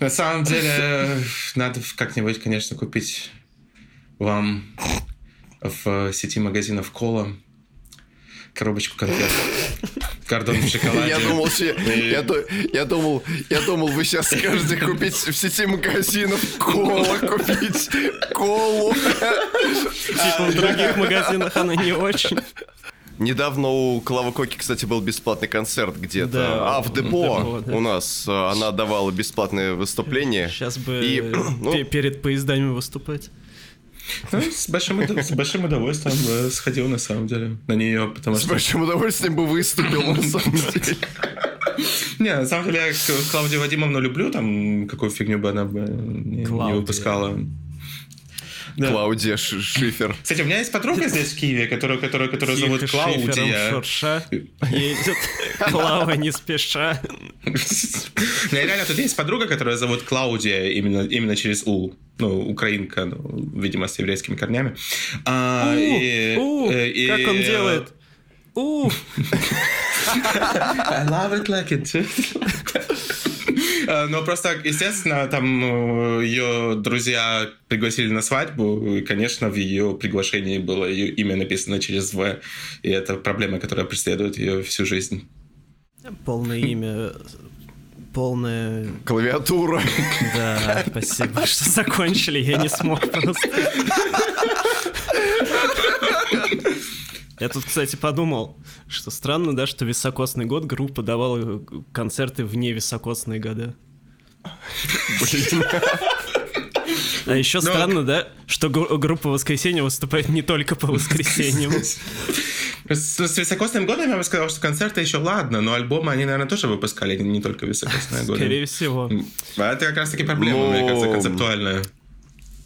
На самом деле, надо как-нибудь, конечно, купить вам в сети магазинов Кола коробочку конфет. Кордон в шоколаде. Я думал, я, я, думал, я думал, вы сейчас скажете купить в сети магазинов кола, купить колу. Типа в других магазинах она не очень. Недавно у Клава Коки, кстати, был бесплатный концерт где-то. Да, а, в депо, депо да. у нас э, она давала бесплатное выступление. Сейчас бы и, ну, перед поездами выступать. Ну, с, большим, с большим удовольствием бы сходил на самом деле на нее, потому с что... С большим удовольствием бы выступил на самом деле. Не, на самом деле я Клавдию Вадимовну люблю, там какую фигню бы она бы не, не выпускала. Да. Клаудия Шифер. Кстати, у меня есть подруга здесь в Киеве, которую, которую, которую зовут Клаудия. Шурша едет Клава не спеша. У меня реально тут есть подруга, которая зовут Клаудия именно, именно через У. Ну, украинка, ну, видимо, с еврейскими корнями. А, у, и, у, э, и, как он делает? У. I love it like it. Э, но просто, естественно, там э, ее друзья пригласили на свадьбу, и, конечно, в ее приглашении было ее имя написано через В, и это проблема, которая преследует ее всю жизнь. Полное имя полная... Клавиатура. Да, спасибо, что закончили, я не смог просто. Я тут, кстати, подумал, что странно, да, что високосный год группа давала концерты вне високосные года. Блин. А еще Но... странно, да, что группа «Воскресенье» выступает не только по воскресеньям. С, с високосным годом я бы сказал, что концерты еще ладно, но альбомы они, наверное, тоже выпускали не только високосные годы. Скорее всего. Это как раз-таки проблема, но... мне кажется, концептуальная.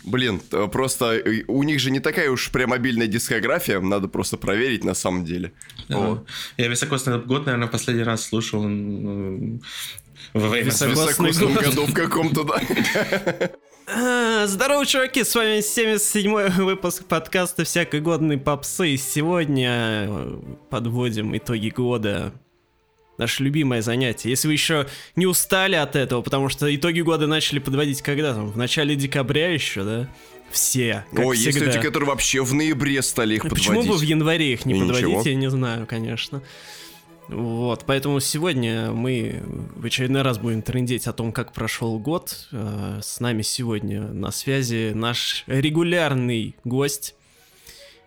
Блин, просто э, у них же не такая уж прям мобильная дискография, надо просто проверить на самом деле. Да. Я високосный год, наверное, последний раз слушал во время високосный году в каком-то, да. А, здорово, чуваки, с вами 77-й выпуск подкаста «Всякой годной попсы». Сегодня э, подводим итоги года наше любимое занятие. Если вы еще не устали от этого, потому что итоги года начали подводить когда там? В начале декабря еще, да? Все. Как Ой, есть люди, которые вообще в ноябре стали их подводить. Почему бы в январе их не И подводить, ничего. я не знаю, конечно. Вот, поэтому сегодня мы в очередной раз будем трендеть о том, как прошел год. Э, с нами сегодня на связи наш регулярный гость,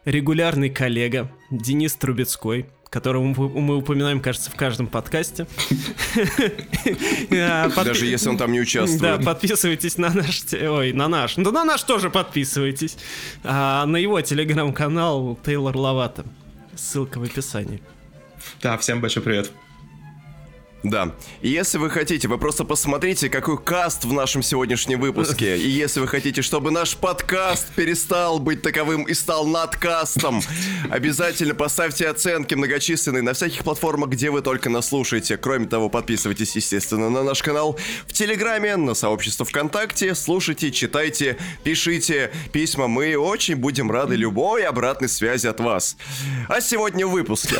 регулярный коллега Денис Трубецкой которого мы упоминаем, кажется, в каждом подкасте. А, Даже если он там не участвует. Да, подписывайтесь на наш... Ой, на наш. Да на наш тоже подписывайтесь. А, на его телеграм-канал Тейлор Лавата. Ссылка в описании. Да, всем большой привет. Да. И если вы хотите, вы просто посмотрите, какой каст в нашем сегодняшнем выпуске. И если вы хотите, чтобы наш подкаст перестал быть таковым и стал надкастом, обязательно поставьте оценки многочисленные на всяких платформах, где вы только нас слушаете. Кроме того, подписывайтесь, естественно, на наш канал в Телеграме, на сообщество ВКонтакте, слушайте, читайте, пишите письма. Мы очень будем рады любой обратной связи от вас. А сегодня в выпуске.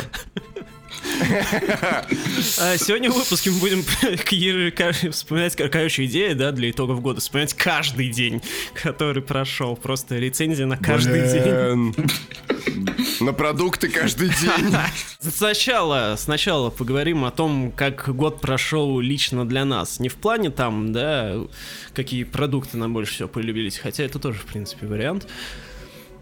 А сегодня в выпуске мы будем вспоминать, короче, идея, да, для итогов года. Вспоминать каждый день, который прошел. Просто рецензия на каждый день. На продукты каждый день. Сначала, сначала поговорим о том, как год прошел лично для нас. Не в плане там, да, какие продукты нам больше всего полюбились, хотя это тоже, в принципе, вариант.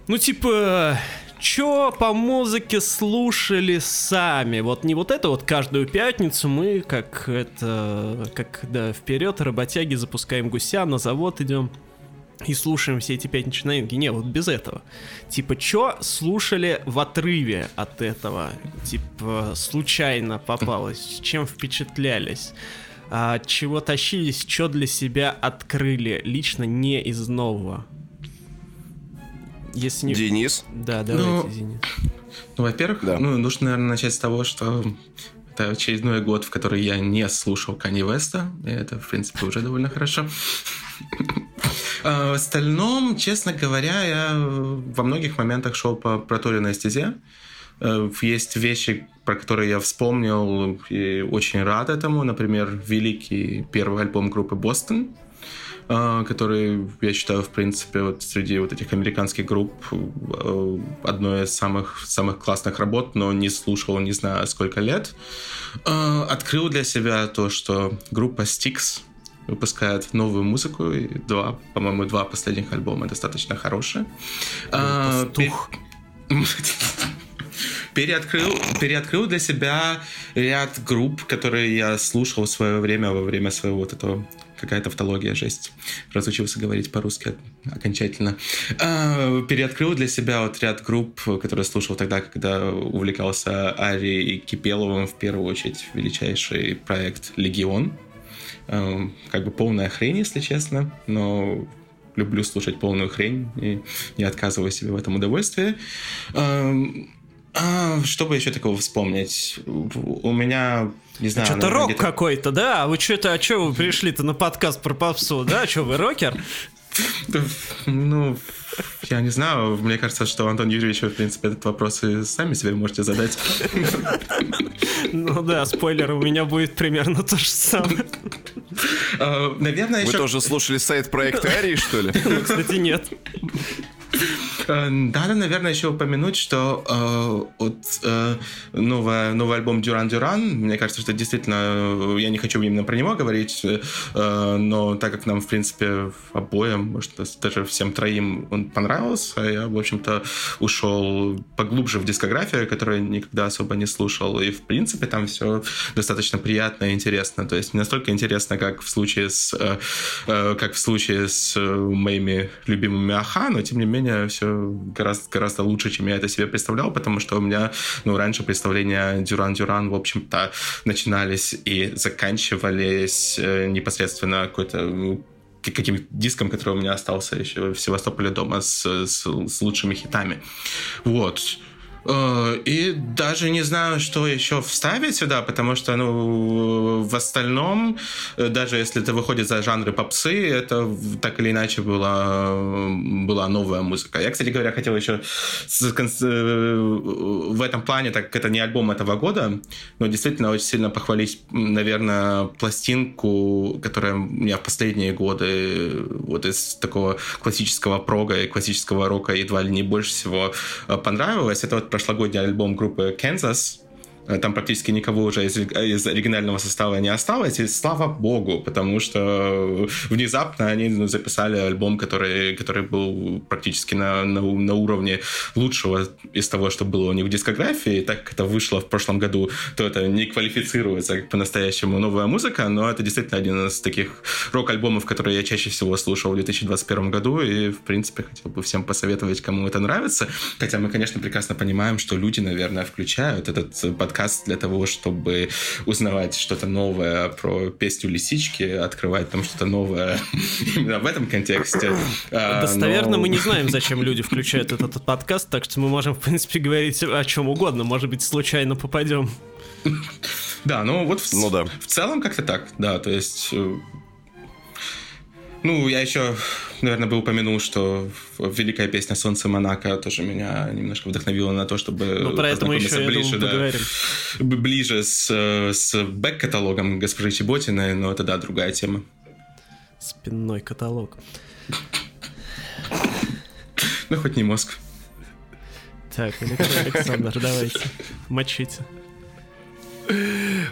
Ну, типа, чё по музыке слушали сами? Вот не вот это вот каждую пятницу мы, как это, как, да, вперед, работяги, запускаем гуся, на завод идем и слушаем все эти пятничные новинки. Не, вот без этого. Типа, чё слушали в отрыве от этого? Типа, случайно попалось? Чем впечатлялись? А, чего тащились? Чё для себя открыли? Лично не из нового. Если не... Денис? Да, давайте, ну, Денис. Ну, во-первых, да. ну, нужно, наверное, начать с того, что это очередной год, в который я не слушал Кани Веста, и это, в принципе, уже довольно хорошо. А, в остальном, честно говоря, я во многих моментах шел по проторенной стезе. Э, есть вещи, про которые я вспомнил и очень рад этому. Например, великий первый альбом группы «Бостон», который, я считаю, в принципе, вот среди вот этих американских групп э, одной из самых, самых классных работ, но не слушал, не знаю, сколько лет. Э, открыл для себя то, что группа Styx выпускает новую музыку, и два, по-моему, два последних альбома достаточно хорошие. А, переоткрыл, переоткрыл для себя ряд групп, которые я слушал в свое время, во время своего вот этого какая-то автология, жесть. Разучился говорить по-русски окончательно. А, переоткрыл для себя вот ряд групп, которые слушал тогда, когда увлекался Ари и Кипеловым, в первую очередь, величайший проект «Легион». А, как бы полная хрень, если честно, но люблю слушать полную хрень и не отказываю себе в этом удовольствии. А, а, что бы еще такого вспомнить? У меня, не знаю... Что-то рок какой-то, да? А вы что-то, а что вы пришли-то на подкаст про попсу, да? Что, вы рокер? Ну, я не знаю, мне кажется, что Антон Юрьевич, вы, в принципе, этот вопрос и сами себе можете задать. Ну да, спойлер, у меня будет примерно то же самое. А, наверное, еще... Вы тоже слушали сайт проекта Арии, что ли? Ну, кстати, нет. Э, надо, наверное, еще упомянуть, что э, вот, э, новая, новый альбом Дюран Дюран, мне кажется, что действительно, я не хочу именно про него говорить, э, но так как нам, в принципе, обоим, может, даже всем троим он понравился, я, в общем-то, ушел поглубже в дискографию, которую никогда особо не слушал, и, в принципе, там все достаточно приятно и интересно, то есть не настолько интересно, как в случае с, э, э, как в случае с моими любимыми Аха, но, тем не менее, все гораздо, гораздо лучше, чем я это себе представлял, потому что у меня, ну, раньше представления Дюран-Дюран, в общем-то, начинались и заканчивались э, непосредственно какой-то каким диском, который у меня остался еще в Севастополе дома с, с, с лучшими хитами. Вот. Э, и даже не знаю, что еще вставить сюда, потому что, ну, в остальном, э, даже если это выходит за жанры попсы, это так или иначе была, была новая музыка. Я, кстати говоря, хотел еще э, в этом плане, так как это не альбом этого года, но действительно очень сильно похвалить, наверное, пластинку, которая мне в последние годы вот из такого классического прога и классического рока едва ли не больше всего понравилась. Это вот прошлогодний альбом группы Kansas, там практически никого уже из, из оригинального состава не осталось, и слава богу, потому что внезапно они ну, записали альбом, который, который был практически на, на, на уровне лучшего из того, что было у них в дискографии, и так как это вышло в прошлом году, то это не квалифицируется как по-настоящему новая музыка, но это действительно один из таких рок-альбомов, которые я чаще всего слушал в 2021 году, и, в принципе, хотел бы всем посоветовать, кому это нравится, хотя мы, конечно, прекрасно понимаем, что люди, наверное, включают этот подкаст подкаст для того, чтобы узнавать что-то новое про песню лисички, открывать там что-то новое именно в этом контексте. А, Достоверно Но... мы не знаем, зачем люди включают этот подкаст, так что мы можем, в принципе, говорить о чем угодно. Может быть, случайно попадем. Да, ну вот в, ну, да. в целом как-то так, да, то есть э, ну, я еще, наверное, бы упомянул, что великая песня «Солнце Монако» тоже меня немножко вдохновила на то, чтобы ну, про это мы еще, ближе, думаю, да, ближе с, с бэк-каталогом госпожи Чеботиной, но это, да, другая тема. Спинной каталог. Ну, хоть не мозг. Так, Александр, давайте, мочите.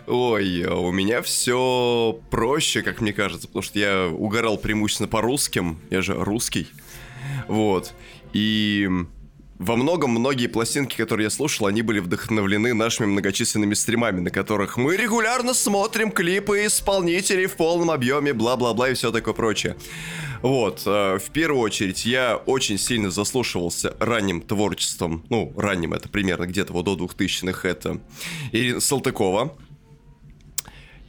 Ой, у меня все проще, как мне кажется, потому что я угорал преимущественно по русским, я же русский, вот, и во многом многие пластинки, которые я слушал, они были вдохновлены нашими многочисленными стримами, на которых мы регулярно смотрим клипы исполнителей в полном объеме, бла-бла-бла и все такое прочее. Вот, э, в первую очередь, я очень сильно заслушивался ранним творчеством, ну, ранним, это примерно где-то вот до 2000-х, это Ирина Салтыкова,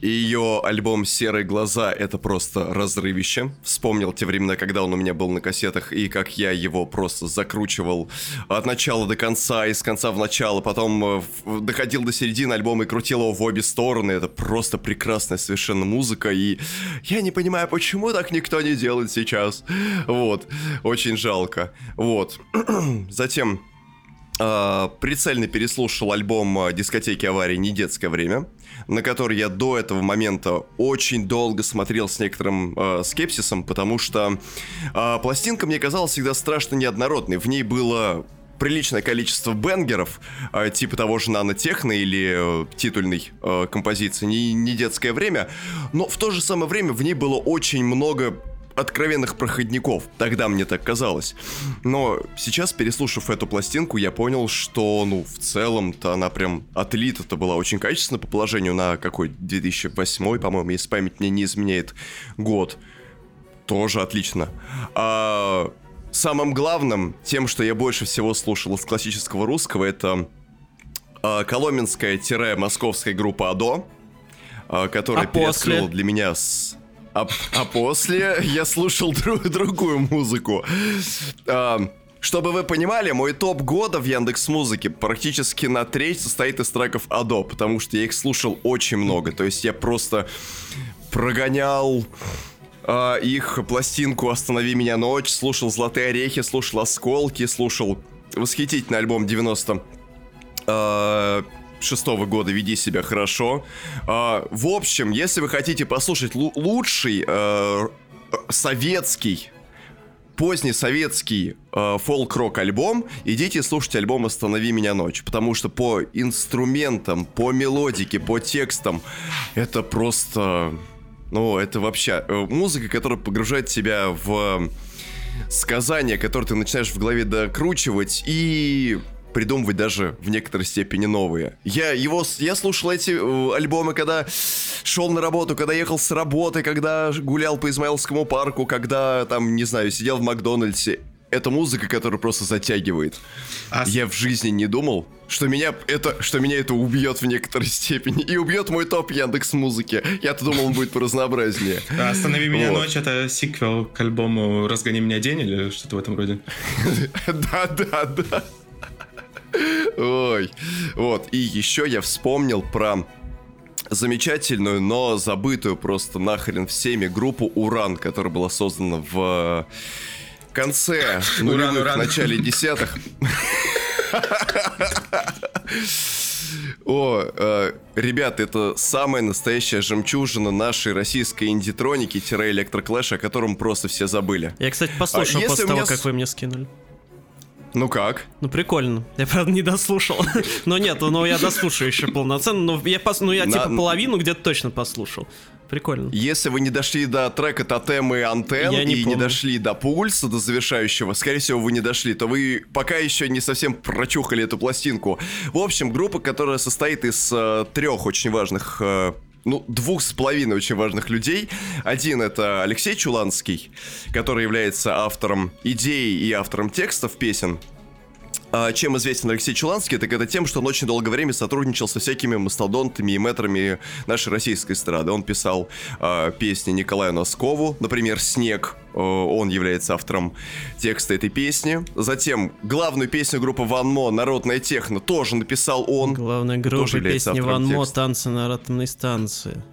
и ее альбом «Серые глаза» — это просто разрывище. Вспомнил те времена, когда он у меня был на кассетах, и как я его просто закручивал от начала до конца, и с конца в начало, потом э, доходил до середины альбома и крутил его в обе стороны. Это просто прекрасная совершенно музыка, и я не понимаю, почему так никто не делает сейчас. Вот, очень жалко. Вот. Затем э, прицельно переслушал альбом э, дискотеки аварии «Не детское время», на который я до этого момента очень долго смотрел с некоторым э, скепсисом, потому что э, пластинка мне казалась всегда страшно неоднородной. В ней было приличное количество бенгеров, э, типа того же нанотехно или э, титульной э, композиции не, не детское время, но в то же самое время в ней было очень много откровенных проходников. Тогда мне так казалось. Но сейчас, переслушав эту пластинку, я понял, что, ну, в целом-то она прям отлита-то была очень качественно по положению на какой 2008, по-моему, если память мне не изменяет год. Тоже отлично. А самым главным, тем, что я больше всего слушал из классического русского, это а, коломенская-московская группа АДО, а, которая а переоткрыла для меня с а, а после я слушал друг, другую музыку. А, чтобы вы понимали, мой топ года в Яндекс Музыке практически на треть состоит из треков Адо, потому что я их слушал очень много. То есть я просто прогонял э, их пластинку «Останови меня ночь», слушал «Золотые орехи», слушал «Осколки», слушал восхитительный альбом 90 э, а, шестого года «Веди себя хорошо». Э, в общем, если вы хотите послушать лучший э, советский поздний советский э, фолк-рок альбом, идите слушать альбом «Останови меня ночь», потому что по инструментам, по мелодике, по текстам это просто... Ну, это вообще э, музыка, которая погружает тебя в э, сказания, которые ты начинаешь в голове докручивать и придумывать даже в некоторой степени новые. Я его, я слушал эти э, альбомы, когда шел на работу, когда ехал с работы, когда гулял по Измаилскому парку, когда там, не знаю, сидел в Макдональдсе. Это музыка, которая просто затягивает. А... Я в жизни не думал, что меня это, что меня это убьет в некоторой степени. И убьет мой топ Яндекс музыки. Я-то думал, он будет разнообразнее. А «Останови меня вот. ночь» — это сиквел к альбому «Разгони меня день» или что-то в этом роде? Да, да, да. Ой. Вот. И еще я вспомнил про замечательную, но забытую просто нахрен всеми группу «Уран», которая была создана в конце нулевых, уран, начале десятых. О, э, ребят, это самая настоящая жемчужина нашей российской индитроники-электроклэша, о котором просто все забыли. Я, кстати, послушал а после того, меня... как вы мне скинули. Ну как? Ну прикольно. Я правда не дослушал. но нет, но я дослушаю еще полноценно. Но я, пос... ну, я типа половину где-то точно послушал. Прикольно. Если вы не дошли до трека Тотем и Антен я не и помню. не дошли до пульса, до завершающего, скорее всего, вы не дошли, то вы пока еще не совсем прочухали эту пластинку. В общем, группа, которая состоит из э, трех очень важных э, ну, двух с половиной очень важных людей. Один это Алексей Чуланский, который является автором идей и автором текстов песен. А чем известен Алексей Чуланский, так это тем, что он очень долгое время сотрудничал со всякими мастодонтами и метрами нашей российской эстрады. Он писал э, песни Николаю Носкову, например, «Снег», э, он является автором текста этой песни. Затем главную песню группы Ван Мо «Народная техно» тоже написал он. Главная группа песни Ван Мо «Танцы на атомной станции».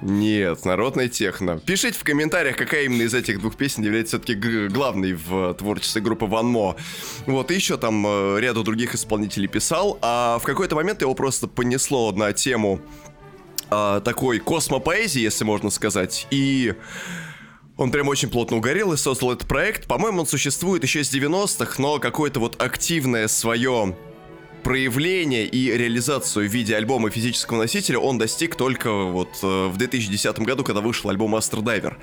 Нет, народная техно. Пишите в комментариях, какая именно из этих двух песен является все-таки главной в творчестве группы Ван Мо. Вот, и еще там э, ряду других исполнителей писал, а в какой-то момент его просто понесло на тему э, такой космопоэзии, если можно сказать, и... Он прям очень плотно угорел и создал этот проект. По-моему, он существует еще с 90-х, но какое-то вот активное свое проявление и реализацию в виде альбома физического носителя он достиг только вот э, в 2010 году, когда вышел альбом Diver.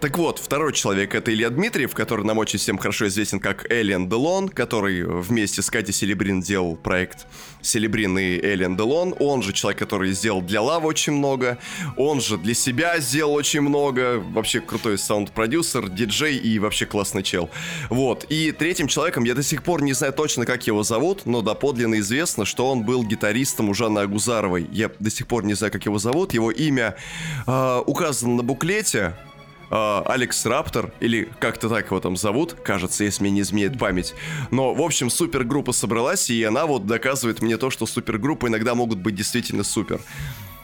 Так вот, второй человек это Илья Дмитриев, который нам очень всем хорошо известен как Элиан Делон, который вместе с Катей Селебрин делал проект Селебрин и Элиан Делон. Он же человек, который сделал для Лавы очень много. Он же для себя сделал очень много. Вообще крутой саунд-продюсер, диджей и вообще классный чел. Вот. И третьим человеком, я до сих пор не знаю точно, как его зовут, но доподлинно известно, что он был гитаристом у Жанны Агузаровой. Я до сих пор не знаю, как его зовут. Его имя э, указано на буклете. Э, Алекс Раптор, или как-то так его там зовут, кажется, если мне не изменяет память. Но, в общем, супергруппа собралась, и она вот доказывает мне то, что супергруппы иногда могут быть действительно супер.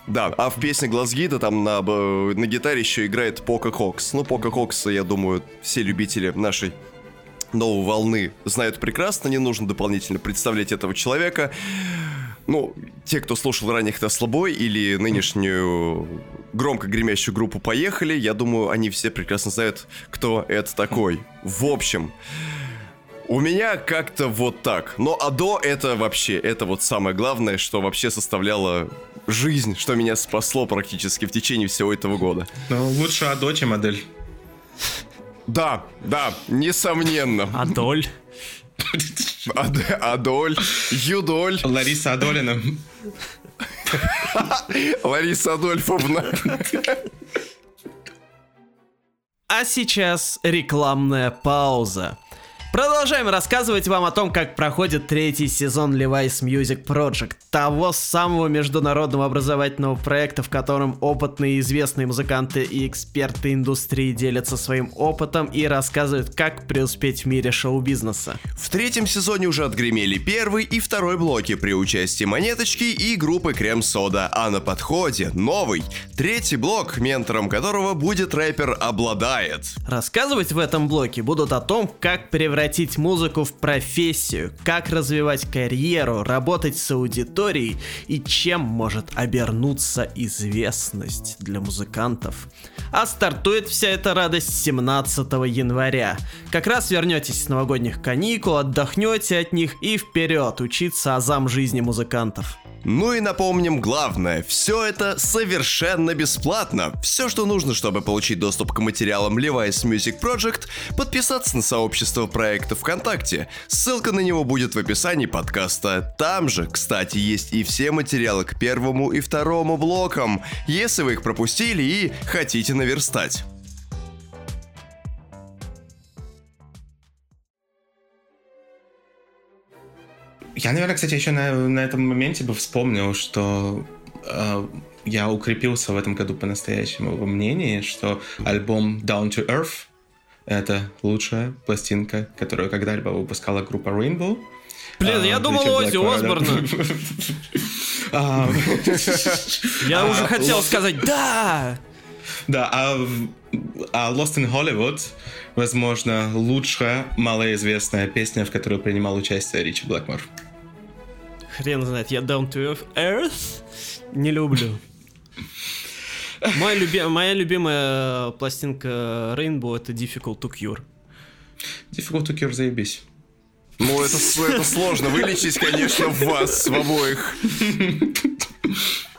Да, а в песне Глазгида там на, на гитаре еще играет Пока Кокс. Ну, Пока Кокса, я думаю, все любители нашей новой волны знают прекрасно, не нужно дополнительно представлять этого человека. Ну, те, кто слушал ранних Теслобой или нынешнюю громко гремящую группу «Поехали», я думаю, они все прекрасно знают, кто это такой. В общем, у меня как-то вот так. Но а до это вообще, это вот самое главное, что вообще составляло жизнь, что меня спасло практически в течение всего этого года. Ну, лучше Адо, чем Адель. Да, да, несомненно. Адоль. Ад- Адоль, Юдоль, Лариса Адолина. Лариса Адольфовна. А сейчас рекламная пауза. Продолжаем рассказывать вам о том, как проходит третий сезон Levi's Music Project, того самого международного образовательного проекта, в котором опытные и известные музыканты и эксперты индустрии делятся своим опытом и рассказывают, как преуспеть в мире шоу-бизнеса. В третьем сезоне уже отгремели первый и второй блоки при участии Монеточки и группы Крем Сода, а на подходе новый, третий блок, ментором которого будет рэпер Обладает. Рассказывать в этом блоке будут о том, как превратить музыку в профессию, как развивать карьеру, работать с аудиторией и чем может обернуться известность для музыкантов. А стартует вся эта радость 17 января. Как раз вернетесь с новогодних каникул, отдохнете от них и вперед учиться азам жизни музыкантов. Ну и напомним главное, все это совершенно бесплатно. Все, что нужно, чтобы получить доступ к материалам Levi's Music Project, подписаться на сообщество проекта ВКонтакте. Ссылка на него будет в описании подкаста. Там же, кстати, есть и все материалы к первому и второму блокам, если вы их пропустили и хотите наверстать. Я, наверное, кстати, еще на, на этом моменте бы вспомнил, что э, я укрепился в этом году по-настоящему во мнении, что альбом Down to Earth это лучшая пластинка, которую когда-либо выпускала группа Rainbow. Блин, я А, думал Ричард Оззи. Осборна. А, Я уже А, хотел сказать «Да!» Да, а, а Lost in Hollywood, возможно, лучшая малоизвестная песня, в которой принимал участие Ричи Блэкмор. Хрен знает, я Down to Earth не люблю. Моя, люби- моя любимая пластинка Rainbow это Difficult to Cure. Difficult to Cure, заебись. Ну, это, это сложно вылечить, конечно, в вас, в обоих.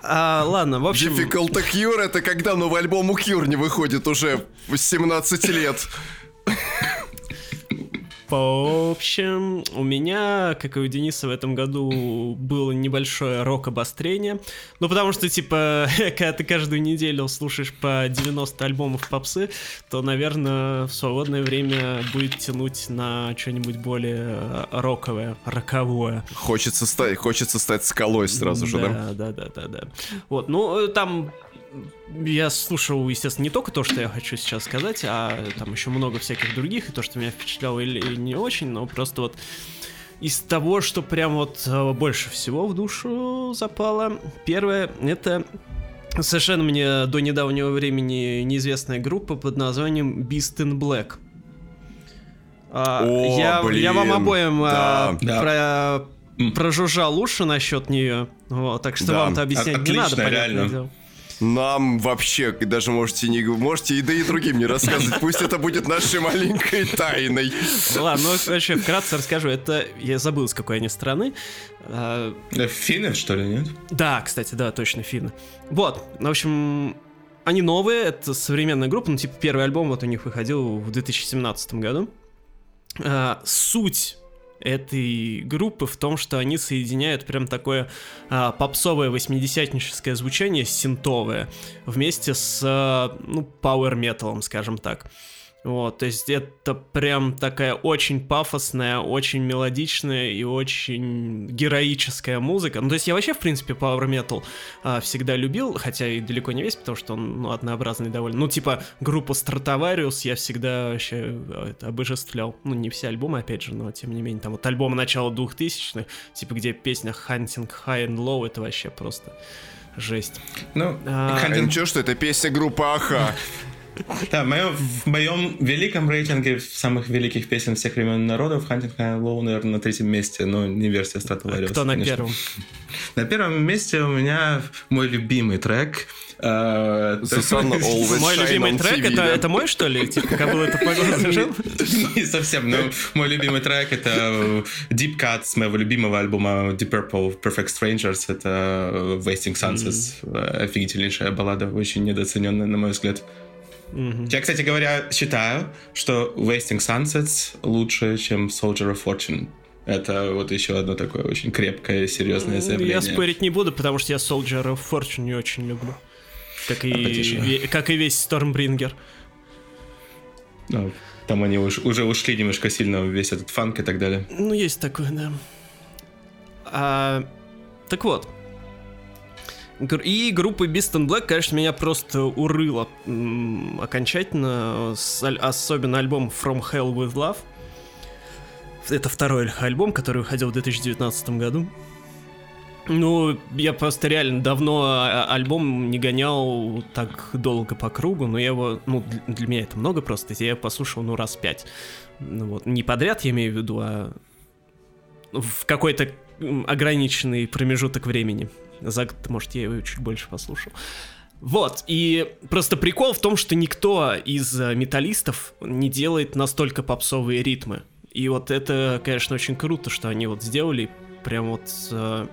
А, ладно, в общем, Difficult to Cure это когда новый альбом у Cure не выходит уже в 17 лет. В общем, у меня, как и у Дениса в этом году, было небольшое рок-обострение. Ну, потому что, типа, когда ты каждую неделю слушаешь по 90 альбомов попсы, то, наверное, в свободное время будет тянуть на что-нибудь более э, роковое, роковое. Хочется стать, хочется стать скалой сразу же, да? Да, да, да, да, да. Вот, ну, э, там я слушал, естественно, не только то, что я хочу сейчас сказать, а там еще много всяких других, и то, что меня впечатляло или или не очень, но просто вот из того, что прям вот э, больше всего в душу запало, первое, это совершенно мне до недавнего времени неизвестная группа под названием Beast in Black. А, О, я, я вам блин, обоим а, да. про прожужжал уши насчет нее. Вот, так что Да. вам-то объяснять От- не надо, отлично, понятное реально. дело. Нам вообще даже можете не можете и да и другим не рассказывать. Пусть это будет нашей маленькой тайной. Ладно, ну вообще вкратце расскажу. Это я забыл, с какой они страны. А, Финны, что ли, нет? Да, кстати, да, точно, финны. Вот, в общем, они новые, это современная группа, ну, типа, первый альбом вот у них выходил в 2017 году. А, суть этой группы в том, что они соединяют прям такое а, попсовое восьмидесятническое звучание, синтовое, вместе с, а, ну, пауэр металом, скажем так. Вот, то есть это прям такая очень пафосная, очень мелодичная и очень героическая музыка. Ну, то есть я вообще, в принципе, Power Metal а, всегда любил, хотя и далеко не весь, потому что он, ну, однообразный довольно. Ну, типа, группу Stratavarius я всегда вообще а, это, обожествлял. Ну, не все альбомы, опять же, но тем не менее, там вот альбом начала 2000-х, типа, где песня Hunting High and Low, это вообще просто жесть. Ну, А, Hunting- ничего, что это песня группы Аха. Да, мое, в моем великом рейтинге самых великих песен всех времен народов Hunting High Low, наверное, на третьем месте, но не версия Stratovarius. А кто на конечно. первом? На первом месте у меня мой любимый трек Uh, мой любимый трек, это, это мой, что ли? Типа, как было это погода Не совсем, но мой любимый трек это Deep Cut с моего любимого альбома Deep Purple Perfect Strangers. Это Wasting Sunsets. Офигительнейшая баллада, очень недооцененная, на мой взгляд. Mm-hmm. Я, кстати говоря, считаю, что Wasting Sunsets лучше, чем Soldier of Fortune. Это вот еще одно такое очень крепкое, серьезное заявление. Я спорить не буду, потому что я Soldier of Fortune не очень люблю. Как и, ве, как и весь Stormbringer. Ну, там они уж, уже ушли немножко сильно весь этот фанк и так далее. Ну, есть такое, да. А, так вот, и группа Beast and Black, конечно, меня просто урыло окончательно, особенно альбом From Hell With Love. Это второй альбом, который выходил в 2019 году. Ну, я просто реально давно а, альбом не гонял так долго по кругу, но я его, ну, для меня это много просто, я его послушал, ну, раз пять. Ну, вот, не подряд, я имею в виду, а в какой-то ограниченный промежуток времени. За год, может, я его чуть больше послушал. Вот, и просто прикол в том, что никто из э, металлистов не делает настолько попсовые ритмы. И вот это, конечно, очень круто, что они вот сделали прям вот э,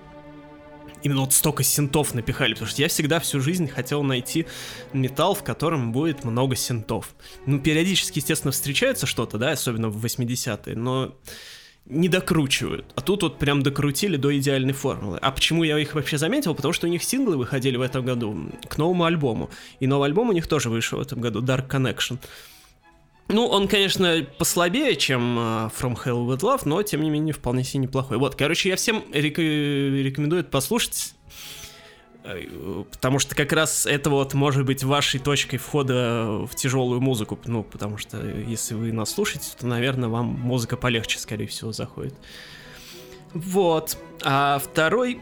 именно вот столько синтов напихали, потому что я всегда всю жизнь хотел найти металл, в котором будет много синтов. Ну, периодически, естественно, встречается что-то, да, особенно в 80-е, но не докручивают. А тут вот прям докрутили до идеальной формулы. А почему я их вообще заметил? Потому что у них синглы выходили в этом году к новому альбому. И новый альбом у них тоже вышел в этом году, Dark Connection. Ну, он, конечно, послабее, чем uh, From Hell With Love, но, тем не менее, вполне себе неплохой. Вот, короче, я всем рек- рекомендую это послушать. Потому что как раз это вот может быть вашей точкой входа в тяжелую музыку. Ну, потому что если вы нас слушаете, то, наверное, вам музыка полегче, скорее всего, заходит. Вот. А второй...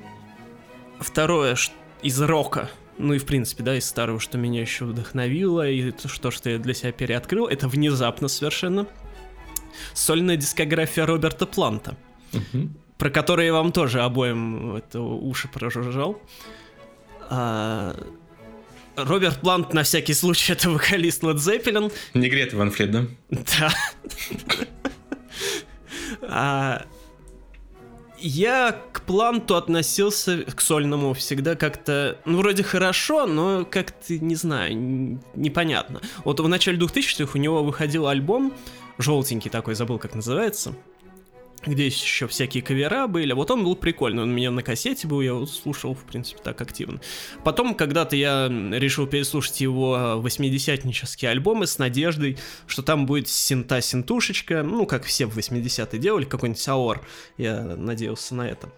Второе из рока, ну и в принципе, да, из старого, что меня еще вдохновило, и то, что, я для себя переоткрыл, это внезапно совершенно сольная дискография Роберта Планта, угу. про которую я вам тоже обоим это уши прожужжал. А, Роберт Плант, на всякий случай, это вокалист Led Zeppelin. Не Ван Флит, да? Да. а, я к Планту относился, к сольному, всегда как-то, ну, вроде хорошо, но как-то, не знаю, непонятно. Вот в начале 2000-х у него выходил альбом, желтенький такой, забыл, как называется, где еще всякие кавера были. Вот он был прикольный, он у меня на кассете был, я его слушал, в принципе, так активно. Потом когда-то я решил переслушать его восьмидесятнические альбомы с надеждой, что там будет синта-синтушечка, ну, как все в 80-е делали, какой-нибудь Аор. Я надеялся на это.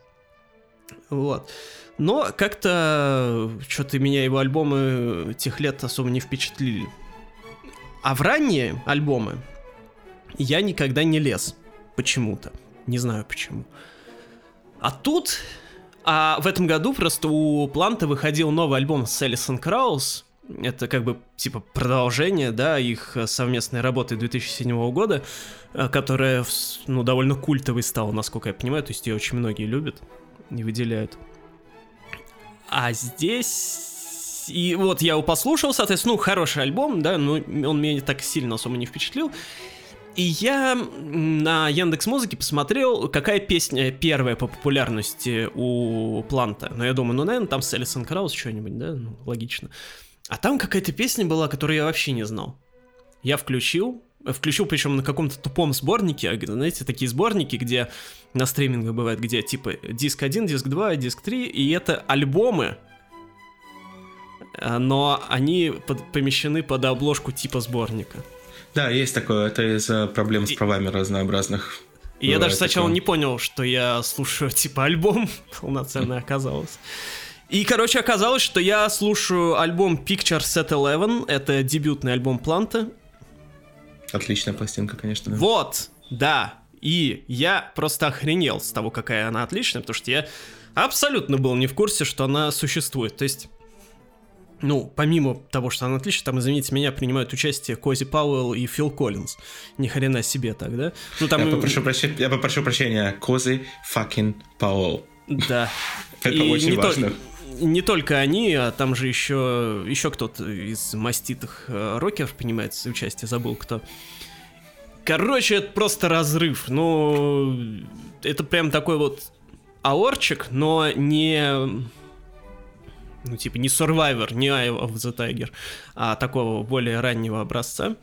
Вот. Но как-то что-то меня его альбомы тех лет особо не впечатлили. А в ранние альбомы я никогда не лез почему-то. Не знаю почему. А тут... А в этом году просто у Планта выходил новый альбом с Элисон Краус. Это как бы типа продолжение, да, их совместной работы 2007 года, э, которая, ну, довольно культовой стала, насколько я понимаю, то есть ее очень многие любят и выделяют. А здесь... И вот я его послушал, соответственно, ну, хороший альбом, да, но он меня так сильно особо не впечатлил. И я на Яндекс Музыке посмотрел, какая песня первая по популярности у Планта. Но я думаю, ну, наверное, там с Элисон Краус что-нибудь, да? Ну, логично. А там какая-то песня была, которую я вообще не знал. Я включил, включил причем на каком-то тупом сборнике, а, знаете, такие сборники, где на стримингах бывает, где типа диск 1, диск 2, диск 3, и это альбомы, а, но они под, помещены под обложку типа сборника. Да, есть такое. Это из-за проблем с правами разнообразных. И я даже сначала такое. не понял, что я слушаю типа альбом полноценный оказалось. И, короче, оказалось, что я слушаю альбом Picture Set Eleven. Это дебютный альбом Планта. Отличная пластинка, конечно. Да. Вот, да. И я просто охренел с того, какая она отличная, потому что я абсолютно был не в курсе, что она существует. То есть ну, помимо того, что она отличная, там, извините меня, принимают участие Кози Пауэлл и Фил Коллинз. Ни хрена себе так, да? Ну, там... я, попрошу прощения, я попрошу прощения, Кози fucking Пауэлл. Да. Это и очень не важно. То, не только они, а там же еще, еще кто-то из маститых э, рокеров принимает участие, забыл кто. Короче, это просто разрыв. Ну, это прям такой вот аорчик, но не ну, типа, не Survivor, не Eye of the Tiger, а такого более раннего образца.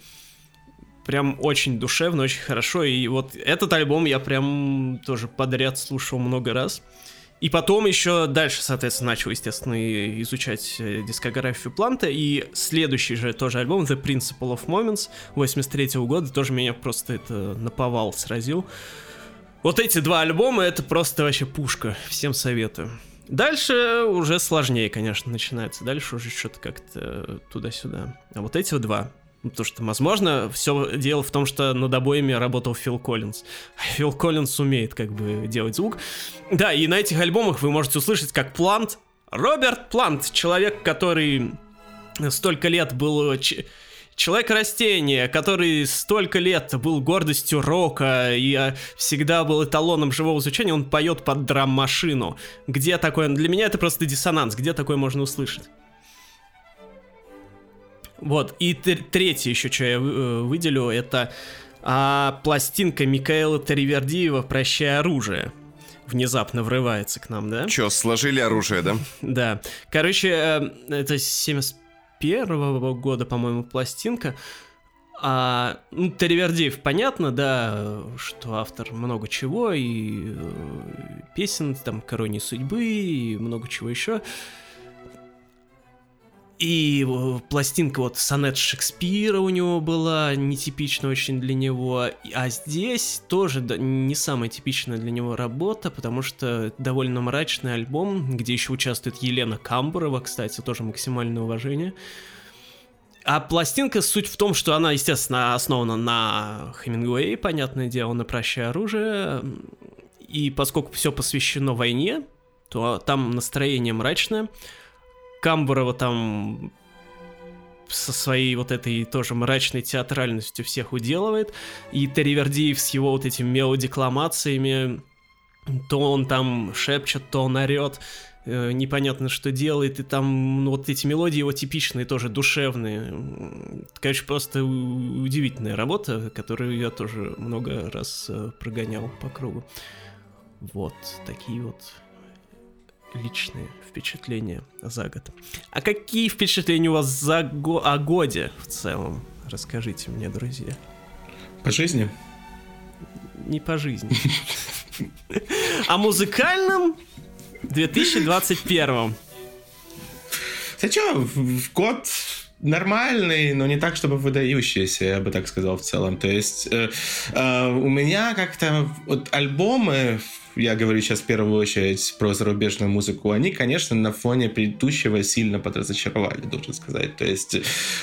Прям очень душевно, очень хорошо. И вот этот альбом я прям тоже подряд слушал много раз. И потом еще дальше, соответственно, начал, естественно, изучать э, дискографию Планта. И следующий же тоже альбом, The Principle of Moments, 83 -го года, тоже меня просто это наповал, сразил. Вот эти два альбома, это просто вообще пушка. Всем советую. Дальше уже сложнее, конечно, начинается. Дальше уже что-то как-то туда-сюда. А вот эти два. Ну, потому что, возможно, все дело в том, что над обоими работал Фил Коллинз. Фил Коллинз умеет как бы делать звук. Да, и на этих альбомах вы можете услышать, как Плант, Роберт Плант, человек, который столько лет был Человек-растение, который столько лет был гордостью рока и а, всегда был эталоном живого звучания, он поет под драм-машину. Где такое? Для меня это просто диссонанс. Где такое можно услышать? Вот, и третье еще, что я э, выделю, это а, пластинка Микаэла Таривердиева «Прощай оружие» внезапно врывается к нам, да? Че, сложили оружие, да? Да. Короче, э, это 75 первого года, по-моему, пластинка. А, ну, Теревердеев, понятно, да, что автор много чего, и э, песен, там, «Корони судьбы», и много чего еще. И э, пластинка вот сонет Шекспира у него была, нетипичная очень для него. А здесь тоже не самая типичная для него работа, потому что довольно мрачный альбом, где еще участвует Елена Камбурова, кстати, тоже максимальное уважение. А пластинка суть в том, что она, естественно, основана на Хемингуэе, понятное дело, на «Прощай оружие». И поскольку все посвящено войне, то там настроение мрачное. Камбурова там со своей вот этой тоже мрачной театральностью всех уделывает. И Теревердиев с его вот этими мелодикламациями, то он там шепчет, то он орет, э, непонятно что делает, и там ну, вот эти мелодии его типичные, тоже душевные. Короче, просто удивительная работа, которую я тоже много раз э, прогонял по кругу. Вот, такие вот личные впечатления за год. А какие впечатления у вас за го о годе в целом? Расскажите мне, друзья. По жизни? Не по жизни. О музыкальном 2021. Кстати, в год нормальный, но не так, чтобы выдающийся, я бы так сказал в целом. То есть э, э, у меня как-то вот альбомы я говорю сейчас в первую очередь про зарубежную музыку, они, конечно, на фоне предыдущего сильно подразочаровали, должен сказать. То есть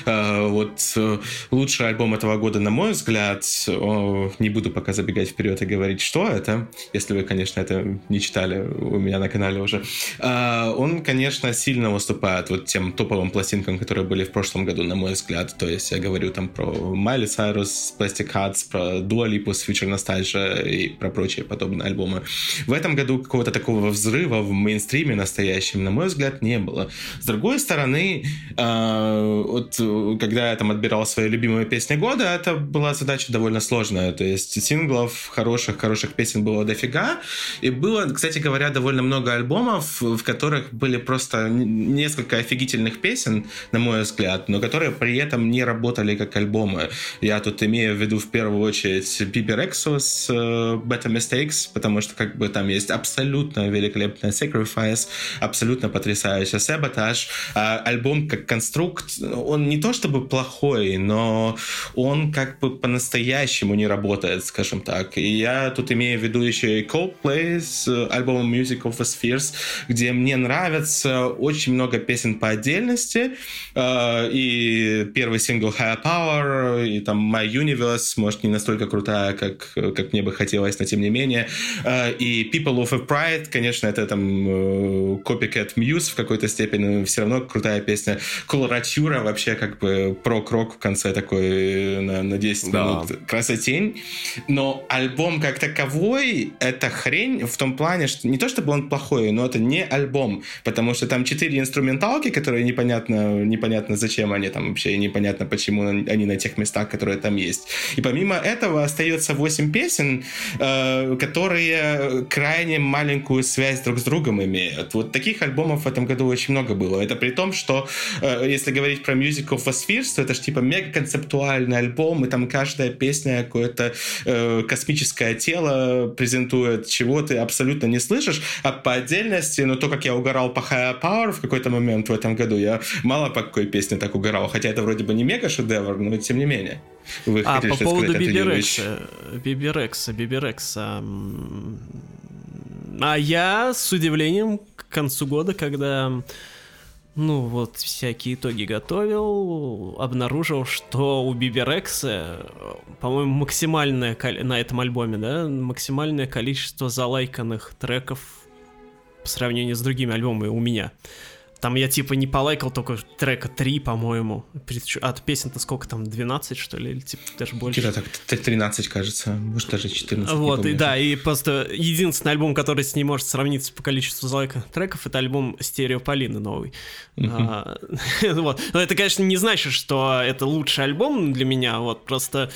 э, вот э, лучший альбом этого года, на мой взгляд, о, не буду пока забегать вперед и говорить, что это, если вы, конечно, это не читали у меня на канале уже. Э, он, конечно, сильно выступает вот тем топовым пластинкам, которые были в прошлом году, на мой взгляд. То есть я говорю там про Майли Сайрус, Plastic Hearts, про Dua Lipa, Future Nostalgia и про прочие подобные альбомы. В этом году какого-то такого взрыва в мейнстриме настоящем, на мой взгляд, не было. С другой стороны, э, вот когда я там отбирал свои любимые песни года, это была задача довольно сложная. То есть синглов хороших, хороших песен было дофига. И было, кстати говоря, довольно много альбомов, в которых были просто несколько офигительных песен, на мой взгляд, но которые при этом не работали как альбомы. Я тут имею в виду в первую очередь Piper Exos, uh, Better Mistakes, потому что как как бы там есть абсолютно великолепная Sacrifice, абсолютно потрясающая Sabotage. А альбом как конструкт, он не то чтобы плохой, но он как бы по-настоящему не работает, скажем так. И я тут имею в виду еще и Coldplay с альбомом Music of the Spheres, где мне нравится очень много песен по отдельности, а, и первый сингл Higher Power, и там My Universe, может, не настолько крутая, как, как мне бы хотелось, но тем не менее. И People of a Pride, конечно, это там э, Copycat Muse в какой-то степени, но все равно крутая песня. Coloratura вообще как бы прок-рок в конце такой на, на 10 да. минут. Красотень. Но альбом как таковой, это хрень в том плане, что не то чтобы он плохой, но это не альбом, потому что там четыре инструменталки, которые непонятно, непонятно зачем они там вообще, непонятно почему они на тех местах, которые там есть. И помимо этого остается 8 песен, э, которые крайне маленькую связь друг с другом имеют. Вот таких альбомов в этом году очень много было. Это при том, что э, если говорить про Music of a Spheres, то это же типа мега концептуальный альбом, и там каждая песня какое-то э, космическое тело презентует, чего ты абсолютно не слышишь, а по отдельности, ну то, как я угорал по Higher Power в какой-то момент в этом году, я мало по какой песне так угорал, хотя это вроде бы не мега шедевр, но тем не менее. Вы а по поводу Bebe Rexha, Bebe Rexha, Bebe Rexha, а я с удивлением к концу года, когда ну вот всякие итоги готовил, обнаружил, что у Bebe Rexha, по-моему, максимальное на этом альбоме, да, максимальное количество залайканных треков по сравнению с другими альбомами у меня. Там я типа не полайкал только трека 3, по-моему. От песен-то сколько там, 12, что ли? Или типа даже больше? Где-то так 13, кажется. Может, даже 14. Вот, и да, и просто единственный альбом, который с ним может сравниться по количеству залайка треков, это альбом Стерео Полины новый. А, вот. Но это, конечно, не значит, что это лучший альбом для меня, вот, просто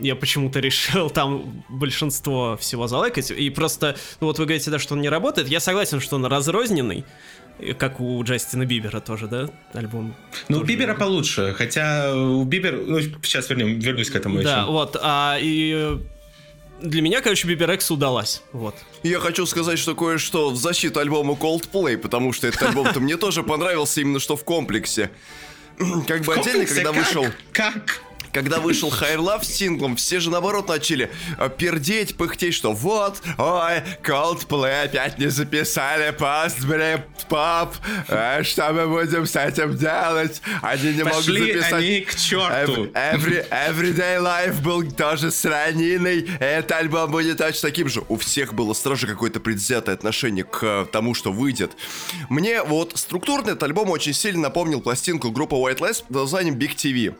я почему-то решил там большинство всего залайкать. И просто, ну вот вы говорите, да, что он не работает. Я согласен, что он разрозненный. Как у Джастина Бибера тоже, да, альбом? Ну, у Бибера получше, хотя у Бибера... Ну, сейчас вернем, вернусь к этому Да, еще. вот, а, и для меня, короче, Бибер Экс удалась. Вот. Я хочу сказать, что кое-что в защиту альбома Coldplay, потому что этот альбом-то мне тоже понравился именно что в комплексе. Как бы отдельно, когда вышел... Как? Когда вышел Higher Love с синглом, все же наоборот начали э, пердеть, пыхтеть, что вот, ой, Coldplay опять не записали Postbury Pop, э, что мы будем с этим делать? Они не Пошли могут записать... они к черту. Every, everyday Life был тоже с раниной, этот альбом будет точно таким же. У всех было сразу какое-то предвзятое отношение к тому, что выйдет. Мне вот структурно этот альбом очень сильно напомнил пластинку группы White Lies под названием Big TV.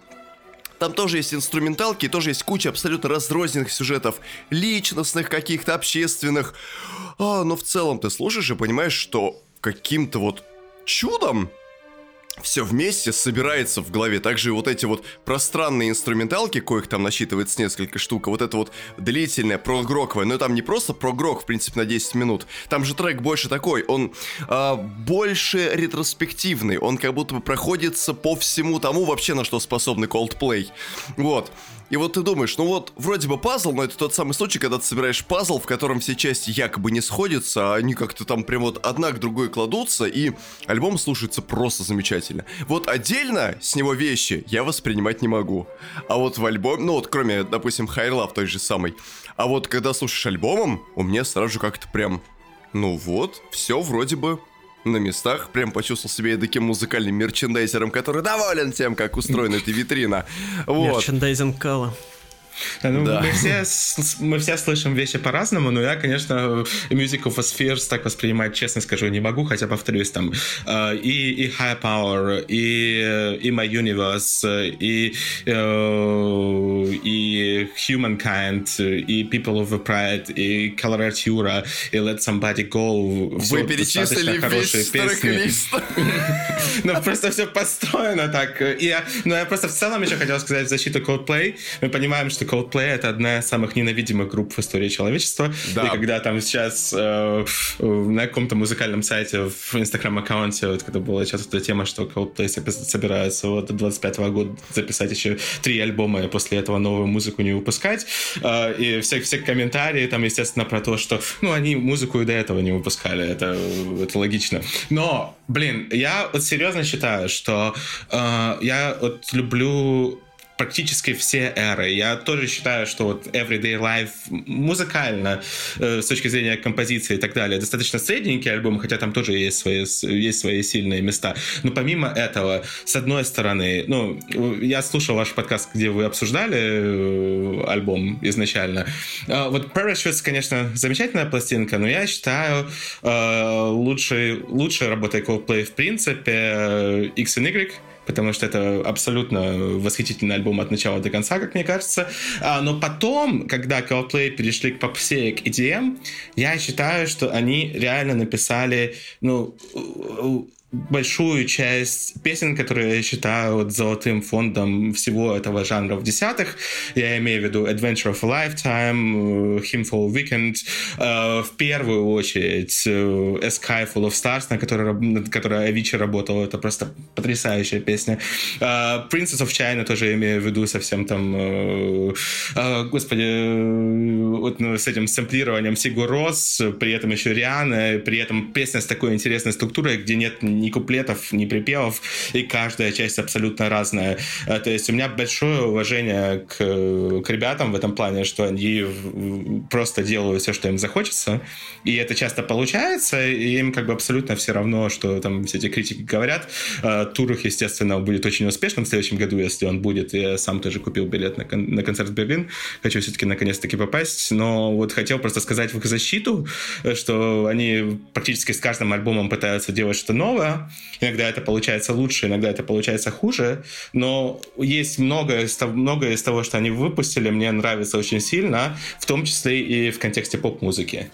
Там тоже есть инструменталки, тоже есть куча абсолютно разрозненных сюжетов, личностных каких-то, общественных. А, но в целом ты слушаешь и понимаешь, что каким-то вот чудом все вместе собирается в голове. Также вот эти вот пространные инструменталки, коих там насчитывается несколько штук, вот это вот длительное, прогроковое, но там не просто прогрок, в принципе, на 10 минут, там же трек больше такой, он а, больше ретроспективный, он как будто бы проходится по всему тому вообще, на что способны Coldplay. Вот. И вот ты думаешь, ну вот, вроде бы пазл, но это тот самый случай, когда ты собираешь пазл, в котором все части якобы не сходятся, а они как-то там прям вот одна к другой кладутся, и альбом слушается просто замечательно. Вот отдельно с него вещи я воспринимать не могу. А вот в альбоме, ну вот кроме, допустим, High Love той же самой, а вот когда слушаешь альбомом, у меня сразу же как-то прям, ну вот, все вроде бы на местах. Прям почувствовал себя таким музыкальным мерчендайзером, который доволен тем, как устроена эта витрина. Вот. Мерчендайзинг Кала. Ну, да. мы, все, мы все слышим вещи по-разному, но я, конечно, Music of a Spheres так воспринимать, честно скажу, не могу, хотя, повторюсь, там э, и, и High Power, и, и My Universe, и, э, и Humankind, и People of the Pride, и Coloratura, и Let Somebody Go. Вы перечислили весь песни. Ну, просто все построено так. Но я просто в целом еще хотел сказать в защиту Coldplay. Мы понимаем, что Coldplay это одна из самых ненавидимых групп в истории человечества. Да. И когда там сейчас э, на каком-то музыкальном сайте в инстаграм-аккаунте, вот, когда была сейчас эта тема, что Coldplay собирается вот до 25 -го года записать еще три альбома и после этого новую музыку не выпускать. Э, и все, все комментарии там, естественно, про то, что ну, они музыку и до этого не выпускали. Это, это логично. Но, блин, я вот серьезно считаю, что э, я вот люблю практически все эры. Я тоже считаю, что вот Everyday Life музыкально, э, с точки зрения композиции и так далее, достаточно средненький альбом, хотя там тоже есть свои, есть свои сильные места. Но помимо этого, с одной стороны, ну, я слушал ваш подкаст, где вы обсуждали э, альбом изначально. Э, вот Parachutes, конечно, замечательная пластинка, но я считаю э, лучшей, лучшей работой Coldplay в принципе X and Y, потому что это абсолютно восхитительный альбом от начала до конца, как мне кажется. А, но потом, когда Coldplay перешли к попсе, к EDM, я считаю, что они реально написали, ну, большую часть песен, которые я считаю вот золотым фондом всего этого жанра в десятых. Я имею в виду Adventure of a Lifetime, Him for a Weekend, uh, в первую очередь uh, A Sky Full of Stars, на которой, над которой Авичи работал. Это просто потрясающая песня. Uh, Princess of China тоже имею в виду совсем там, господи, вот ну, с этим сэмплированием Сигу Рос, при этом еще Риана, при этом песня с такой интересной структурой, где нет ни куплетов, ни припевов, и каждая часть абсолютно разная. Э, то есть у меня большое уважение к, к ребятам в этом плане, что они просто делают все, что им захочется, и это часто получается, и им как бы абсолютно все равно, что там все эти критики говорят. Э, тур их, естественно, будет очень успешным в следующем году, если он будет. Я сам тоже купил билет на, кон- на концерт в Берлин. Хочу все-таки наконец-таки попасть. Но вот хотел просто сказать в их защиту, э, что они практически с каждым альбомом пытаются делать что-то новое, новое. Иногда это получается лучше, иногда это получается хуже. Но есть многое многое из того, что они выпустили, мне нравится очень сильно, в том числе и в контексте поп-музыки.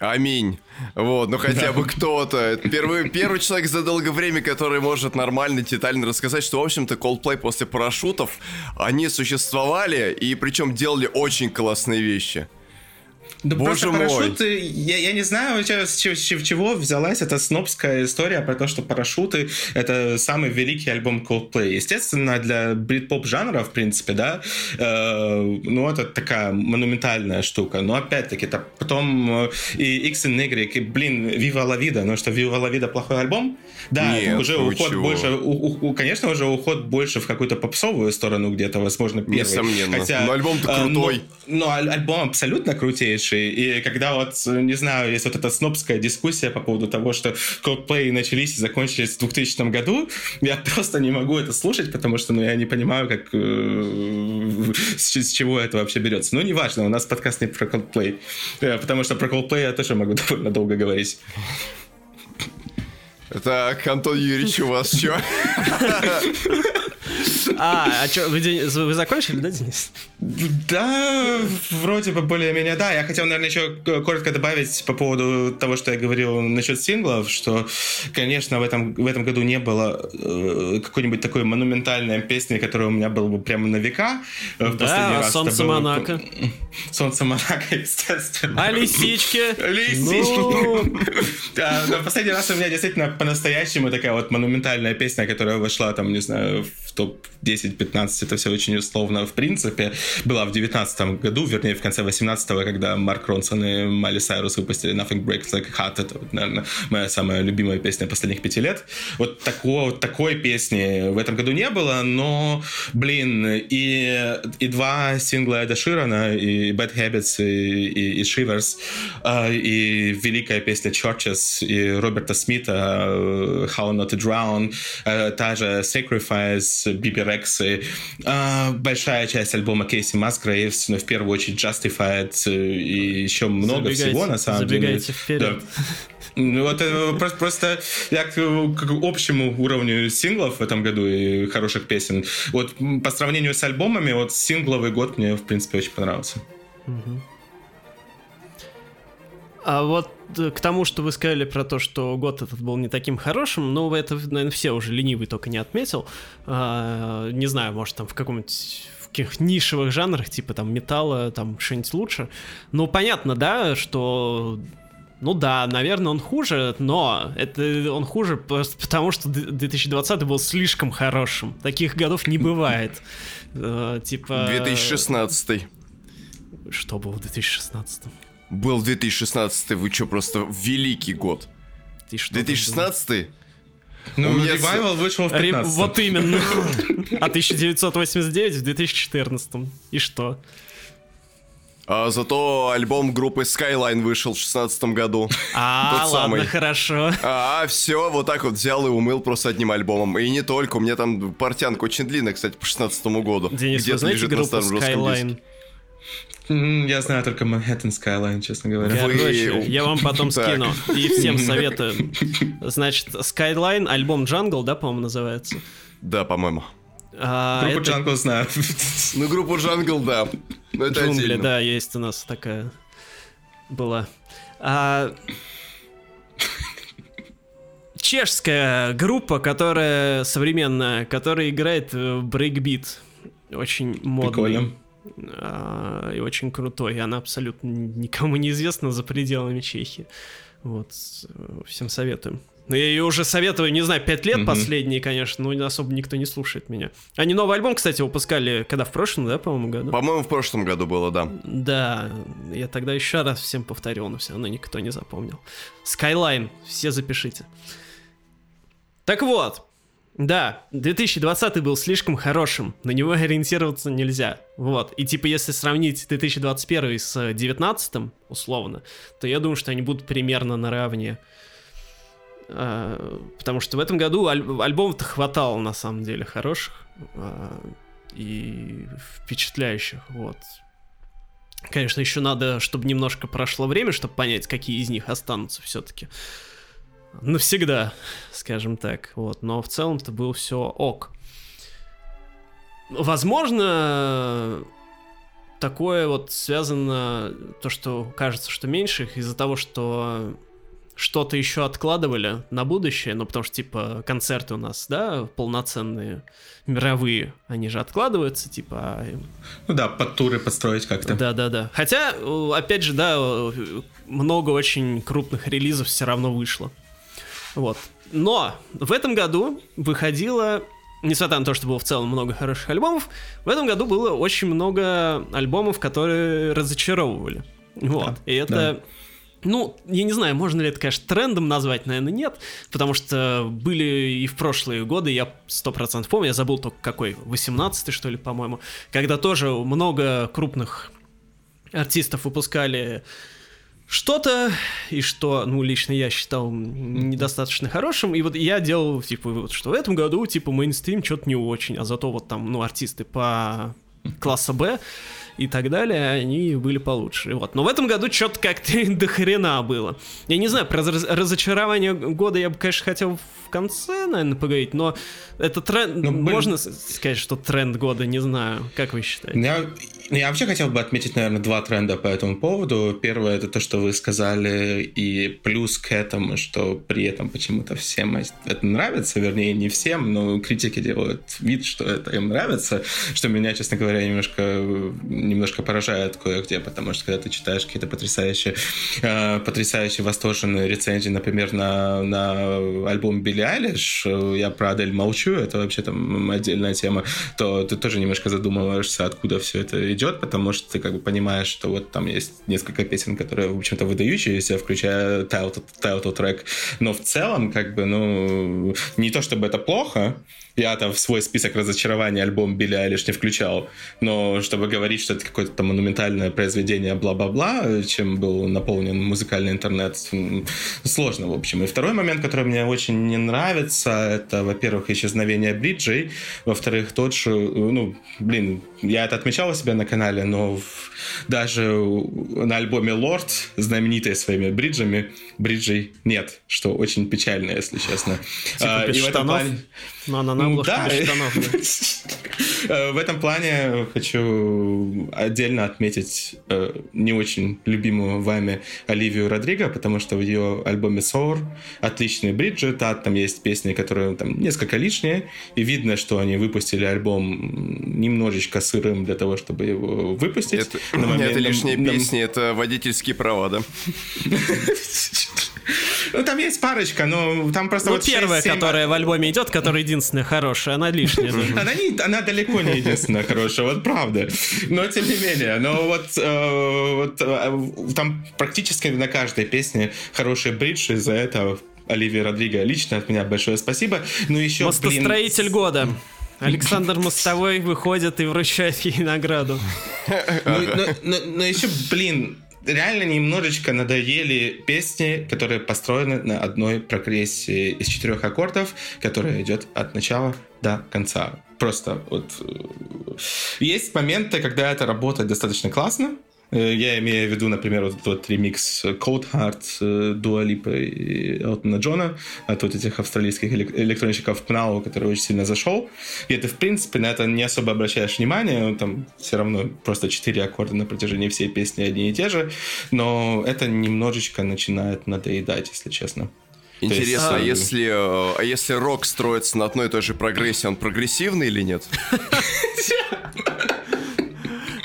Аминь. Вот, ну хотя бы кто-то. Первый, первый человек за долгое время, который может нормально, детально рассказать, что, в общем-то, Coldplay после парашютов, они существовали, и причем делали очень классные вещи. Да Боже просто парашюты, я, я не знаю, с чего, с чего взялась эта снобская история про то, что парашюты — это самый великий альбом Coldplay. Естественно, для брит-поп жанра, в принципе, да, э, ну, это такая монументальная штука. Но, опять-таки, это потом э, и X and Y, и, блин, Viva La Vida, ну что, Viva La Vida плохой альбом? Да, Нет, уже уход чего? больше, у, у, конечно, уже уход больше в какую-то попсовую сторону где-то, возможно, первый. Несомненно. Хотя, но альбом-то э, крутой. Но, но альбом абсолютно крутейший лучший. И когда вот, не знаю, есть вот эта снобская дискуссия по поводу того, что Coldplay начались и закончились в 2000 году, я просто не могу это слушать, потому что ну, я не понимаю, как э, с, с чего это вообще берется. Но неважно, у нас подкаст не про Coldplay, э, потому что про Coldplay я тоже могу довольно долго говорить. Так, Антон Юрьевич, у вас что? А, а что, вы, вы закончили, да, Денис? Да, вроде бы более-менее, да. Я хотел, наверное, еще коротко добавить по поводу того, что я говорил насчет синглов, что, конечно, в этом, в этом году не было э, какой-нибудь такой монументальной песни, которая у меня была бы прямо на века. Э, в да, раз «Солнце было... Монако». «Солнце Монако», естественно. А «Лисички»? «Лисички». Ну... Последний раз у меня действительно по-настоящему такая вот монументальная песня, которая вошла там, не знаю, в топ-10-15, это все очень условно в принципе, была в 19 году, вернее, в конце 18-го, когда Марк Ронсон и Майли Сайрус выпустили Nothing Breaks Like Heart, это, вот, наверное, моя самая любимая песня последних пяти лет. Вот, такого, такой песни в этом году не было, но, блин, и, и два сингла Эда Ширана, и Bad Habits, и, и, и Shivers, а, и великая песня Churches, и Роберта Смита How Not to Drown, а, та же Sacrifice, Биби Рекс, а, большая часть альбома Кейси Масгрейвс, но в первую очередь Justified и еще много забегайте, всего на самом забегайте деле. Вперед. Да. Ну, вот просто, просто я к, к общему уровню синглов в этом году и хороших песен. Вот по сравнению с альбомами, вот сингловый год мне, в принципе, очень понравился. А вот э, к тому, что вы сказали про то, что год этот был не таким хорошим, ну, это, наверное, все уже ленивый только не отметил. А, не знаю, может, там в каком-нибудь каких нишевых жанрах, типа там металла, там что-нибудь лучше. Ну, понятно, да, что ну да, наверное, он хуже, но это он хуже просто потому, что 2020 был слишком хорошим. Таких годов не бывает. Э, типа... 2016. Что было в 2016? Был 2016, вы что, просто великий год. 2016? Ну, меня Revival вышел в 15 Вот именно. А 1989 в 2014. И что? А зато альбом группы Skyline вышел в шестнадцатом году. А, Тот ладно, самый. хорошо. А, все, вот так вот взял и умыл просто одним альбомом. И не только, у меня там портянка очень длинная, кстати, по шестнадцатому году. Денис, вы Где-то знаете группу жестком диске. Я знаю только Manhattan Skyline, честно говоря. Вы- Короче, я вам потом скину. И всем советую. Значит, Skyline, альбом Jungle, да, по-моему, называется. Да, по-моему. А, Группу это Jungle знаю. Ну, группу Jungle, да. Но это Джунгли, отдельно. да, есть у нас такая была. А, Чешская группа, которая современная, которая играет в брейкбит. Очень модный. Прикольно. А, и очень крутой. И она абсолютно никому не известна за пределами Чехии. Вот, э, всем советую. Но я ее уже советую, не знаю, пять лет Мгм. последние, конечно, но особо никто не слушает меня. Они новый альбом, кстати, выпускали, когда в прошлом, да, по-моему, году? По-моему, в прошлом году было, да. Да, я тогда еще раз всем повторил, но все равно никто не запомнил. Skyline, все запишите. Так вот, да, 2020 был слишком хорошим, на него ориентироваться нельзя. Вот, и типа если сравнить 2021 с 2019, условно, то я думаю, что они будут примерно наравне. А, Потому что в этом году аль- альбомов-то хватало на самом деле хороших а, и впечатляющих. Вот. Конечно, еще надо, чтобы немножко прошло время, чтобы понять, какие из них останутся все-таки. Навсегда, скажем так. Вот. Но в целом-то было все ок. Возможно, такое вот связано, то, что кажется, что меньше их из-за того, что что-то еще откладывали на будущее, ну, потому что, типа, концерты у нас, да, полноценные, мировые, они же откладываются, типа, а Ну да, под туры подстроить как-то. да, да, да. Хотя, опять же, да, много очень крупных релизов все равно вышло. Вот. Но в этом году выходило, несмотря на то, что было в целом много хороших альбомов, в этом году было очень много альбомов, которые разочаровывали. Вот. Да, И это... Ну, я не знаю, можно ли это, конечно, трендом назвать, наверное, нет, потому что были и в прошлые годы, я сто процентов помню, я забыл только какой, 18 что ли, по-моему, когда тоже много крупных артистов выпускали что-то, и что, ну, лично я считал недостаточно хорошим, и вот я делал, типа, вывод, что в этом году, типа, мейнстрим что-то не очень, а зато вот там, ну, артисты по класса Б и так далее, они были получше. Вот. Но в этом году что-то как-то до хрена было. Я не знаю, про раз- разочарование года я бы, конечно, хотел в конце, наверное, поговорить, но это тренд... Ну, блин. Можно сказать, что тренд года, не знаю. Как вы считаете? Я, я вообще хотел бы отметить, наверное, два тренда по этому поводу. Первое это то, что вы сказали, и плюс к этому, что при этом почему-то всем это нравится, вернее, не всем, но критики делают вид, что это им нравится, что меня, честно говоря, немножко, немножко поражает кое-где, потому что когда ты читаешь какие-то потрясающие, э, потрясающие восторженные рецензии, например, на, на альбом Билли Айлиш, э, я про Адель молчу, это вообще там отдельная тема, то ты тоже немножко задумываешься, откуда все это идет, потому что ты как бы понимаешь, что вот там есть несколько песен, которые, в общем-то, выдающиеся, включая title, title трек, но в целом, как бы, ну, не то чтобы это плохо, я там в свой список разочарований альбом Билли Айлиш не включал, но чтобы говорить, что это какое-то там монументальное произведение бла-бла-бла, чем был наполнен музыкальный интернет, сложно, в общем. И второй момент, который мне очень не нравится, это, во-первых, исчезновение бриджей, во-вторых, тот же, ну, блин, я это отмечал у себя на канале, но в- даже на альбоме Лорд, знаменитые своими бриджами, бриджей нет, что очень печально, если честно. Типа А, без и в этом штанов? плане- Ну, она на Ну, обложке да. без штанов. да. Э, В этом плане хочу отдельно отметить э, не очень любимую вами Оливию Родриго, потому что в ее альбоме Sour отличные бриджи, там есть песни, которые там несколько лишние, и видно, что они выпустили альбом немножечко сырым для того, чтобы его выпустить. Это, На момент- это лишние на- на- песни, это водительские права, да? Ну, там есть парочка, но там просто Ну, вот первая, 6-7 которая в альбоме идет, которая единственная хорошая, она лишняя. Она, не, она далеко не единственная хорошая, вот правда. Но тем не менее, но вот, э, вот э, там практически на каждой песне хороший бридж, и за это Оливия Родриго лично от меня большое спасибо. Ну еще, блин, Мостостроитель года. Александр Мостовой выходит и вручает ей награду. Но еще, блин, реально немножечко надоели песни, которые построены на одной прогрессии из четырех аккордов, которая идет от начала до конца. Просто вот э, есть моменты, когда это работает достаточно классно, я имею в виду, например, вот тот ремикс Cold Heart Дуа Липа и Элтона Джона от вот этих австралийских электронщиков Пнау, который очень сильно зашел. И это, в принципе, на это не особо обращаешь внимание, там все равно просто четыре аккорда на протяжении всей песни одни и те же, но это немножечко начинает надоедать, если честно. Интересно, а, а если, э, а если рок строится на одной и той же прогрессии, он прогрессивный или нет?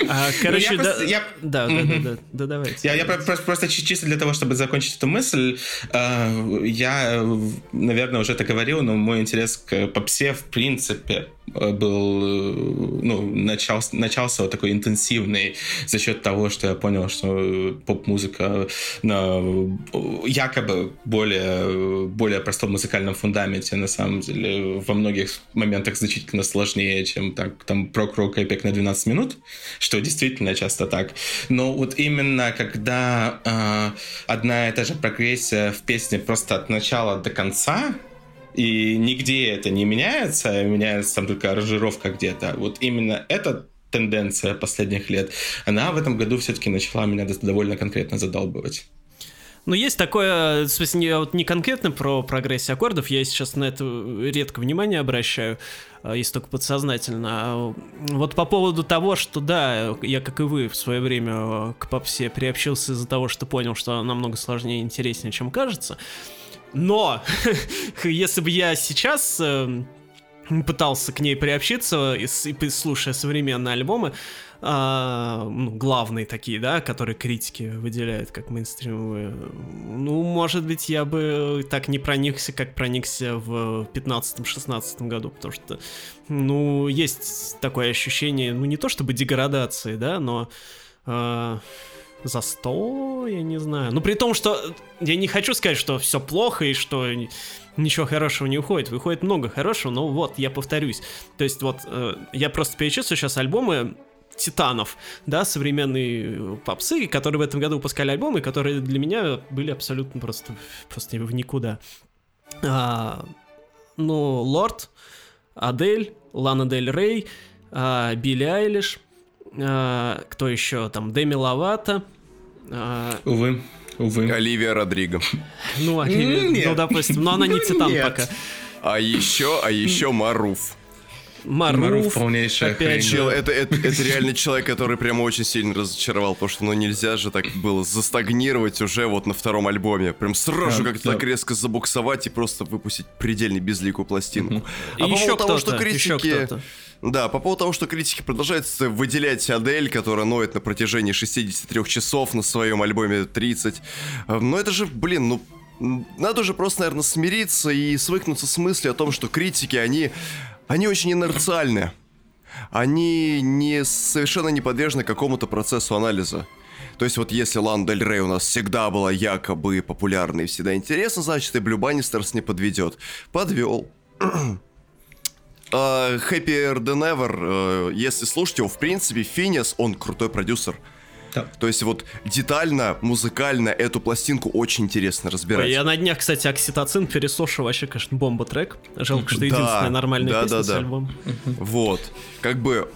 А, ну, короче, ну, да, просто, я... да, да, да, да, да, давайте. Я, я просто, просто чисто для того, чтобы закончить эту мысль, э, я, наверное, уже это говорил, но мой интерес к попсе, в принципе, Э, был, э, ну, начался, начался вот такой интенсивный за счет того, что я понял, что поп-музыка на якобы более, более простом музыкальном фундаменте, на самом деле, во многих моментах значительно сложнее, чем так, там прок-рок эпик на 12 минут, что действительно часто так. Но вот именно когда э, одна и та же прогрессия в песне просто от начала до конца, и нигде это не меняется, меняется там только аранжировка где-то. Вот именно эта тенденция последних лет, она в этом году все-таки начала меня довольно конкретно задалбывать. Ну, есть такое, в смысле, не, вот не конкретно про прогрессию аккордов, я сейчас на это редко внимание обращаю, а, если только подсознательно. А, вот по поводу того, что да, я, как и вы, в свое время к попсе приобщился из-за того, что понял, что она намного сложнее и интереснее, чем кажется. Но, если бы я сейчас э, пытался к ней приобщиться, и, и слушая современные альбомы, а, ну, главные такие, да, которые критики выделяют как мейнстримовые, ну, может быть, я бы так не проникся, как проникся в 15-16 году, потому что, ну, есть такое ощущение, ну, не то чтобы деградации, да, но... А, за 100, я не знаю. Ну, при том, что я не хочу сказать, что все плохо и что ничего хорошего не уходит. Выходит много хорошего, но вот, я повторюсь. То есть вот, э, я просто перечислю сейчас альбомы титанов, да, современные попсы, которые в этом году выпускали альбомы, которые для меня были абсолютно просто, просто в никуда. А, ну, Лорд, Адель, Лана Дель Рей, а, Билли Айлиш, а, кто еще там, Деми Ловато, а... Увы. Увы. Оливия Родриго. Ну, Оливия, ну, допустим, но она не титан пока. А еще, а еще Маруф. Маруф, Маруф полнейшая опять хрень. Чел, это, это, это реально человек, который прямо очень сильно разочаровал, потому что ну нельзя же так было застагнировать уже вот на втором альбоме. Прям сразу да, как-то да. так резко забуксовать и просто выпустить предельно безликую пластинку. А еще по того, что критики... Да, по поводу того, что критики продолжают выделять Адель, которая ноет на протяжении 63 часов на своем альбоме 30. Э, но это же, блин, ну надо же просто, наверное, смириться и свыкнуться с мыслью о том, что критики, они, они очень инерциальны. Они не, совершенно не подвержены какому-то процессу анализа. То есть вот если Лан Дель Рей у нас всегда была якобы популярной и всегда интересна, значит и Блю Баннистерс не подведет. Подвел. Uh, Happier Than Ever, uh, если слушать его, в принципе, Финиас, он крутой продюсер. Да. То есть вот детально, музыкально эту пластинку очень интересно разбирать. Ой, я на днях, кстати, окситоцин переслушал, вообще, конечно, бомба трек. Жалко, что да, единственная нормальная да, песня да, да. альбома. Вот. Как бы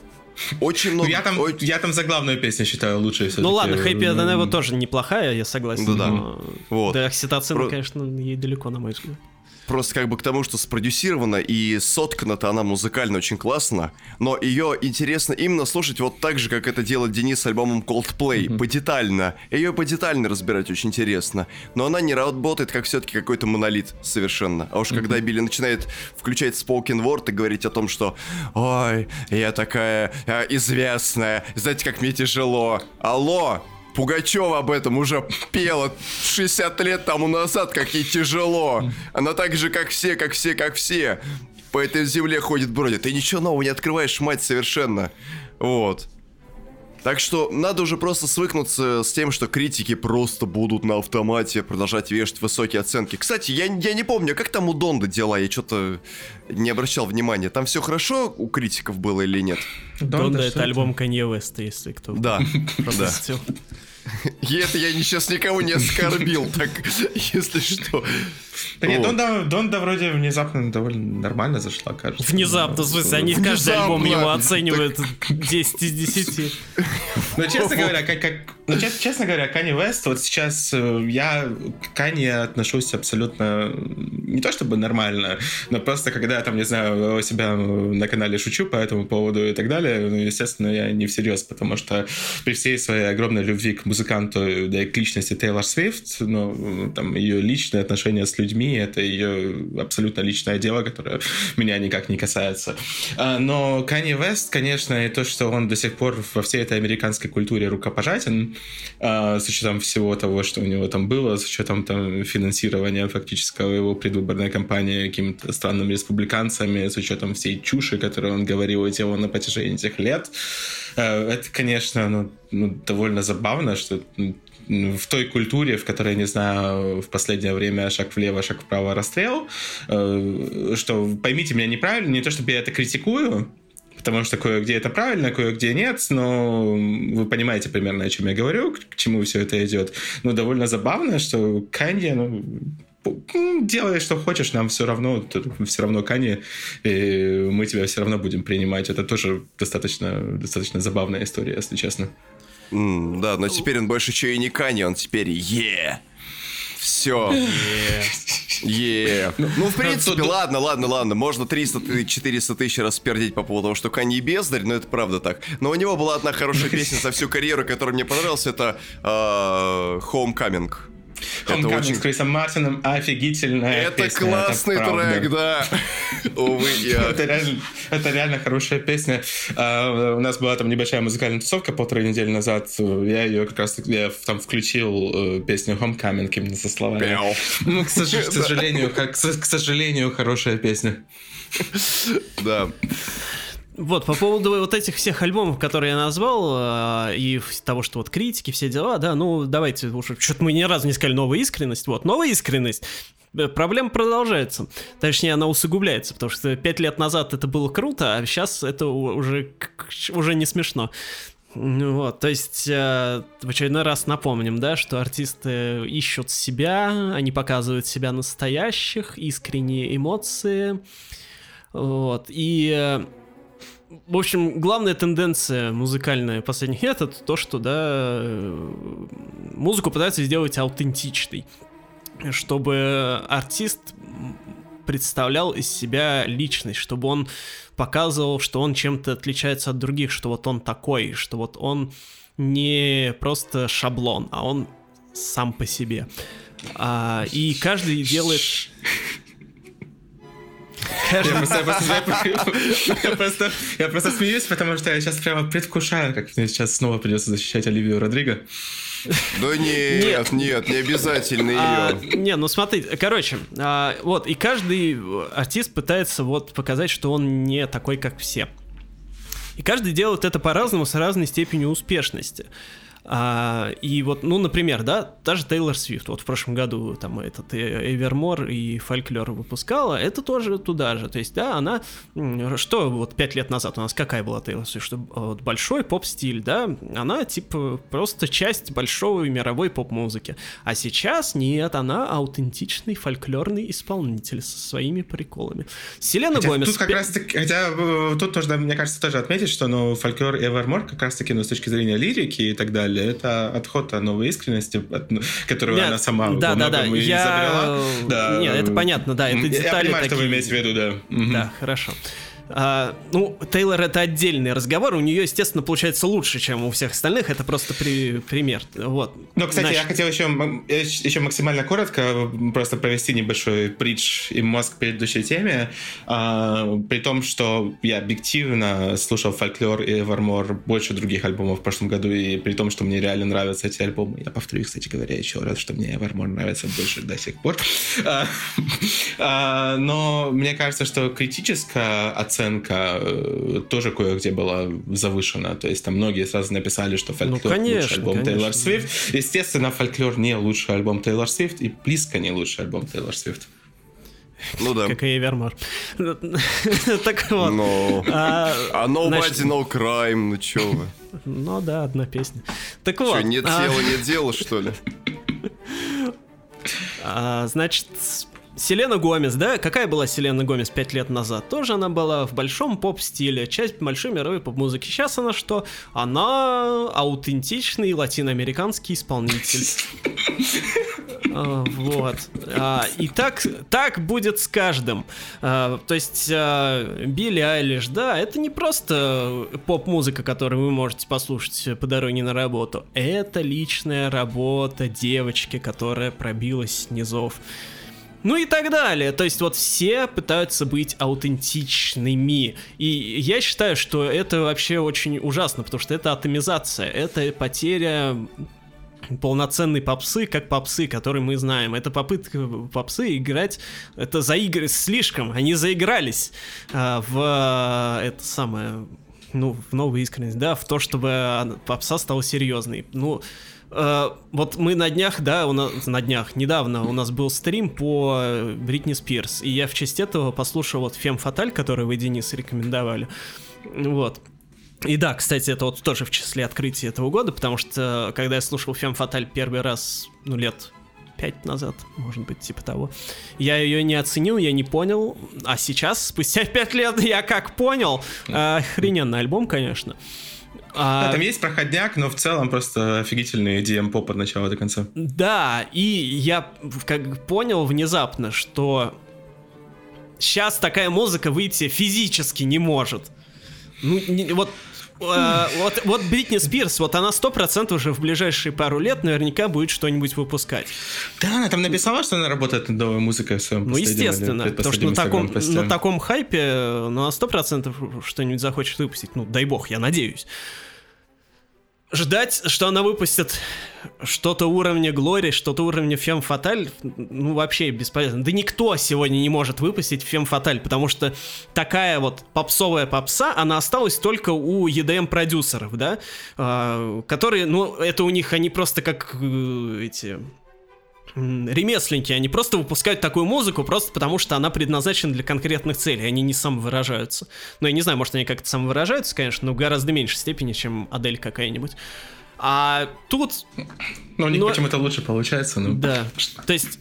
очень много... Ну, я, там, очень... я там заглавную песню считаю лучшей Ну ладно, Happy Than Ever тоже неплохая, я согласен. Ну, да. Вот. Да, окситоцин, Про... конечно, ей далеко, на мой взгляд просто как бы к тому, что спродюсирована и соткана-то она музыкально очень классно, но ее интересно именно слушать вот так же, как это делает Денис с альбомом Coldplay, mm-hmm. подетально. Ее подетально разбирать очень интересно, но она не работает как все-таки какой-то монолит совершенно. А уж mm-hmm. когда Билли начинает включать spoken word и говорить о том, что «Ой, я такая э, известная, знаете, как мне тяжело». Алло, Пугачева об этом уже пела 60 лет тому назад, как ей тяжело. Она так же, как все, как все, как все. По этой земле ходит, бродит. Ты ничего нового не открываешь, мать, совершенно. Вот. Так что надо уже просто свыкнуться с тем, что критики просто будут на автомате продолжать вешать высокие оценки. Кстати, я, я не помню, как там у Донда дела, я что-то не обращал внимания. Там все хорошо у критиков было или нет? Донда, Донда это альбом Kanye West, если кто Да, да. И это я сейчас никого не оскорбил, так, если что. Да нет, Донда, Донда вроде внезапно довольно нормально зашла, кажется. Внезапно, в смысле, они в каждый альбом его оценивают 10 из 10. Ну, честно говоря, как, как, ну, честно, честно говоря, Кани Вест, вот сейчас э, я к Кани отношусь абсолютно не то чтобы нормально, но просто когда я там, не знаю, у себя на канале шучу по этому поводу и так далее, ну, естественно, я не всерьез, потому что при всей своей огромной любви к музыканту, да и к личности Тейлор Свифт, ну, там, ее личные отношения с людьми, это ее абсолютно личное дело, которое меня никак не касается. А, но Канни Вест, конечно, и то, что он до сих пор во всей этой американской культуре рукопожатен, а, с учетом всего того, что у него там было, с учетом там финансирования фактического его предвыборной кампании какими-то странными республиканцами, с учетом всей чуши, которую он говорил и делал на протяжении этих лет, а, это, конечно, ну, ну, довольно забавно, что в той культуре, в которой, не знаю, в последнее время шаг влево, шаг вправо расстрел, э, что поймите меня неправильно, не то чтобы я это критикую, потому что кое-где это правильно, кое-где нет, но вы понимаете примерно, о чем я говорю, к чему все это идет. Ну, довольно забавно, что Канье, ну, делай, что хочешь, нам все равно, все равно Кани, и мы тебя все равно будем принимать. Это тоже достаточно, достаточно забавная история, если честно. Mm, да, но теперь он больше еще и не Кани, он теперь Е. Все. Е. Ну, ну, в принципе, ладно, ладно, ладно. Можно 300-400 тысяч раз пердеть по поводу того, что Кани бездарь, но это правда так. Но у него была одна хорошая песня за всю карьеру, которая мне понравилась, это Homecoming. Homecoming очень... с Крисом Мартином офигительная Это песня, классный это трек, да. Увы, я... это, реально, это реально хорошая песня. Uh, у нас была там небольшая музыкальная тусовка полторы недели назад. Я ее как раз я там включил uh, песню Homecoming именно со словами. Ну, к, сожалению, как, к сожалению, хорошая песня. Да. Вот, по поводу вот этих всех альбомов, которые я назвал, э, и того, что вот критики, все дела, да, ну, давайте, что-то мы ни разу не сказали новая искренность. Вот, новая искренность. Э, проблема продолжается. Точнее, она усугубляется, потому что пять лет назад это было круто, а сейчас это уже, уже не смешно. Вот, то есть э, в очередной раз напомним, да, что артисты ищут себя, они показывают себя настоящих, искренние эмоции, вот, и в общем, главная тенденция музыкальная последних лет это то, что, да, музыку пытаются сделать аутентичной, чтобы артист представлял из себя личность, чтобы он показывал, что он чем-то отличается от других, что вот он такой, что вот он не просто шаблон, а он сам по себе. А, и каждый делает... Я просто, смеюсь, потому что я сейчас прямо предвкушаю, как мне сейчас снова придется защищать Оливию Родриго. Да нет, нет, нет, не обязательно ее. А, не, ну смотри, короче, а, вот, и каждый артист пытается вот показать, что он не такой, как все. И каждый делает это по-разному, с разной степенью успешности. А, и вот, ну, например, да, даже Тейлор Свифт, вот в прошлом году там этот Эвермор и Фольклор выпускала, это тоже туда же. То есть, да, она, что вот пять лет назад у нас какая была Тейлор Свифт, что вот большой поп-стиль, да, она типа просто часть большой мировой поп-музыки. А сейчас нет, она аутентичный фольклорный исполнитель со своими приколами. Селена хотя Гомес... Тут как раз таки, хотя э, тут тоже, мне кажется, тоже отметить, что ну, фольклор и Эвермор как раз таки, ну, с точки зрения лирики и так далее, деле. Это отход от новой искренности, от, ну, которую Нет, она сама да, да, да. Я... изобрела. Да. Нет, это понятно, да, это детали Я понимаю, такие... что вы имеете в виду, да. Да, хорошо. А, ну, Тейлор это отдельный разговор, у нее, естественно, получается лучше, чем у всех остальных, это просто при, пример. Вот. Ну, кстати, Значит... я хотел еще, еще максимально коротко просто провести небольшой притч и мозг к предыдущей теме, а, при том, что я объективно слушал фольклор и Эвермор больше других альбомов в прошлом году, и при том, что мне реально нравятся эти альбомы. Я повторю, кстати говоря, еще раз, что мне Эвермор нравится больше до сих пор. А, а, но мне кажется, что критическая оценка оценка э, тоже кое-где была завышена. То есть там многие сразу написали, что «Фольклор» ну, конечно, лучший альбом конечно. Тейлор Свифт. Естественно, «Фольклор» не лучший альбом Тейлор Свифт и близко не лучший альбом Тейлор Свифт. Ну да. Как и Эвермар. так вот. А, а Nobody No Crime, ну чё вы. Ну да, одна песня. Так вот. Что, нет а... тела, нет дела, что ли? А, значит, Селена Гомес, да? Какая была Селена Гомес пять лет назад? Тоже она была в большом поп-стиле, часть большой мировой поп-музыки. Сейчас она что? Она аутентичный латиноамериканский исполнитель. А, вот. А, и так, так будет с каждым. А, то есть Билли Айлиш, да, это не просто поп-музыка, которую вы можете послушать по дороге на работу. Это личная работа девочки, которая пробилась с низов. Ну и так далее. То есть вот все пытаются быть аутентичными. И я считаю, что это вообще очень ужасно, потому что это атомизация, это потеря полноценной попсы, как попсы, которые мы знаем. Это попытка попсы играть, это заигры слишком, они заигрались а, в это самое, ну, в новую искренность, да, в то, чтобы попса стала серьезной. Ну, Uh, вот мы на днях, да, у нас на днях, недавно у нас был стрим по Бритни Спирс, и я в честь этого послушал вот Фем Фаталь, который вы, Денис, рекомендовали. Вот. И да, кстати, это вот тоже в числе открытий этого года, потому что когда я слушал Фем Фаталь первый раз, ну, лет пять назад, может быть, типа того. Я ее не оценил, я не понял. А сейчас, спустя пять лет, я как понял. Охрененный альбом, конечно. А... Да, там есть проходняк, но в целом просто офигительный DM-поп от начала до конца. Да, и я как понял внезапно, что сейчас такая музыка выйти физически не может. Ну, не, вот вот, вот Бритни Спирс, вот она сто процентов уже в ближайшие пару лет наверняка будет что-нибудь выпускать. Да, она там написала, что она работает над новой музыкой в своем Ну, естественно, потому что на таком, на таком хайпе, ну, на сто процентов что-нибудь захочет выпустить. Ну, дай бог, я надеюсь ждать, что она выпустит что-то уровня Глори, что-то уровня Фем Фаталь, ну, вообще бесполезно. Да никто сегодня не может выпустить Фем Фаталь, потому что такая вот попсовая попса, она осталась только у EDM-продюсеров, да, а, которые, ну, это у них, они просто как э, эти ремесленники, они просто выпускают такую музыку просто потому, что она предназначена для конкретных целей, они не самовыражаются. Ну, я не знаю, может, они как-то самовыражаются, конечно, но в гораздо меньшей степени, чем Адель какая-нибудь. А тут... Ну, у них но... почему-то лучше получается, ну... Да, то есть,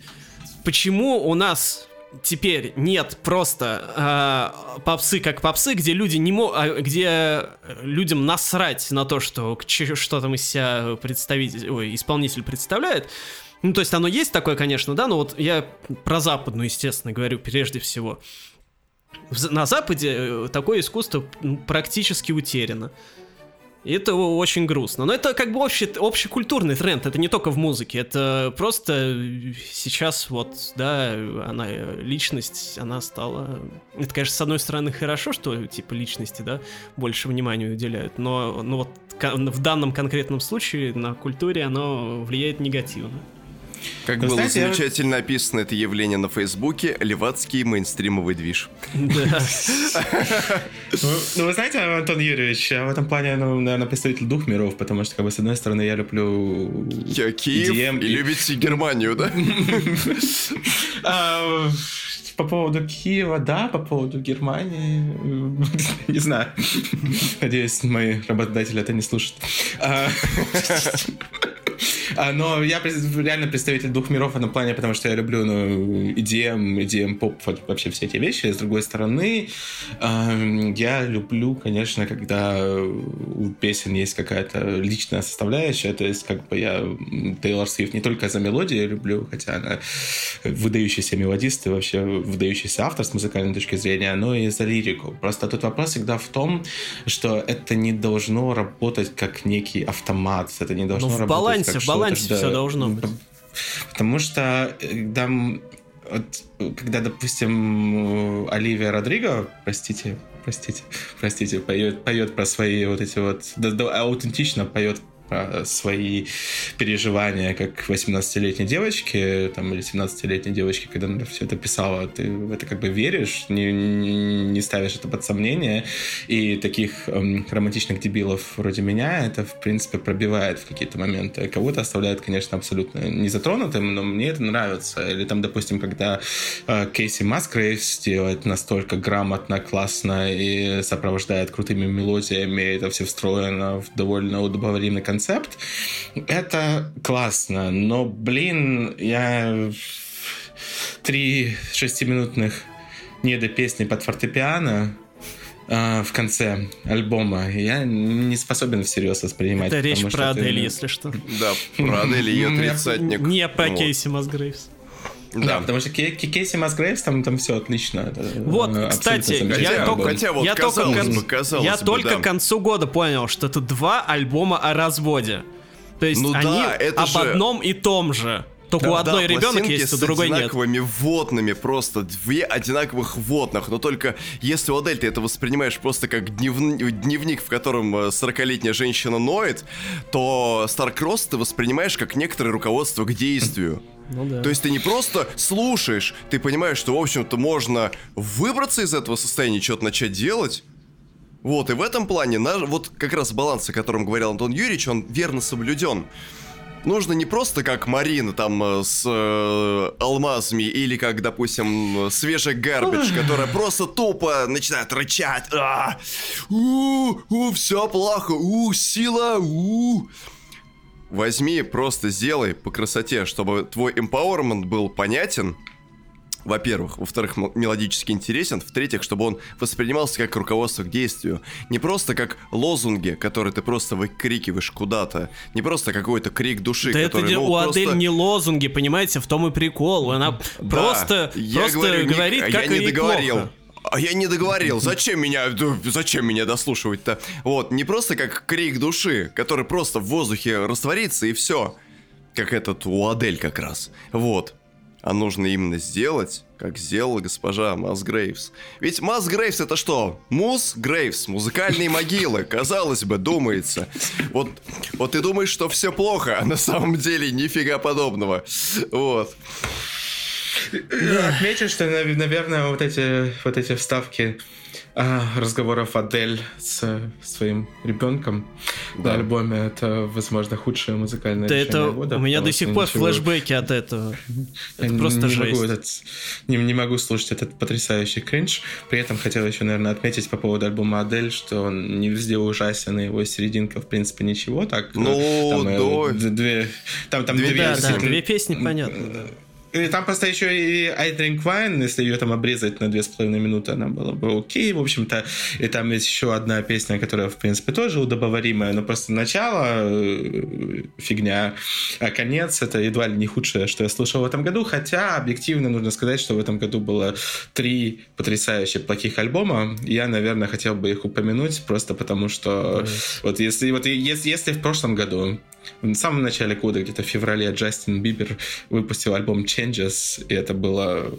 почему у нас теперь нет просто э, попсы как попсы, где люди не мо, а, где людям насрать на то, что что там из себя представитель, ой, исполнитель представляет, ну, то есть оно есть такое, конечно, да, но вот я про западную, естественно, говорю прежде всего. На Западе э, такое искусство ну, практически утеряно. И это очень грустно. Но это как бы общий, общекультурный тренд, это не только в музыке, это просто сейчас вот, да, она, личность, она стала... Это, конечно, с одной стороны хорошо, что типа личности, да, больше внимания уделяют, но, но вот в данном конкретном случае на культуре оно влияет негативно. Как было знаете, замечательно я... описано это явление на Фейсбуке, левацкий мейнстримовый движ. Ну, ну, вы знаете, Антон Юрьевич, я в этом плане, ну, наверное, представитель двух миров, потому что, как бы, с одной стороны, я люблю Киев и любите Германию, да? А, по поводу Киева, да, по поводу Германии, не знаю. Надеюсь, мои работодатели это не слушают. А, но я реально представитель двух миров в этом плане, потому что я люблю ну, EDM, EDM поп, вообще все эти вещи. С другой стороны, я люблю, конечно, когда у песен есть какая-то личная составляющая, то есть как бы я Тейлор Свифт не только за мелодию люблю, хотя она выдающийся мелодист и вообще выдающийся автор с музыкальной точки зрения, но и за лирику. Просто тут вопрос всегда в том, что это не должно работать как некий автомат, это не должно ну, в работать балансе, как в балансе да, все должно быть. Потому что когда, э, вот, когда, допустим, Оливия Родриго, простите, простите, простите, поет, поет про свои вот эти вот, да, да, аутентично поет свои переживания как 18-летней девочки, там, или 17-летней девочки, когда она все это писала, ты в это как бы веришь, не, не ставишь это под сомнение, и таких эм, романтичных дебилов вроде меня это, в принципе, пробивает в какие-то моменты. Кого-то оставляет, конечно, абсолютно незатронутым, но мне это нравится. Или там, допустим, когда э, Кейси Маскрейвс делает настолько грамотно, классно и сопровождает крутыми мелодиями, это все встроено в довольно удобоваримый концепт, это классно, но, блин, я три шестиминутных недо песни под фортепиано э, в конце альбома я не способен всерьез воспринимать. Это речь про Адель, если что. Да, про Адель ее тридцатник. Не про Кейси Масгрейвс. Да, да, потому что Кейси Масгрейвс там, там все отлично. Вот, кстати, я только, хотя вот, я только, бы, я бы, только да. к концу года понял, что это два альбома о разводе. То есть ну они да, это об же... одном и том же. Только да, у одной да, ребенок есть, у другой нет. одинаковыми водными просто, две одинаковых водных, но только если у Адель ты это воспринимаешь просто как днев... дневник, в котором 40-летняя э, женщина ноет, то Старкросс ты воспринимаешь как некоторое руководство к действию. Ну, да. То есть ты не просто слушаешь, ты понимаешь, что, в общем-то, можно выбраться из этого состояния, что-то начать делать. Вот, и в этом плане, наш, вот как раз баланс, о котором говорил Антон Юрьевич, он верно соблюден. Нужно не просто как Марина там э, с э, алмазами или как, допустим, свежий гарбидж, которая просто тупо начинает рычать. А, у, у, все плохо, у, сила, у. Возьми, просто сделай по красоте, чтобы твой empowerment был понятен, во-первых. Во-вторых, мелодически интересен. В-третьих, чтобы он воспринимался как руководство к действию. Не просто как лозунги, которые ты просто выкрикиваешь куда-то. Не просто какой-то крик души, да который... это ну, у просто... Адель не лозунги, понимаете, в том и прикол. Она да, просто, я просто говорю, говорит, не, как я не договорил. Плохо. А я не договорил. Зачем меня, зачем меня дослушивать-то? Вот, не просто как крик души, который просто в воздухе растворится и все. Как этот у Адель как раз. Вот. А нужно именно сделать, как сделала госпожа Мас Грейвс. Ведь Мас Грейвс это что? Мус Грейвс, музыкальные могилы, казалось бы, думается. Вот, вот ты думаешь, что все плохо, а на самом деле нифига подобного. Вот. Отмечу, что, наверное, вот эти, вот эти вставки а, разговоров Адель с своим ребенком да. на альбоме это, возможно, худшее музыкальное да это года. У меня до сих пор ничего... флешбеки от этого. Это Я просто не жесть. Могу этот, не, не могу слушать этот потрясающий кринж. При этом хотел еще, наверное, отметить по поводу альбома Адель, что он не везде ужасен, и его серединка, в принципе, ничего. Так, ну, там, э, да. две, там, там две, две, да, да, две песни, понятно. Да. И там просто еще и I Drink Wine, если ее там обрезать на две с половиной минуты, она была бы окей, в общем-то. И там есть еще одна песня, которая, в принципе, тоже удобоваримая, но просто начало э, фигня, а конец — это едва ли не худшее, что я слушал в этом году, хотя объективно нужно сказать, что в этом году было три потрясающе плохих альбома. Я, наверное, хотел бы их упомянуть, просто потому что вот если, вот если, если в прошлом году в самом начале года, где-то в феврале, Джастин Бибер выпустил альбом Changes, и это было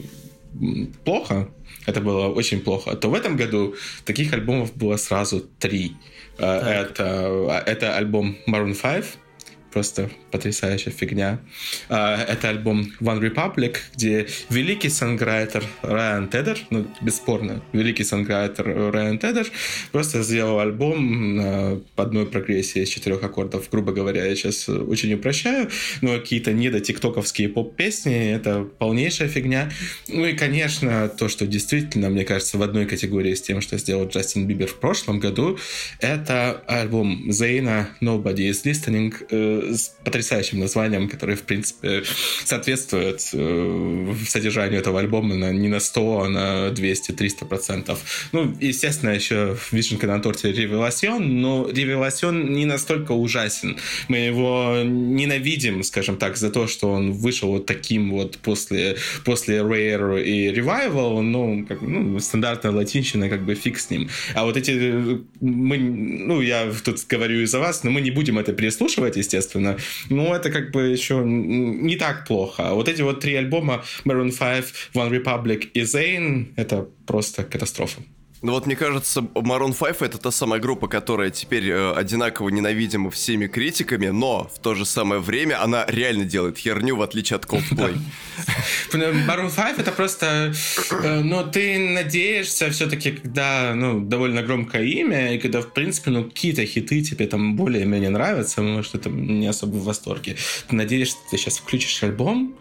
плохо, это было очень плохо, то в этом году таких альбомов было сразу три. Это, это альбом Maroon 5, просто потрясающая фигня. А, это альбом One Republic, где великий санграйтер Райан Тедер, ну, бесспорно, великий санграйтер Райан Тедер просто сделал альбом на одной прогрессии из четырех аккордов, грубо говоря, я сейчас очень упрощаю, но какие-то недотиктоковские поп-песни, это полнейшая фигня. Ну и, конечно, то, что действительно, мне кажется, в одной категории с тем, что сделал Джастин Бибер в прошлом году, это альбом Зейна Nobody is Listening, э, с потрясающим названием, которое, в принципе, соответствует э, содержанию этого альбома на, не на 100, а на 200-300 процентов. Ну, естественно, еще вишенка на торте Ревеласион, но Ревеласион не настолько ужасен. Мы его ненавидим, скажем так, за то, что он вышел вот таким вот после, после Rare и Revival, ну, как, ну, стандартная латинщина, как бы фиг с ним. А вот эти, мы, ну, я тут говорю из-за вас, но мы не будем это переслушивать, естественно, естественно. Но это как бы еще не так плохо. А вот эти вот три альбома Maroon 5, One Republic и Zayn — это просто катастрофа. Ну вот мне кажется, Maroon 5 это та самая группа, которая теперь э, одинаково ненавидима всеми критиками, но в то же самое время она реально делает херню, в отличие от Coldplay. Maroon 5 это просто... Э, но ты надеешься все-таки, когда ну, довольно громкое имя, и когда, в принципе, ну, какие-то хиты тебе там более-менее нравятся, может, ты там не особо в восторге. Ты надеешься, ты сейчас включишь альбом,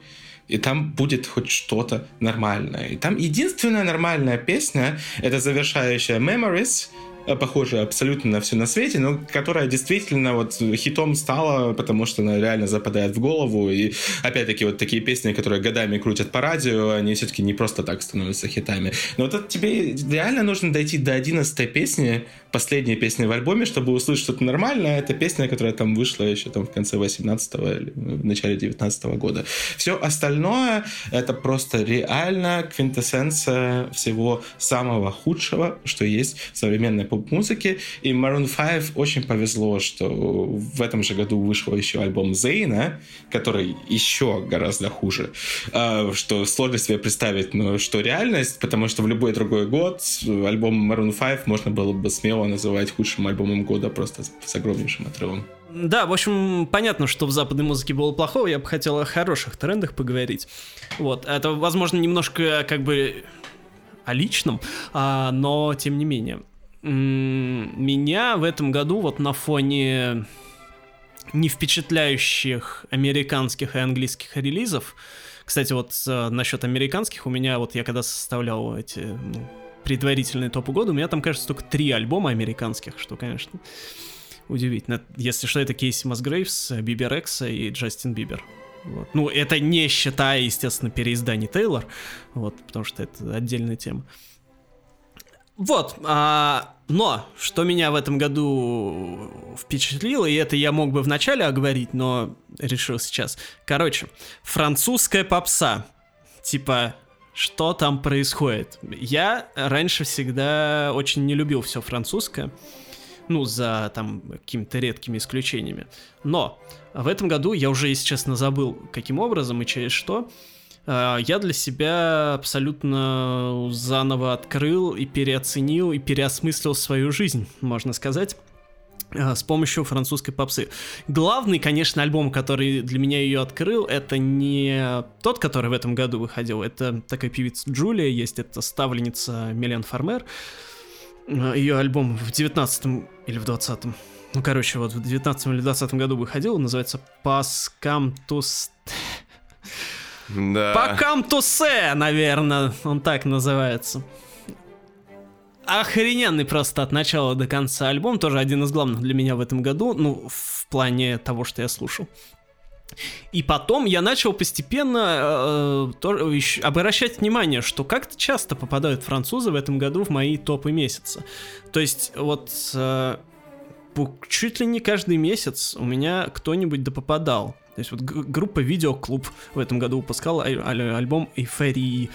и там будет хоть что-то нормальное. И там единственная нормальная песня — это завершающая Memories — похожая абсолютно на все на свете, но которая действительно вот хитом стала, потому что она реально западает в голову. И опять-таки вот такие песни, которые годами крутят по радио, они все-таки не просто так становятся хитами. Но вот тебе реально нужно дойти до 11 песни, последней песни в альбоме, чтобы услышать что-то нормальное. Это песня, которая там вышла еще там в конце 18 или в начале 19 года. Все остальное это просто реально квинтэссенция всего самого худшего, что есть в современной поп-музыки. И Maroon 5 очень повезло, что в этом же году вышел еще альбом Зейна, который еще гораздо хуже. А, что сложно себе представить, но что реальность, потому что в любой другой год альбом Maroon 5 можно было бы смело называть худшим альбомом года просто с огромнейшим отрывом. Да, в общем, понятно, что в западной музыке было плохого, я бы хотел о хороших трендах поговорить. Вот, это, возможно, немножко как бы о личном, а, но тем не менее меня в этом году вот на фоне не впечатляющих американских и английских релизов, кстати, вот э, насчет американских, у меня вот я когда составлял эти ну, предварительные топы года, у меня там, кажется, только три альбома американских, что, конечно, удивительно. Если что, это Кейси Масгрейвс, Бибер Экса и Джастин Бибер. Вот. Ну, это не считая, естественно, переизданий Тейлор, вот, потому что это отдельная тема. Вот, а, но что меня в этом году впечатлило, и это я мог бы вначале оговорить, но решил сейчас. Короче, французская попса. Типа, что там происходит? Я раньше всегда очень не любил все французское. Ну, за там какими-то редкими исключениями. Но в этом году я уже, если честно, забыл, каким образом и через что. А, я для себя абсолютно заново открыл и переоценил и переосмыслил свою жизнь, можно сказать а, с помощью французской попсы. Главный, конечно, альбом, который для меня ее открыл, это не тот, который в этом году выходил, это такая певица Джулия есть, это ставленница Милен Фармер. А, ее альбом в 19 или в 20 ну, короче, вот в 19 или 20 году выходил, называется Паскам Тус... Да. Тусе, наверное, он так называется. Охрененный просто от начала до конца альбом, тоже один из главных для меня в этом году, ну, в плане того, что я слушал. И потом я начал постепенно э, то, еще, обращать внимание, что как-то часто попадают французы в этом году в мои топы месяца. То есть вот э, чуть ли не каждый месяц у меня кто-нибудь да попадал. То есть вот группа Видеоклуб в этом году выпускала аль- аль- альбом Эйфории.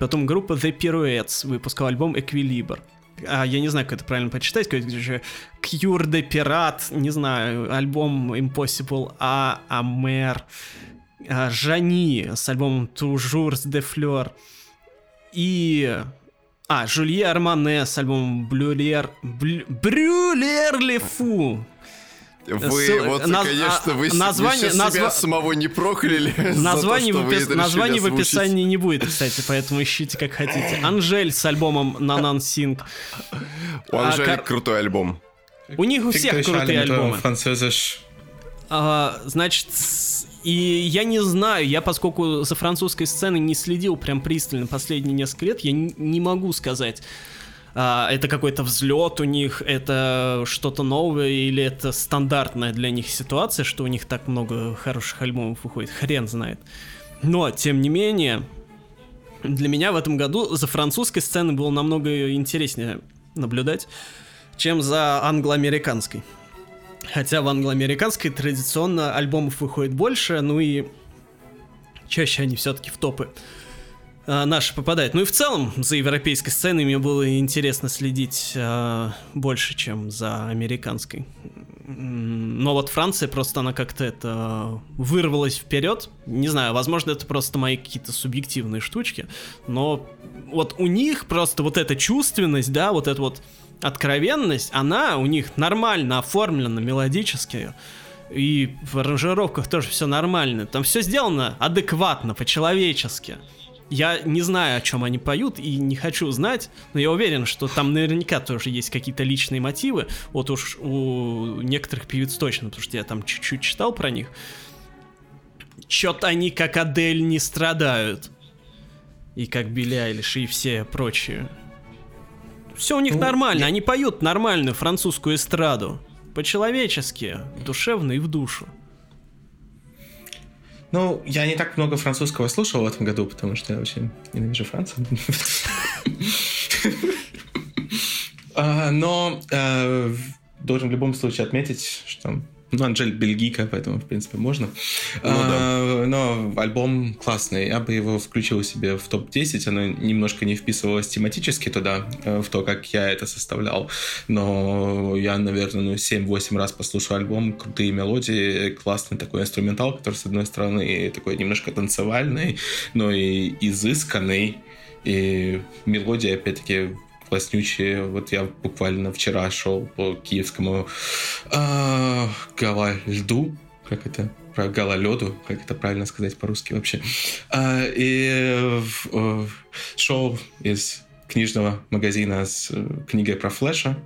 Потом группа The Pirouettes выпускала альбом Equilibre. А, я не знаю, как это правильно прочитать, какой-то же Cure de Pirate, не знаю, альбом Impossible А, Амер, Жани с альбомом Toujours de Fleur и... А, Жулье Армане с альбомом Блюлер... Брюлер Лефу. Вы, Ссыл... вот, Наз... конечно, вы, название, вы назва... себя самого не прокляли. Название, то, в, опис... название в описании не будет, кстати, поэтому ищите как хотите. Анжель с альбомом Нанан Синг. У Анжели а, крутой альбом. У них у всех крутые альбомы. А, значит, и я не знаю, я поскольку за французской сценой не следил прям пристально последние несколько лет, я не могу сказать а, это какой-то взлет у них, это что-то новое или это стандартная для них ситуация, что у них так много хороших альбомов выходит, хрен знает. Но, тем не менее, для меня в этом году за французской сценой было намного интереснее наблюдать, чем за англо-американской. Хотя в англо-американской традиционно альбомов выходит больше, ну и чаще они все-таки в топы наши попадают. Ну и в целом за европейской сценой мне было интересно следить э, больше, чем за американской. но вот Франция просто она как-то это вырвалась вперед. Не знаю, возможно, это просто мои какие-то субъективные штучки, но вот у них просто вот эта чувственность, да, вот эта вот откровенность, она у них нормально оформлена мелодически. И в аранжировках тоже все нормально. Там все сделано адекватно, по-человечески. Я не знаю, о чем они поют, и не хочу знать, но я уверен, что там наверняка тоже есть какие-то личные мотивы. Вот уж у некоторых певиц точно, потому что я там чуть-чуть читал про них. Чё-то они, как Адель, не страдают. И как Билли Айлиш, и все прочие. Все у них ну, нормально, я... они поют нормальную французскую эстраду. По-человечески, душевно и в душу. Ну, я не так много французского слушал в этом году, потому что я очень ненавижу Францию. А, но э, должен в любом случае отметить, что ну, Анжель бельгийка, поэтому, в принципе, можно. Ну, а, да. Но альбом классный. Я бы его включил себе в топ-10. Оно немножко не вписывалось тематически туда, э, в то, как я это составлял. Но я, наверное, ну, 7-8 раз послушал альбом. Крутые мелодии, классный такой инструментал, который, с одной стороны, такой немножко танцевальный, но и изысканный. И мелодия, опять-таки, класснючие. Вот я буквально вчера шел по киевскому э, гала-льду, как это, про гала-леду, как это правильно сказать по-русски вообще. Э, и э, шел из книжного магазина с э, книгой про Флэша,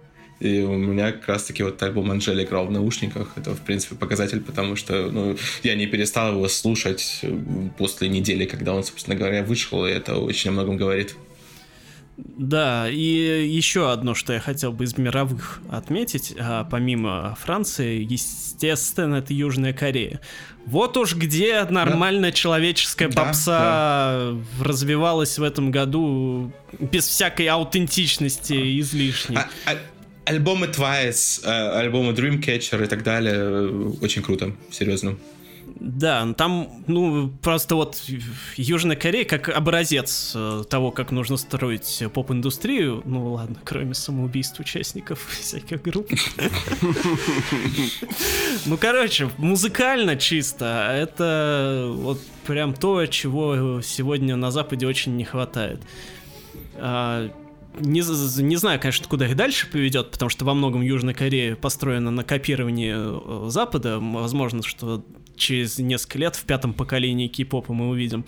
и у меня как раз-таки вот альбом Анжели играл в наушниках. Это, в принципе, показатель, потому что ну, я не перестал его слушать э, после недели, когда он, собственно говоря, вышел, и это очень о многом говорит. Да, и еще одно, что я хотел бы из мировых отметить, а, помимо Франции, естественно, это Южная Корея. Вот уж где нормальная да. человеческая попса да, развивалась в этом году без всякой аутентичности излишней. А, а, альбомы Twice, э, альбомы Dreamcatcher и так далее, э, очень круто, серьезно. Да, там, ну, просто вот Южная Корея как образец э, того, как нужно строить поп-индустрию. Ну ладно, кроме самоубийств участников всяких групп. Ну, короче, музыкально чисто. Это вот прям то, чего сегодня на Западе очень не хватает. А, не, не знаю, конечно, куда их дальше поведет, потому что во многом Южная Корея построена на копировании э, Запада. Возможно, что через несколько лет в пятом поколении кей-попа мы увидим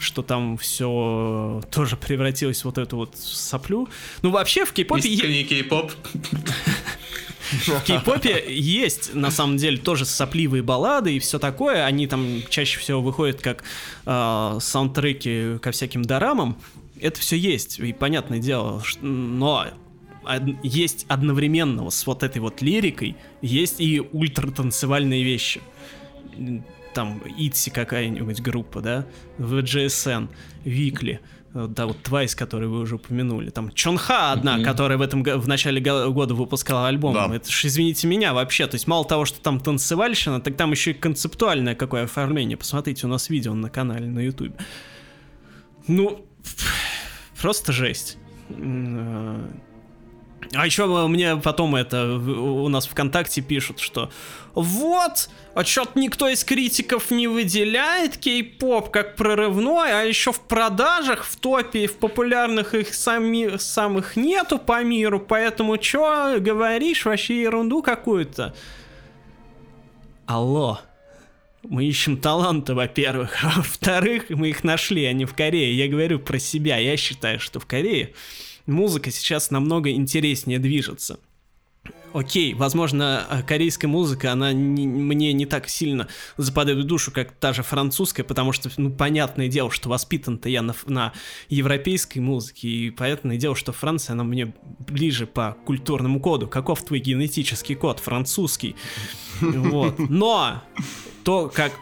что там все тоже превратилось в вот эту вот соплю. Ну, вообще в кей-попе... Есть кей-поп. В кей-попе есть, на самом деле, тоже сопливые баллады и все такое. Они там чаще всего выходят как э, саундтреки ко всяким дорамам. Это все есть, и понятное дело, но есть одновременно с вот этой вот лирикой, есть и ультратанцевальные вещи там Итси какая-нибудь группа, да, VGSN, Викли, э, да, вот Твайс, который вы уже упомянули, там Чонха одна, mm-hmm. которая в этом в начале года выпускала альбом, да. это ж, извините меня, вообще, то есть мало того, что там танцевальщина, так там еще и концептуальное какое оформление, посмотрите, у нас видео на канале на YouTube. Ну, просто жесть. Э, а еще мне потом это у нас ВКонтакте пишут, что вот, а что-то никто из критиков не выделяет кей-поп как прорывной, а еще в продажах, в топе, в популярных их сами, самых нету по миру, поэтому что говоришь, вообще ерунду какую-то. Алло. Мы ищем таланты, во-первых, а во-вторых, мы их нашли, они в Корее. Я говорю про себя, я считаю, что в Корее музыка сейчас намного интереснее движется. Окей, возможно, э, корейская музыка, она не, мне не так сильно западает в душу, как та же французская, потому что, ну, понятное дело, что воспитан-то я на, на европейской музыке, и понятное дело, что Франция, она мне ближе по культурному коду. Каков твой генетический код? Французский. Вот. Но то, как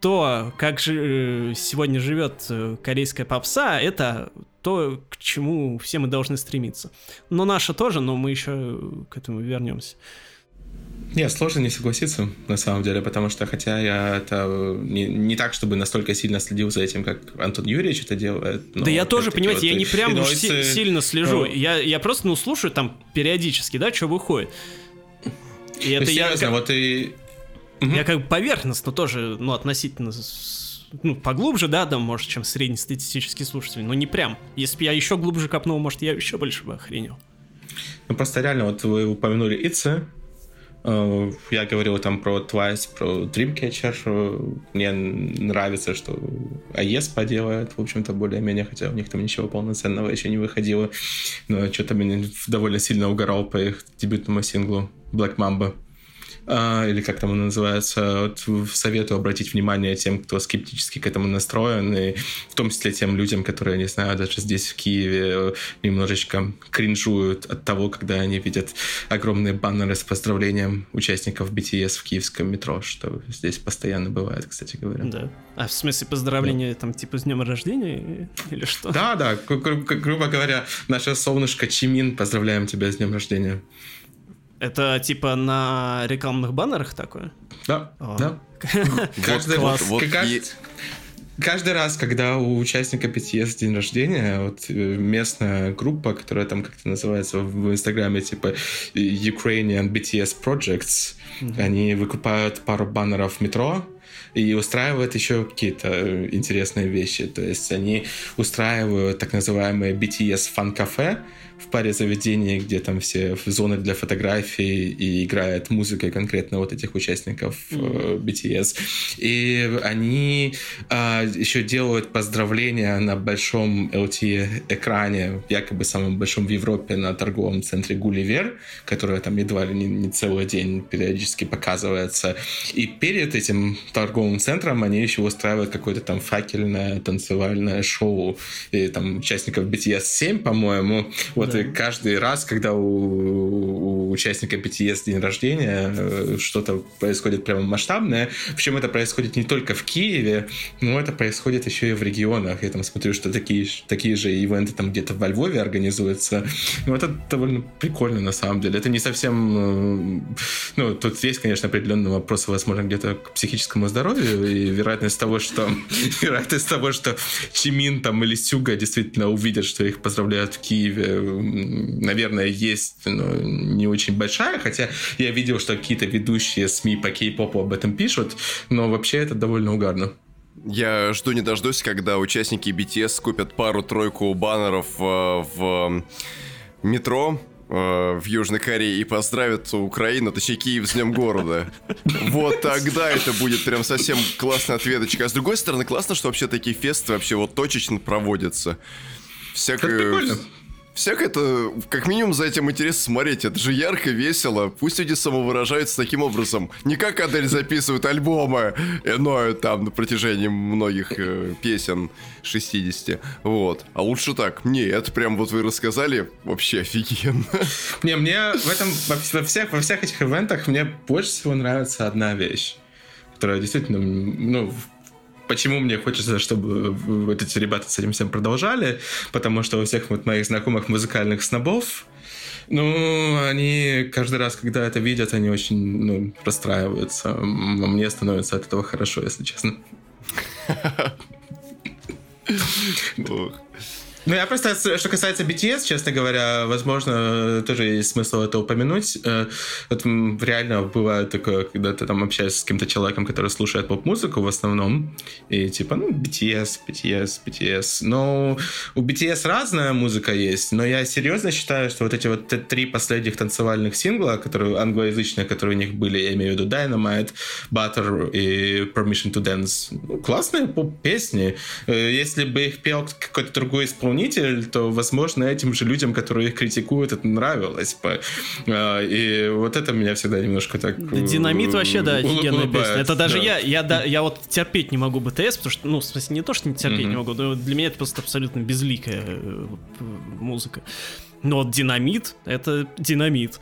то, как же э, сегодня живет э, корейская попса, это то, к чему все мы должны стремиться. Но наша тоже, но мы еще к этому вернемся. Нет, сложно не согласиться, на самом деле, потому что, хотя я это не, не так, чтобы настолько сильно следил за этим, как Антон Юрьевич это делает. Да я тоже, понимаете, вот я не прям уж си- сильно слежу. Ну, я, я просто, ну, слушаю там периодически, да, что выходит. И это я, серьезно, вот и... я как бы поверхностно тоже, ну, относительно ну, поглубже, да, да, может, чем среднестатистический слушатель, но не прям. Если бы я еще глубже копнул, может, я еще больше бы охренел. Ну, просто реально, вот вы упомянули Ицы. Э, Я говорил там про Twice, про Dreamcatcher. Мне нравится, что АЕС поделает, в общем-то, более-менее, хотя у них там ничего полноценного еще не выходило. Но что-то меня довольно сильно угорал по их дебютному синглу Black Mamba. А, или как там он называется, вот советую обратить внимание тем, кто скептически к этому настроен, и в том числе тем людям, которые, не знаю, даже здесь в Киеве немножечко кринжуют от того, когда они видят огромные баннеры с поздравлением участников BTS в киевском метро, что здесь постоянно бывает, кстати говоря. Да. А в смысле поздравления там типа с днем рождения или что? Да, да, гру- грубо говоря, наше солнышко Чимин, поздравляем тебя с днем рождения. Это типа на рекламных баннерах такое? Да, А. да. Каждый. Вот е- каждый раз, когда у участника BTS день рождения, вот э, местная группа, которая там как-то называется в Инстаграме, типа Ukrainian BTS Projects, они выкупают пару баннеров в метро, и устраивают еще какие-то э, интересные вещи. То есть они устраивают так называемые BTS фан-кафе в паре заведений, где там все зоны для фотографий и играет музыка конкретно вот этих участников э, BTS. И они а, еще делают поздравления на большом LTE-экране, якобы самом большом в Европе, на торговом центре Гулливер, которое там едва ли не, не целый день периодически показывается. И перед этим торговым центром они еще устраивают какое-то там факельное танцевальное шоу. И там участников BTS 7, по-моему. Вот И каждый раз, когда у, у участника BTS день рождения, э, что-то происходит прямо масштабное. Причем это происходит не только в Киеве, но это происходит еще и в регионах. Я там смотрю, что такие, такие же ивенты там где-то во Львове организуются. Ну, это довольно прикольно на самом деле. Это не совсем... э, Ну, тут есть, конечно, определенные вопросы, возможно, где-то к психическому здоровью и вероятность того, что... Вероятность того, что Чимин там или Сюга действительно увидят, что их поздравляют в Киеве, наверное, есть, но не очень большая, хотя я видел, что какие-то ведущие СМИ по кей-попу об этом пишут, но вообще это довольно угарно. Я жду не дождусь, когда участники BTS купят пару-тройку баннеров э, в метро э, в Южной Корее и поздравят Украину, точнее Киев с Днем города. Вот тогда это будет прям совсем классная ответочка. А с другой стороны, классно, что вообще такие фесты вообще вот точечно проводятся. Всякое... Всяко это, как минимум, за этим интересно смотреть. Это же ярко, весело. Пусть люди самовыражаются таким образом. Не как Адель записывает альбомы, но там на протяжении многих э, песен 60. Вот. А лучше так. Не, это прям вот вы рассказали, вообще офигенно. Не, мне в этом, во, всех, во всех этих ивентах мне больше всего нравится одна вещь, которая действительно, ну, почему мне хочется, чтобы вот эти ребята с этим всем продолжали, потому что у всех вот моих знакомых музыкальных снобов, ну, они каждый раз, когда это видят, они очень, ну, расстраиваются. Мне становится от этого хорошо, если честно. Ну, я просто, с- что касается BTS, честно говоря, возможно, тоже есть смысл это упомянуть. Э, Вот реально бывает такое, когда ты там общаешься с каким-то человеком, который слушает поп-музыку в основном, и типа, ну, BTS, BTS, BTS. Но у BTS разная музыка есть, но я серьезно считаю, что вот эти вот три последних танцевальных сингла, которые англоязычные, которые у них были, я имею в виду Dynamite, Butter и Permission to Dance, ну, классные поп-песни. Э, Если бы их пел какой-то другой исполнитель, то, возможно, этим же людям, которые их критикуют, это нравилось бы. Э, И вот это меня всегда немножко так... Динамит вообще, да, офигенная песня. Это даже да. я, я, да, я вот терпеть не могу БТС, потому что, ну, в смысле, не то, что не терпеть Мгм. не могу, но для меня это просто абсолютно безликая э, э, музыка. Но вот динамит — это динамит.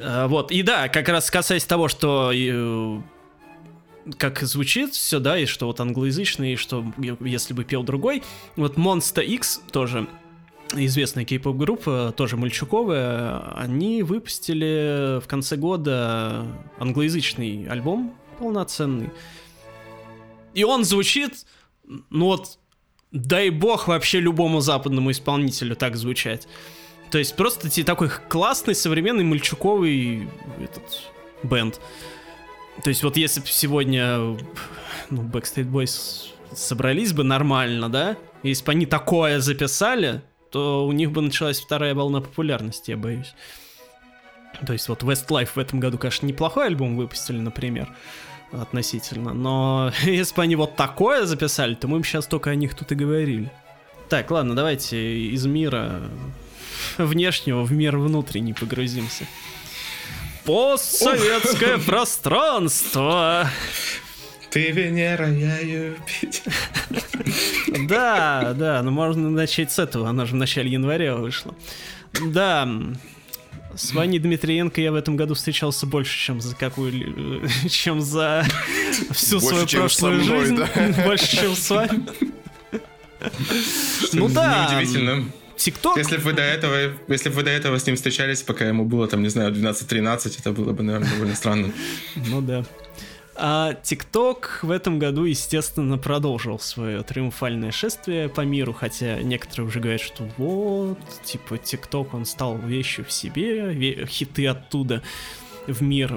А, Вот, и да, как раз касаясь того, что э, как звучит все, да, и что вот англоязычный, и что если бы пел другой. Вот Monster X тоже известная кей-поп группа, тоже мальчуковая, они выпустили в конце года англоязычный альбом полноценный. И он звучит, ну вот, дай бог вообще любому западному исполнителю так звучать. То есть просто такой классный, современный, мальчуковый этот бенд. То есть вот если бы сегодня ну, Backstreet Boys собрались бы нормально, да, если бы они такое записали, то у них бы началась вторая волна популярности, я боюсь. То есть вот Westlife в этом году, конечно, неплохой альбом выпустили, например, относительно, но если бы они вот такое записали, то мы бы сейчас только о них тут и говорили. Так, ладно, давайте из мира внешнего в мир внутренний погрузимся. Постсоветское пространство. Ты Венера, я Юпитер. Да, да, ну можно начать с этого, она же в начале января вышла. Да, с Ваней Дмитриенко я в этом году встречался больше, чем за какую, чем за всю Больше, свою прошлую мной, жизнь. да. Больше, чем с вами. Ну да. Неудивительно. ТикТок Если бы вы до этого, если бы вы до этого с ним встречались, пока ему было, там, не знаю, 12-13, это было бы, наверное, довольно странно. Ну да. А ТикТок в этом году, естественно, продолжил свое триумфальное шествие по миру, хотя некоторые уже говорят, что вот, типа, ТикТок, он стал вещью в себе, ве- хиты оттуда в мир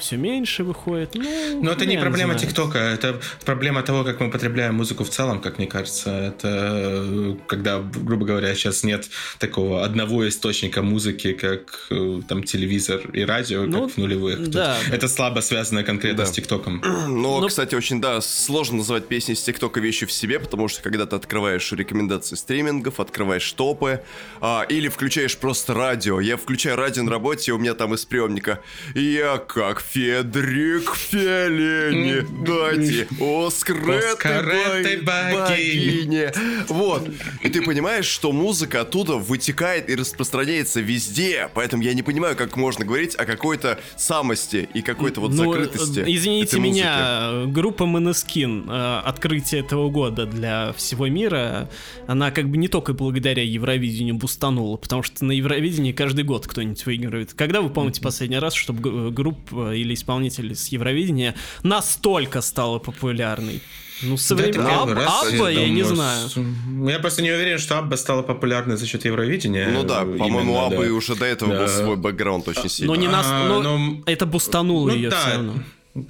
все меньше выходит. Ну, Но это не проблема. ТикТока, это проблема того, как мы потребляем музыку в целом, как мне кажется. Это э, когда, грубо говоря, сейчас нет такого одного источника музыки, как э, там телевизор и радио, Ну, как в нулевых. Да. Это слабо связано конкретно Да. с ТикТоком. Но, Ну- кстати, очень, да, сложно называть песни с ТикТока вещью в себе, потому что когда ты открываешь рекомендации стримингов, открываешь топы, а, или включаешь просто радио. Я включаю радио на работе, и у меня там из приемника «Я как Федрик Феллини, дайте Оскар этой богине». Вот. И ты понимаешь, что музыка оттуда вытекает и распространяется везде, поэтому я не понимаю, как можно говорить о какой-то самости и какой-то вот Ну, закрытости э, Извините меня, группа Måneskin, э, открытие этого года для всего мира, она как бы не только благодаря Евровидению бустанула, потому что на Евровидении каждый год кто-нибудь выигрывает. Когда вы помните последний раз, чтобы г- группа или исполнитель с Евровидения настолько стала популярной? Ну, со Да, Аб- раз, Абба, я не думаю, знаю. с- Я просто не уверен, что Абба стала популярной за счет Евровидения. Ну да, по-моему, у да. Абы уже до этого Да. был свой бэкграунд очень Но сильный. не нас, А, но но- это бустануло Ну ее да, все равно.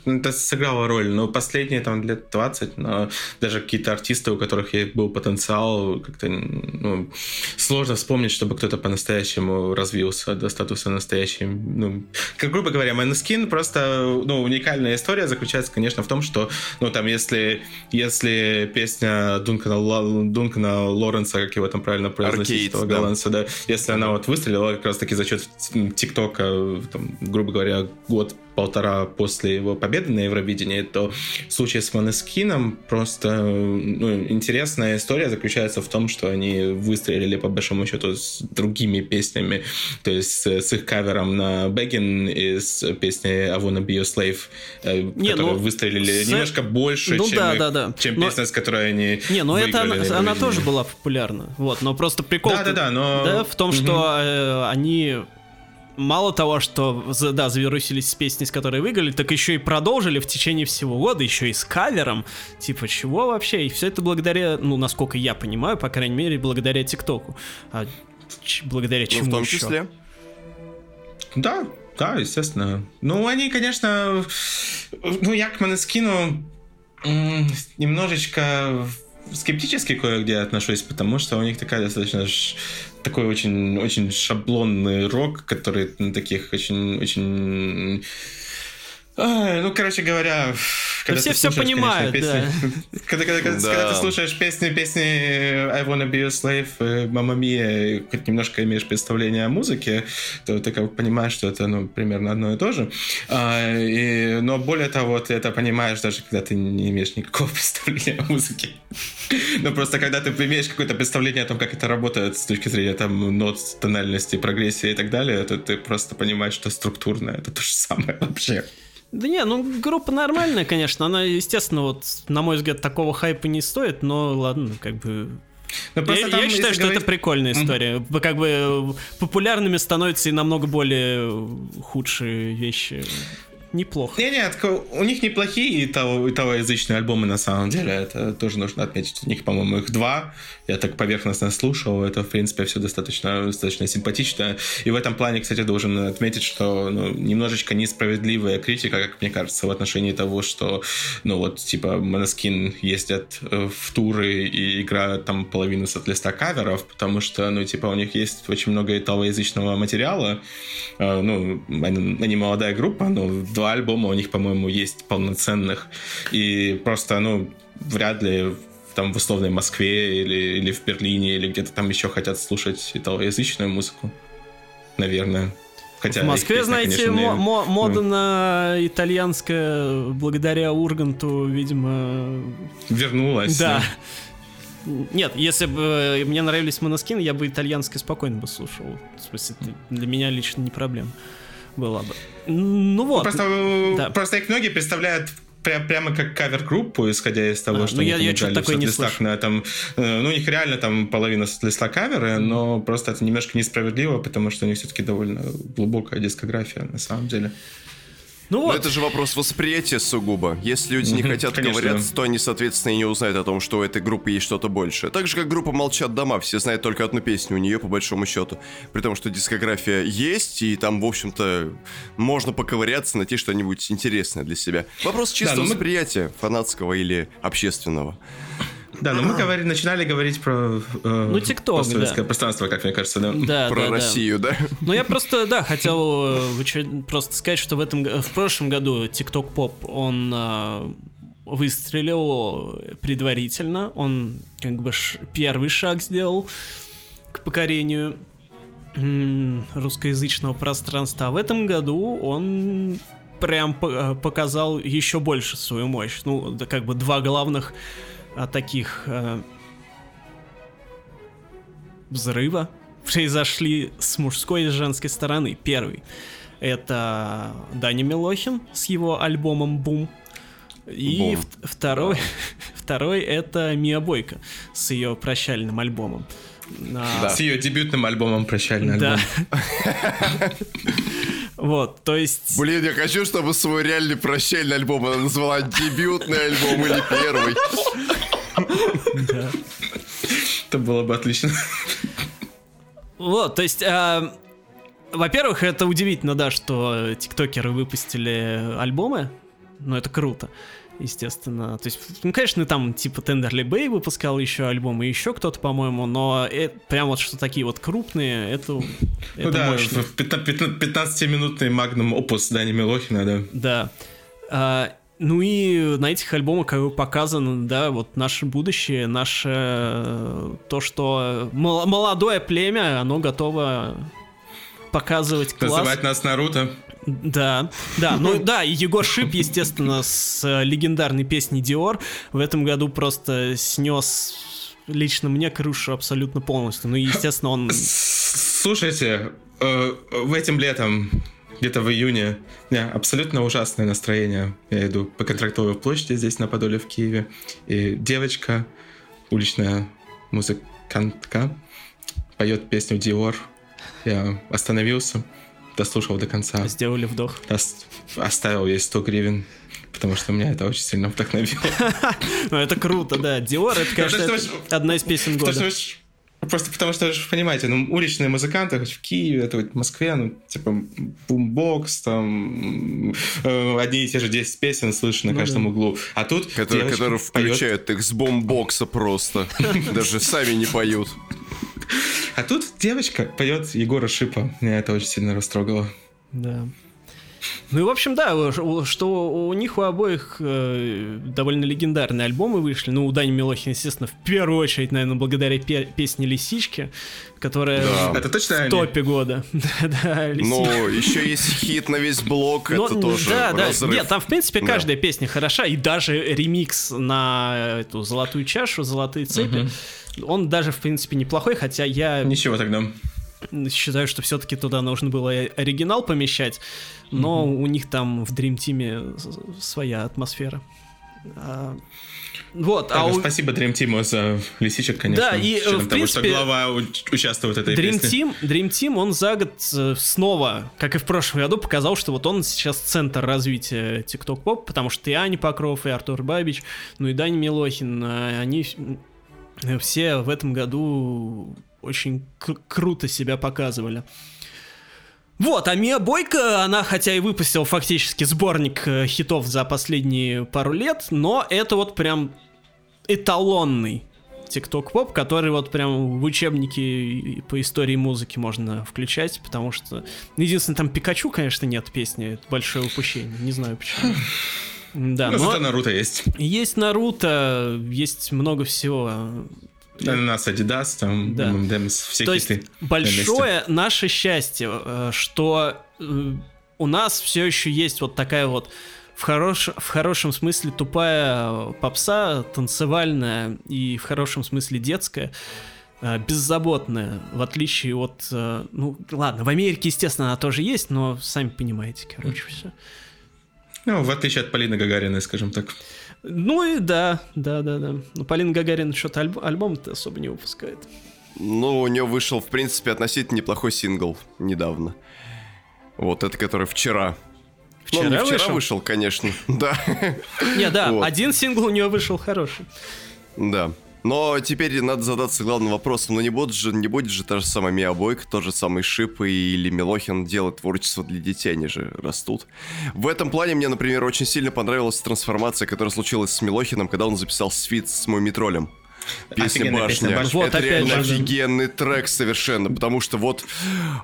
Это сыграло роль, но последние там лет 20, но даже какие-то артисты, у которых был потенциал, как-то ну, сложно вспомнить, чтобы кто-то по-настоящему развился до статуса настоящей. Ну, как грубо говоря, Måneskin просто ну, уникальная история заключается, конечно, в том, что ну там если если песня Дункана, Дункана Лоренса, как его там правильно произносить, Arcade, да. голландца, да, если она вот выстрелила как раз таки за счет ТикТока, грубо говоря, год полтора после его победы на Евровидении, то в случае с Манескином просто ну, интересная история заключается в том, что они выстрелили по большому счету с другими песнями, то есть с, их кавером на Бэггин и с песней I Wanna Be Your Slave, э, Не, которые ну, выстрелили с- немножко больше, Ну чем, да, их- да, да. чем Но- песня, с которой они Не, ну это она, на она тоже была популярна. Вот, но просто прикол. Да-да-да, но- Да, в том, Мгм. что э, они мало того, что да, завирусились с песней, с которой выиграли, так еще и продолжили в течение всего года, еще и с кавером. Типа, чего вообще? И все это благодаря, ну, насколько я понимаю, по крайней мере, благодаря ТикТоку. А ч- благодаря Ну, чему в том еще? числе. Да, да, естественно. Ну, они, конечно, ну, я к Манескину немножечко скептически кое-где отношусь, потому что у них такая достаточно ш- такой очень, очень шаблонный рок, который на таких очень, очень Ай, ну, короче говоря, когда все слушаешь, понимают, конечно, песни- когда, когда- когда- Да. когда ты слушаешь песни, песни I Wanna Be Your Slave, э, Mamma Mia, и хоть немножко имеешь представление о музыке, то ты как бы понимаешь, что это, ну, примерно одно и то же. А, и- но более того, ты это понимаешь даже, когда ты не имеешь никакого представления о музыке. Ну, просто когда ты имеешь какое-то представление о том, как это работает с точки зрения там нот, тональности, прогрессии и так далее, то ты просто понимаешь, что структурно это то же самое вообще. Да не, ну группа нормальная, конечно. Она, естественно, вот, на мой взгляд, такого хайпа не стоит, но ладно, как бы Ну, Я, просто я там, считаю, что говорить- это прикольная история. Б- Как бы э, популярными становятся и намного более худшие вещи. Неплохо. Не, нет, у них неплохие италоязычные альбомы на самом деле. Это тоже нужно отметить. У них, по-моему, их два. Я так поверхностно слушал. Это, в принципе, все достаточно, достаточно симпатично. И в этом плане, кстати, должен отметить, что ну, немножечко несправедливая критика, как мне кажется, в отношении того, что, ну вот, типа, Моноскин ездят э, в туры и играют там половину с листа каверов, потому что, ну, типа, у них есть очень много италоязычного материала. Э, ну, они, молодая группа, но два альбома у них, по-моему, есть полноценных. И просто, ну, вряд ли там в условной Москве или, или в Берлине или где-то там еще хотят слушать италоязычную музыку. Наверное. Хотя в Москве, песня, знаете, конечно, мо- мода ну... на итальянское благодаря Урганту, видимо... Вернулась. Да. Нет, если бы мне нравились Моноскин, я бы итальянское спокойно бы слушал. В смысле, для меня лично не проблема была бы. Ну вот. Просто, да. просто их многие представляют прям, прямо как кавер-группу, исходя из того, а, что ну, я, я что-то такое не листах на этом, э, ну, у них реально там половина листа каверы, но просто это немножко несправедливо, потому что у них все-таки довольно глубокая дискография на самом деле. Ну вот. Но это же вопрос восприятия сугубо. Если люди не хотят ковыряться, то они, соответственно, и не узнают о том, что у этой группы есть что-то большее. Так же, как группа «Молчат дома», все знают только одну песню у нее, по большому счету. При том, что дискография есть, и там, в общем-то, можно поковыряться, найти что-нибудь интересное для себя. Вопрос чисто да, восприятия, мы... фанатского или общественного. Да, но мы говорили, начинали говорить про э, ну, TikTok, да. пространство, как мне кажется, да. да про да, Россию, да. да. Ну, я просто, да, хотел э, просто сказать, что в этом, в прошлом году TikTok Pop, он э, выстрелил предварительно, он как бы ш, первый шаг сделал к покорению русскоязычного пространства. А в этом году он прям э, показал еще больше свою мощь. Ну, как бы два главных таких э, взрыва произошли с мужской и женской стороны. Первый — это Даня Милохин с его альбомом «Бум». И Бум. второй, второй — это Мия Бойко с ее прощальным альбомом. Да. С ее дебютным альбомом «Прощальный да. альбом». Вот, то есть... Блин, я хочу, чтобы свой реальный прощальный альбом она назвала дебютный альбом или первый. Да. Это было бы отлично. Вот, то есть, а, во-первых, это удивительно, да, что тиктокеры выпустили альбомы, но это круто естественно. То есть, ну, конечно, там типа Tenderly Bay выпускал еще альбом, и еще кто-то, по-моему, но это, прям вот что такие вот крупные, это, ну, это да, мощно. 15-минутный магнум опус Дани Милохина, да. Да. А, ну и на этих альбомах как бы показано, да, вот наше будущее, наше то, что молодое племя, оно готово показывать класс. Называть нас Наруто. Да, да, ну да, и Егор Шип, естественно, с э, легендарной песней Диор в этом году просто снес лично мне крышу абсолютно полностью. Ну, естественно, он... Слушайте, э, в этим летом, где-то в июне, у меня абсолютно ужасное настроение. Я иду по контрактовой площади здесь, на Подоле, в Киеве, и девочка, уличная музыкантка, поет песню Диор. Я остановился, дослушал до конца. Сделали вдох. Оставил весь 100 гривен потому что меня это очень сильно вдохновило. Ну, это круто, да. Диор, это, конечно, одна из песен года. Просто потому что, вы понимаете, ну, уличные музыканты хоть в Киеве, это в Москве, ну, типа, бумбокс, там, э, одни и те же 10 песен слышно на ну, каждом да. углу. А тут Которые, которые включают их с бомбокса просто. Даже сами не поют. А тут девочка поет Егора Шипа. Меня это очень сильно растрогало. Да. Ну и, в общем, да, что у них у обоих э, довольно легендарные альбомы вышли. Ну, у Дани Милохина, естественно, в первую очередь, наверное, благодаря пе- песне «Лисички», которая да. это точно в топе они? года. да, Ну, еще есть хит на весь блок, Но, это тоже Да, да, разрыв. нет, там, в принципе, каждая да. песня хороша, и даже ремикс на эту «Золотую чашу», «Золотые цепи», угу. Он даже, в принципе, неплохой, хотя я... Ничего тогда считаю, что все-таки туда нужно было оригинал помещать, но mm-hmm. у них там в Dream Team своя атмосфера. А, вот, так, а у... Спасибо Dream Team за лисичек, конечно. Да, и в того, что глава участвует в этой Dream песне. Team, Dream Team, он за год э, снова, как и в прошлом году, показал, что вот он сейчас центр развития TikTok Pop, потому что и Аня Покров, и Артур Бабич, ну и Даня Милохин, э, они все в этом году очень кру- круто себя показывали. Вот, а Мия Бойко, она хотя и выпустила фактически сборник э, хитов за последние пару лет, но это вот прям эталонный TikTok поп, который вот прям в учебнике по истории музыки можно включать, потому что единственное там Пикачу, конечно, нет песни, это большое упущение, не знаю почему. Да, ну, но Наруто есть. Есть Наруто, есть много всего. Ананас, Адидас, там, да. ММДМС, все То есть большое наше счастье, э, что э, у нас все еще есть вот такая вот в, хорош, в хорошем смысле тупая попса, танцевальная и в хорошем смысле детская, э, беззаботная, в отличие от... Ну, ладно, в Америке, естественно, она тоже есть, но сами понимаете, короче, все. Ну, в отличие от Полины Гагариной, скажем так. Ну и да, да, да, да. Но Полина Гагарина что-то альб- альбом-то особо не выпускает. Ну, у нее вышел, в принципе, относительно неплохой сингл недавно. Вот, это который вчера. Вчера, ну, не вчера вышел? вышел, конечно, да. Не, да, вот. один сингл у нее вышел хороший. Да. Но теперь надо задаться главным вопросом, но не будет же, не будет же та же самая Мия Бойко, тот же самый Шип или Милохин делать творчество для детей, они же растут. В этом плане мне, например, очень сильно понравилась трансформация, которая случилась с Милохиным, когда он записал свит с Мумитролем. Песня башня. Песня башня. Вот, это реально же. офигенный трек совершенно, потому что вот,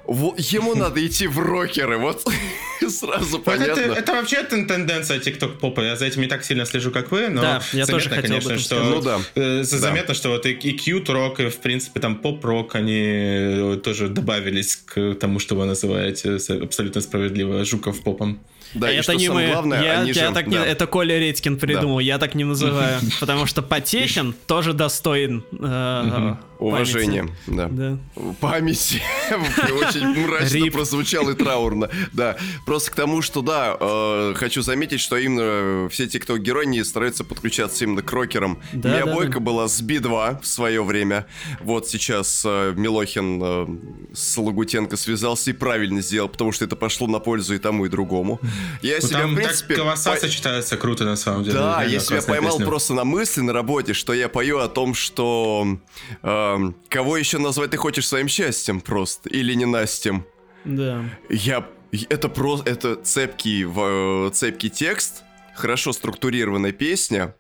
вот ему надо идти в рокеры, вот сразу понятно. Это, это вообще тенденция тикток попа. Я за этим не так сильно слежу, как вы, но да, я заметно, тоже конечно, что ну, да. э, заметно, да. что вот и, и cute рок, и в принципе там поп-рок, они э, тоже добавились к тому, что вы называете абсолютно справедливо Жуков попом. Да, это не мы. Главное, я, я же, так да. не, это Коля Редькин придумал, да. я так не называю. Потому что Потехин тоже достоин э, Уважение, да. да. Памяти. Очень мрачно прозвучало и траурно. Да. Просто к тому, что да, э, хочу заметить, что именно все те, кто герой, не стараются подключаться именно к рокерам. Да, Мия да, Бойко да. была с Би-2 в свое время. Вот сейчас э, Милохин э, с Лагутенко связался и правильно сделал, потому что это пошло на пользу и тому, и другому. Я ну, себя, в принципе... Так голоса по... сочетаются круто, на самом деле. Да, я себя поймал песня. просто на мысли на работе, что я пою о том, что... Э, кого еще назвать ты хочешь своим счастьем просто? Или ненастьем? Да. Я... Это просто... Это цепкий, в, цепкий текст, хорошо структурированная песня.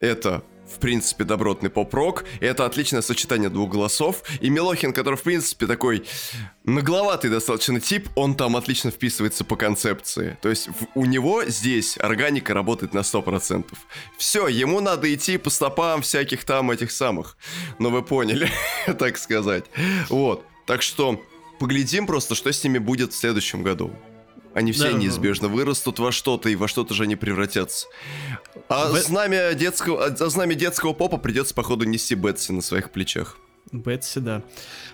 Это в принципе, добротный поп-рок. Это отличное сочетание двух голосов. И Милохин, который, в принципе, такой нагловатый достаточно тип, он там отлично вписывается по концепции. То есть в, у него здесь органика работает на 100%. Все, ему надо идти по стопам всяких там этих самых. Но вы поняли, так сказать. Вот. Так что поглядим просто, что с ними будет в следующем году. Они все да, неизбежно вырастут во что-то, и во что-то же они превратятся. А Б... знамя детского, а знамя детского попа придется, походу, нести Бетси на своих плечах. Бетси, да.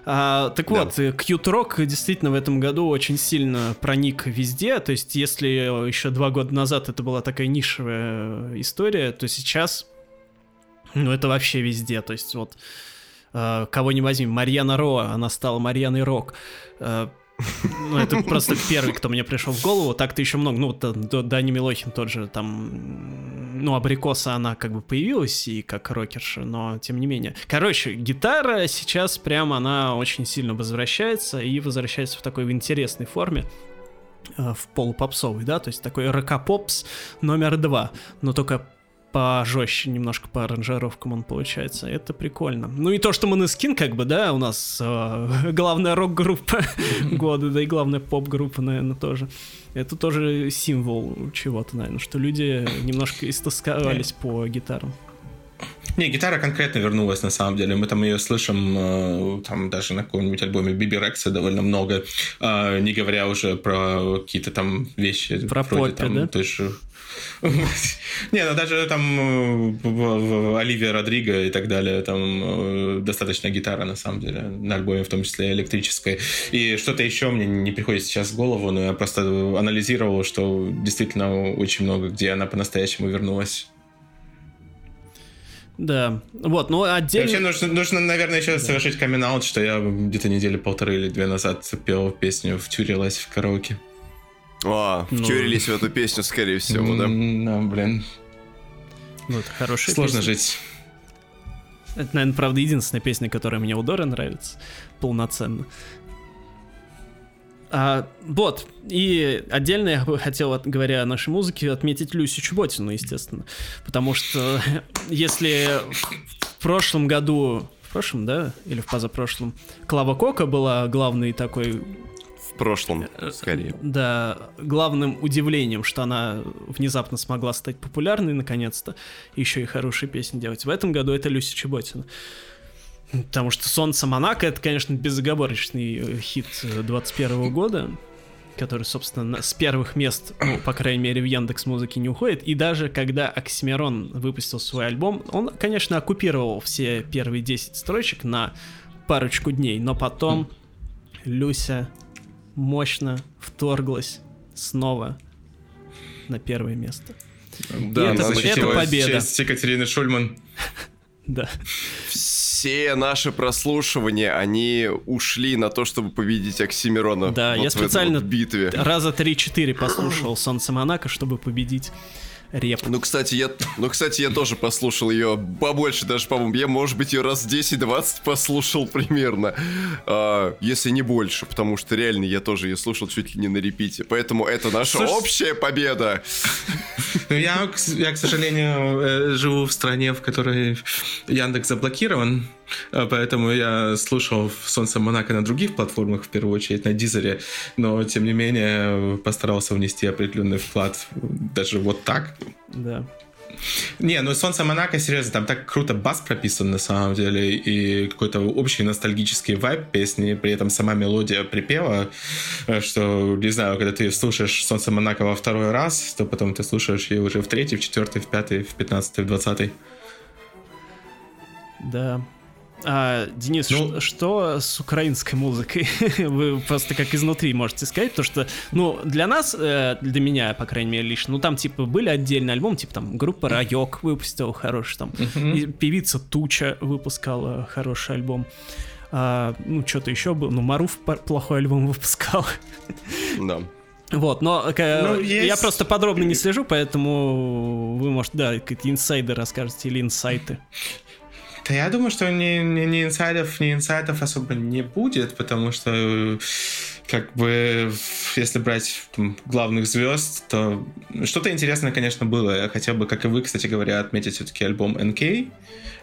А, так да. вот, Rock действительно в этом году очень сильно проник везде. То есть, если еще два года назад это была такая нишевая история, то сейчас, ну, это вообще везде. То есть, вот, а, кого не возьми, Марьяна Роа, она стала Марьяной Рок. Ну, это просто первый, кто мне пришел в голову. Так-то еще много. Ну, вот Дани Милохин тот же там... Ну, Абрикоса, она как бы появилась и как рокерша, но тем не менее. Короче, гитара сейчас прям, она очень сильно возвращается и возвращается в такой интересной форме э, в полупопсовый, да, то есть такой рокопопс номер два, но только пожестче немножко по аранжировкам он получается. Это прикольно. Ну и то, что Монескин, как бы, да, у нас э, главная рок-группа года, да и главная поп-группа, наверное, тоже. Это тоже символ чего-то, наверное, что люди немножко истосковались по гитарам. Не, гитара конкретно вернулась на самом деле. Мы там ее слышим э, там даже на каком-нибудь альбоме Биби Рекса довольно много, э, не говоря уже про какие-то там вещи. Про вроде, поппи, там, да? Той же не, ну даже там э, Оливия Родриго и так далее, там э, достаточно гитара, на самом деле, на альбоме, в том числе электрической. И что-то еще мне не приходит сейчас в голову, но я просто анализировал, что действительно очень много, где она по-настоящему вернулась. Да, вот, ну отдельно... Вообще нужно, нужно наверное, еще да. совершить камин что я где-то недели полторы или две назад пел песню «Втюрилась в караоке». А, ну... втюрились в эту песню, скорее всего, да? Ну, блин. Ну, это хорошая Сложно песня. жить. Это, наверное, правда, единственная песня, которая мне у Дора нравится полноценно. А, вот, и отдельно я бы хотел, говоря о нашей музыке, отметить Люсю Чуботину, естественно. Потому что если в прошлом году, в прошлом, да, или в позапрошлом, Клава Кока была главной такой прошлом, э, скорее. Да, главным удивлением, что она внезапно смогла стать популярной наконец-то, еще и хорошие песни делать. В этом году это Люся Чеботина. Потому что «Солнце Монако» — это, конечно, безоговорочный э, хит 21 года, который, собственно, с первых мест, ну, по крайней мере, в Яндекс Музыке не уходит. И даже когда Оксимирон выпустил свой альбом, он, конечно, оккупировал все первые 10 строчек на парочку дней, но потом Люся мощно вторглась снова на первое место. Да, это, это победа. Честь Екатерины Шульман. Да. Все наши прослушивания, они ушли на то, чтобы победить Оксимирона. Да, вот я специально вот битве. раза 3-4 послушал Солнце Монако, чтобы победить реп. Ну, кстати, я, ну, кстати, я тоже послушал ее побольше, даже, по-моему, я, может быть, ее раз 10-20 послушал примерно, а, если не больше, потому что реально я тоже ее слушал чуть ли не на репите, поэтому это наша Слушай, общая победа. Ну, я, я, к сожалению, э, живу в стране, в которой Яндекс заблокирован, поэтому я слушал «Солнце Монако» на других платформах, в первую очередь на Дизере, но, тем не менее, постарался внести определенный вклад даже вот так. Да. Не, ну «Солнце Монако», серьезно, там так круто бас прописан на самом деле, и какой-то общий ностальгический вайб песни, при этом сама мелодия припева, э, что, не знаю, когда ты слушаешь «Солнце Монако» во второй раз, то потом ты слушаешь ее уже в третий, в четвертый, в пятый, в пятнадцатый, в двадцатый. Да, а, Денис, ну, что с украинской музыкой? Вы просто как изнутри можете сказать, то что, ну, для нас, э, для меня, по крайней мере, лично, ну, там, типа, были отдельные альбомы, типа, там, группа Райок выпустила хороший, там, и певица Туча выпускала хороший альбом. А, ну, что-то еще было, ну, Маруф плохой альбом выпускал. Да. Вот, но ну, есть... я просто подробно не слежу, поэтому вы, может, да, какие-то инсайды расскажете или инсайты. Да я думаю, что ни, ни, ни инсайдов, ни инсайтов особо не будет, потому что как бы, если брать там, главных звезд, то что-то интересное, конечно, было. Я хотел бы, как и вы, кстати говоря, отметить все-таки альбом NK.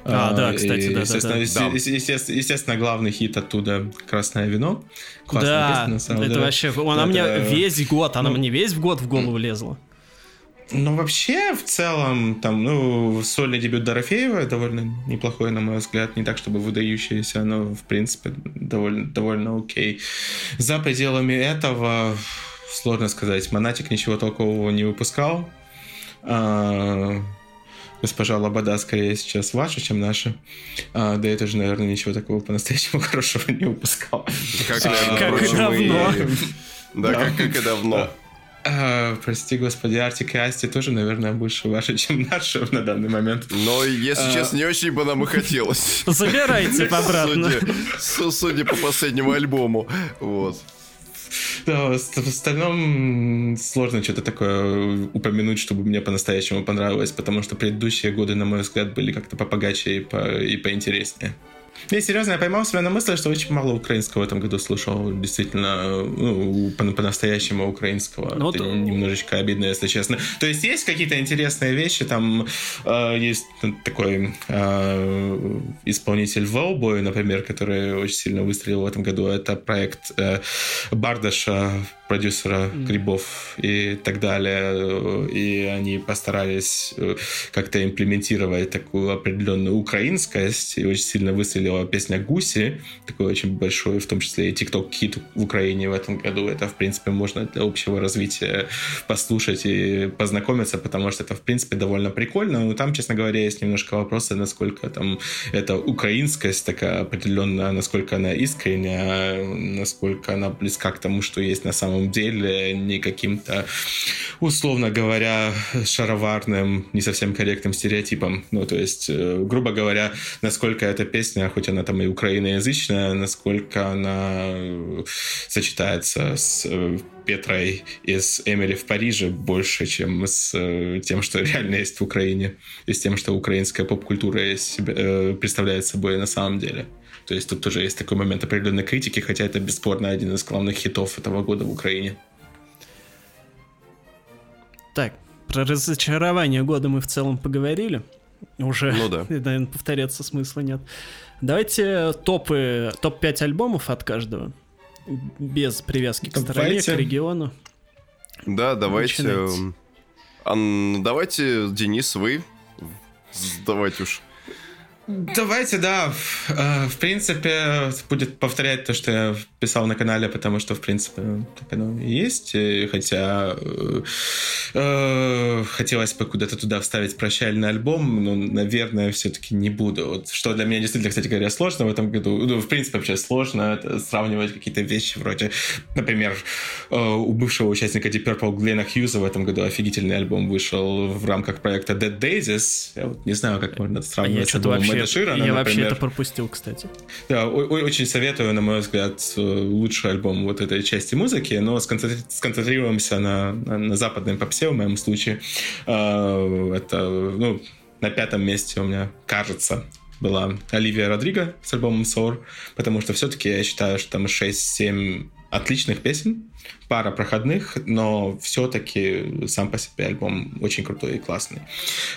А, а да, кстати, и, да, естественно, да, да. Естественно, естественно, главный хит оттуда «Красное вино». Классная да, песня, на самом это деле. вообще, она это... мне весь год, она ну, мне весь год в голову лезла. Ну, вообще, в целом, там, ну, сольный дебют Дорофеева довольно неплохой, на мой взгляд. Не так, чтобы выдающийся, но, в принципе, довольно, довольно окей. За пределами этого, сложно сказать, Монатик ничего толкового не выпускал. А, госпожа Лобода скорее сейчас ваша, чем наша. А, да это же, наверное, ничего такого по-настоящему хорошего не выпускал. Как, а, как и давно. Да, как и давно. А, прости господи, Артик и Асти тоже, наверное, больше ваши, чем наши на данный момент. Но, если а... честно, не очень бы нам и хотелось. Забирайте обратно. Судя, судя по последнему альбому. Вот. Да, в остальном сложно что-то такое упомянуть, чтобы мне по-настоящему понравилось, потому что предыдущие годы, на мой взгляд, были как-то попогаче и, по, и поинтереснее. Не, серьезно, я поймал себя на мысли, что очень мало украинского в этом году слушал. Действительно, ну, по-настоящему украинского. Ну, Это то... немножечко обидно, если честно. То есть есть какие-то интересные вещи, там э, есть такой э, исполнитель Волбой, например, который очень сильно выстрелил в этом году. Это проект э, Бардаша, продюсера грибов и так далее. И они постарались э, как-то имплементировать такую определенную украинскость и очень сильно выстрелила песня «Гуси», такой очень большой, в том числе и тикток-хит в Украине в этом году. Это, в принципе, можно для общего развития послушать и познакомиться, потому что это, в принципе, довольно прикольно. Но там, честно говоря, есть немножко вопросы, насколько там эта украинскость такая определенная, насколько она искренняя, насколько она близка к тому, что есть на самом самом деле не каким-то, условно говоря, шароварным, не совсем корректным стереотипом. Ну, то есть, э, грубо говоря, насколько эта песня, хоть она там и украиноязычная, насколько она сочетается с э, Петрой из Эмили в Париже больше, чем с э, тем, что реально есть в Украине, и с тем, что украинская поп-культура э, представляет собой на самом деле. То есть тут тоже есть такой момент определенной критики, хотя это бесспорно один из главных хитов этого года в Украине. Так, про разочарование года мы в целом поговорили. Уже, ну да. наверное, повторяться смысла нет. Давайте топы, топ-5 альбомов от каждого без привязки к давайте. стране, к региону. Да, давайте. Начинайте. Ан, давайте, Денис, вы. Давайте уж. Давайте, да. Э, в принципе, будет повторять то, что я писал на канале, потому что, в принципе, так оно и есть. И хотя э, э, хотелось бы куда-то туда вставить прощальный альбом, но, наверное, все-таки не буду. Вот, что для меня действительно, кстати говоря, сложно в этом году. Ну, в принципе, вообще сложно это сравнивать какие-то вещи вроде, например, э, у бывшего участника Deep Purple Глена Хьюза в этом году офигительный альбом вышел в рамках проекта Dead Daisies. Я вот не знаю, как можно это сравнивать а с альбомом вообще, Ширана, Я например. вообще это пропустил, кстати. Да, очень советую, на мой взгляд, э, лучший альбом вот этой части музыки, но сконцентрируемся на, на, на западном попсе в моем случае. А, это, ну, на пятом месте у меня, кажется, была Оливия Родриго с альбомом Sour, потому что все-таки я считаю, что там 6-7 отличных песен, пара проходных, но все-таки сам по себе альбом очень крутой и классный.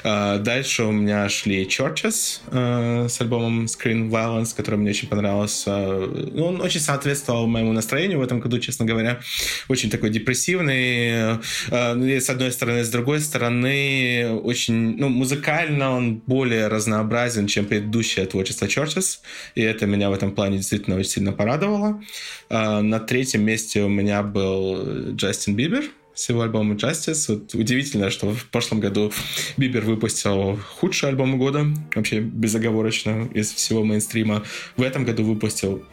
А, дальше у меня шли Churches а, с альбомом Screen Violence, который мне очень понравился. Ну, он очень соответствовал моему настроению в этом году, честно говоря. Очень такой депрессивный. А, ну, с одной стороны, с другой стороны, очень, ну, музыкально он более разнообразен, чем предыдущее творчество Churches, и это меня в этом плане действительно очень сильно порадовало. На третьем месте у меня был был Джастин Бибер с его альбомом Justice. Вот удивительно, что в прошлом году Бибер выпустил худший альбом года, вообще безоговорочно из всего мейнстрима. В этом году выпустил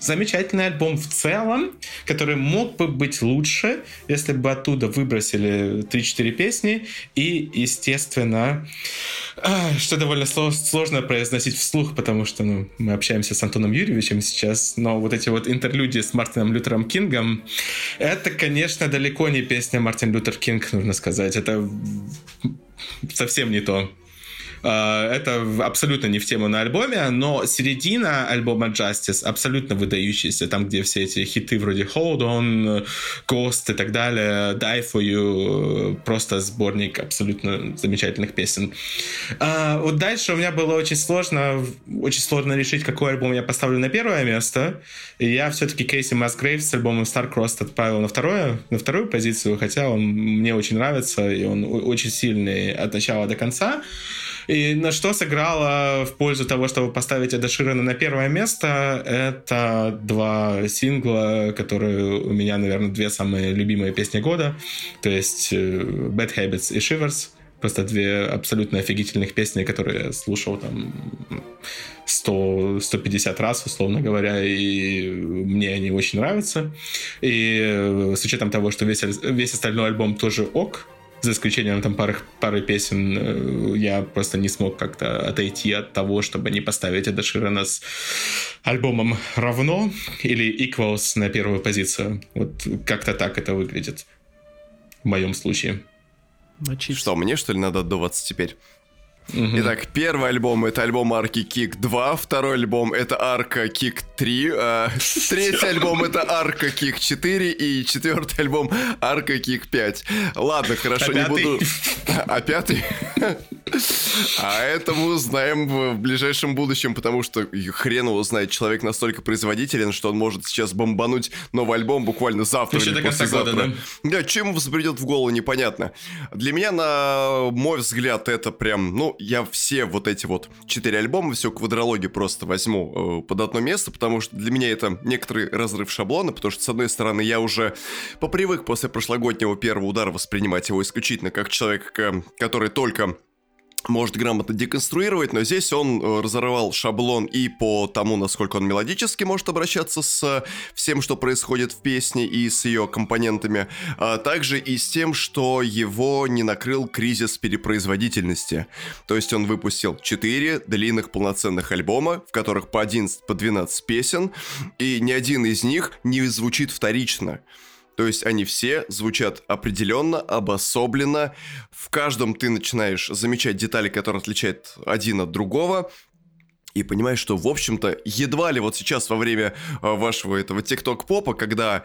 замечательный альбом в целом, который мог бы быть лучше, если бы оттуда выбросили 3-4 песни и, естественно, что довольно сложно произносить вслух, потому что ну, мы общаемся с Антоном Юрьевичем сейчас, но вот эти вот интерлюдии с Мартином Лютером Кингом, это, конечно, далеко не песня Мартин Лютер Кинг, нужно сказать. Это совсем не то. А, это абсолютно не в тему на альбоме, но середина альбома Justice абсолютно выдающаяся, там, где все эти хиты вроде Hold On, Ghost и так далее, Die For You, просто сборник абсолютно замечательных песен. А, вот дальше у меня было очень сложно, очень сложно решить, какой альбом я поставлю на первое место. И я все-таки Кейси Масгрейв с альбомом Star Crossed отправил на, второе, на вторую позицию, хотя он мне очень нравится, и он очень сильный от начала до конца. И на что сыграло в пользу того, чтобы поставить Эда Ширана на первое место, это два сингла, которые у меня, наверное, две самые любимые песни года. То есть э, Bad Habits и Shivers. Просто две абсолютно офигительных песни, которые я слушал там 100, 150 раз, условно говоря, и мне они очень нравятся. И э, с учетом того, что весь, весь остальной альбом тоже ок, за исключением там пары, пары песен, э, я просто не смог как-то отойти от того, чтобы не поставить Эда Ширана с альбомом равно или equals на первую позицию. Вот как-то так это выглядит в моем случае. Мочиться. Что, мне что ли надо отдуваться теперь? Угу. Итак, первый альбом это альбом Арки Кик 2, второй альбом это Арка Кик 3, а, третий альбом это Арка Кик 4 и четвертый альбом Арка Кик 5. Ладно, хорошо, а не буду... А пятый? А это мы узнаем в ближайшем будущем, потому что хрен его знает, человек настолько производителен, что он может сейчас бомбануть новый альбом буквально завтра Еще или послезавтра. Года, да? да, чем взбредет в голову, непонятно. Для меня, на мой взгляд, это прям, ну, я все вот эти вот четыре альбома, всю квадрологию просто возьму э, под одно место, потому что для меня это некоторый разрыв шаблона, потому что, с одной стороны, я уже попривык после прошлогоднего первого удара воспринимать его исключительно как человек, который только может грамотно деконструировать, но здесь он э, разорвал шаблон и по тому, насколько он мелодически может обращаться с э, всем, что происходит в песне и с ее компонентами, а также и с тем, что его не накрыл кризис перепроизводительности. То есть он выпустил 4 длинных полноценных альбома, в которых по 11, по 12 песен, и ни один из них не звучит вторично. То есть они все звучат определенно, обособленно. В каждом ты начинаешь замечать детали, которые отличают один от другого. И понимаешь, что, в общем-то, едва ли вот сейчас во время э, вашего этого тикток-попа, когда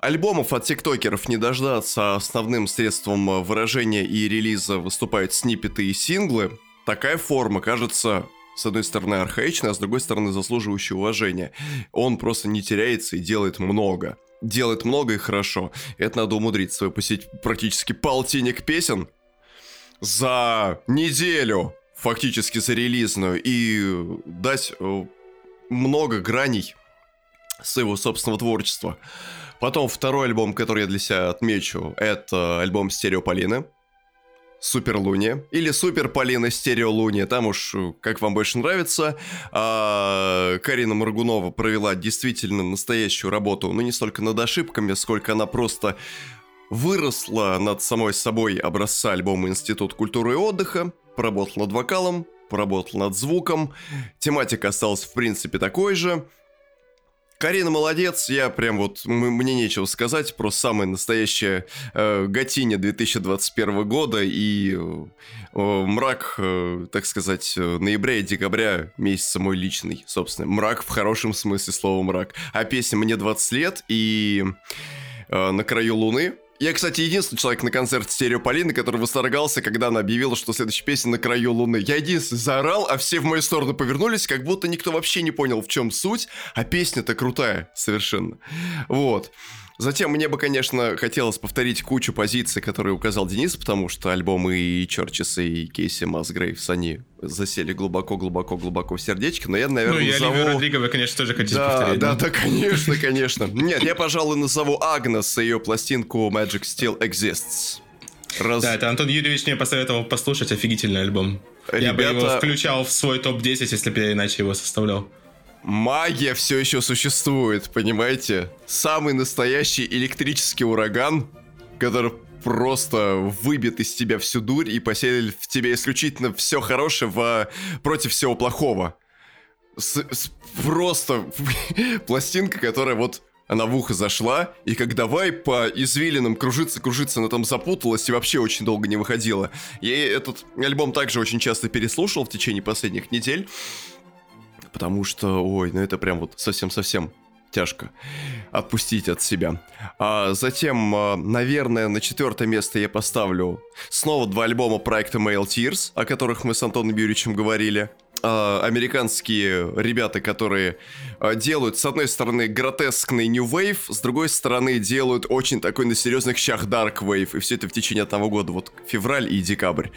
альбомов от тиктокеров не дождаться, а основным средством э, выражения и релиза выступают снипеты и синглы, такая форма кажется с одной стороны архаичной, а с другой стороны заслуживающей уважения. Он просто не теряется и делает много делает много и хорошо. Это надо умудриться выпустить практически полтинник песен за неделю, фактически за релизную, и дать э, много граней своего собственного творчества. Потом второй альбом, который я для себя отмечу, это альбом Стереополины. Супер Луни или Супер Полина Стерео Луни, там уж э, как вам больше нравится. А, Карина Маргунова провела действительно настоящую работу, ну не столько над ошибками, сколько она просто выросла над самой собой образца альбома «Институт культуры и отдыха», поработала над вокалом, поработала над звуком, тематика осталась в принципе такой же, Карина молодец, я прям вот, мне нечего сказать, просто самая настоящая э, Гатиня 2021 года и э, мрак, э, так сказать, э, ноября и декабря месяца мой личный, собственно. Мрак в хорошем смысле слова мрак. А песня «Мне 20 лет» и э, «На краю луны» Я, кстати, единственный человек на концерте Стерео Полины, который восторгался, когда она объявила, что следующая песня на краю Луны. Я единственный заорал, а все в мою сторону повернулись, как будто никто вообще не понял, в чем суть, а песня-то крутая совершенно. Вот. Затем мне бы, конечно, хотелось повторить кучу позиций, которые указал Денис, потому что альбомы и Чорчис, и Кейси Масгрейвс, они засели глубоко-глубоко-глубоко в сердечко, но я, наверное, Ну, и назову... Оливию Родригова, конечно, тоже хотите да, повторить. Да, да, конечно, конечно. Нет, я, пожалуй, назову Агнес и ее пластинку Magic Still Exists. Раз... Да, это Антон Юрьевич мне посоветовал послушать офигительный альбом. Ребята... Я бы его включал в свой топ-10, если бы я иначе его составлял магия все еще существует, понимаете? Самый настоящий электрический ураган, который просто выбит из тебя всю дурь и поселит в тебе исключительно все хорошее в... против всего плохого. С, с, просто пластинка, которая вот она в ухо зашла, и как давай по извилинам кружиться, кружиться, она там запуталась и вообще очень долго не выходила. Я этот альбом также очень часто переслушал в течение последних недель потому что, ой, ну это прям вот совсем-совсем тяжко отпустить от себя. А затем, а, наверное, на четвертое место я поставлю снова два альбома проекта Mail Tears, о которых мы с Антоном Юрьевичем говорили. А, американские ребята, которые а, делают, с одной стороны, гротескный New Wave, с другой стороны, делают очень такой на серьезных щах Dark Wave, и все это в течение одного года, вот февраль и декабрь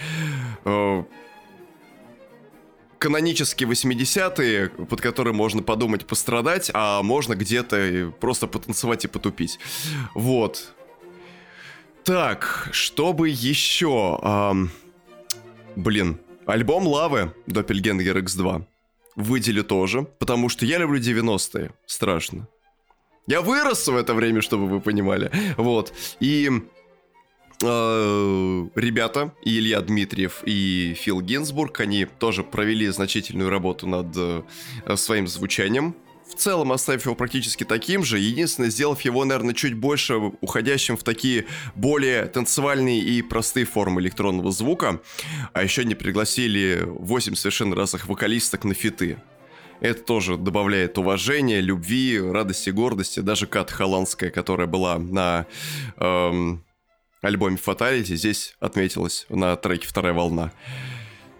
канонические 80-е, под которые можно подумать пострадать, а можно где-то просто потанцевать и потупить. Вот. Так, чтобы еще... Эм... Блин, альбом Лавы Doppelganger X2 выделю тоже, потому что я люблю 90-е. Страшно. Я вырос в это время, чтобы вы понимали. Вот. И ребята, и Илья Дмитриев, и Фил Гинзбург, они тоже провели значительную работу над э, своим звучанием. В целом оставив его практически таким же, единственное, сделав его, наверное, чуть больше уходящим в такие более танцевальные и простые формы электронного звука. А еще не пригласили 8 совершенно разных вокалисток на фиты. Это тоже добавляет уважения, любви, радости, гордости. Даже Кат Холландская, которая была на эм, альбоме Fatality здесь отметилась на треке «Вторая волна».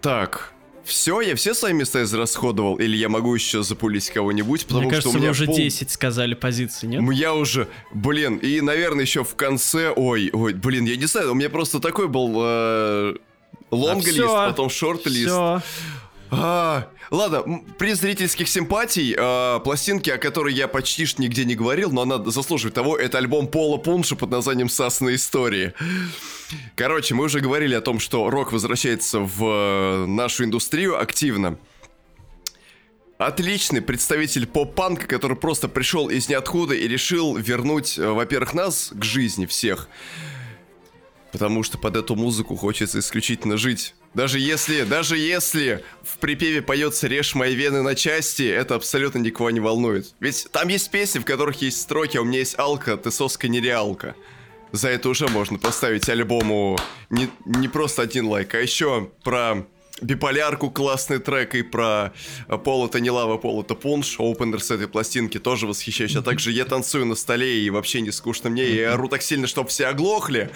Так, все, я все свои места израсходовал, или я могу еще запулить кого-нибудь, потому Мне кажется, что у меня уже пол... 10 сказали позиции, нет? Я уже, блин, и, наверное, еще в конце, ой, ой, блин, я не знаю, у меня просто такой был э, лонг-лист, а потом шорт-лист. А, ладно, при зрительских симпатий, а, пластинки, о которой я почти ж нигде не говорил, но она заслуживает того, это альбом Пола Пунша под названием «Сасные истории». Короче, мы уже говорили о том, что рок возвращается в э, нашу индустрию активно. Отличный представитель поп-панка, который просто пришел из ниоткуда и решил вернуть, э, во-первых, нас к жизни всех. Потому что под эту музыку хочется исключительно жить. Даже если, даже если в припеве поется «Режь мои вены на части», это абсолютно никого не волнует. Ведь там есть песни, в которых есть строки «А у меня есть алка, ты соска нереалка». За это уже можно поставить альбому не, не просто один лайк, а еще про биполярку классный трек и про Полото не лава, Полото пунш, опенер с этой пластинки тоже восхищаюсь, а также я танцую на столе и вообще не скучно мне, и ору так сильно, чтобы все оглохли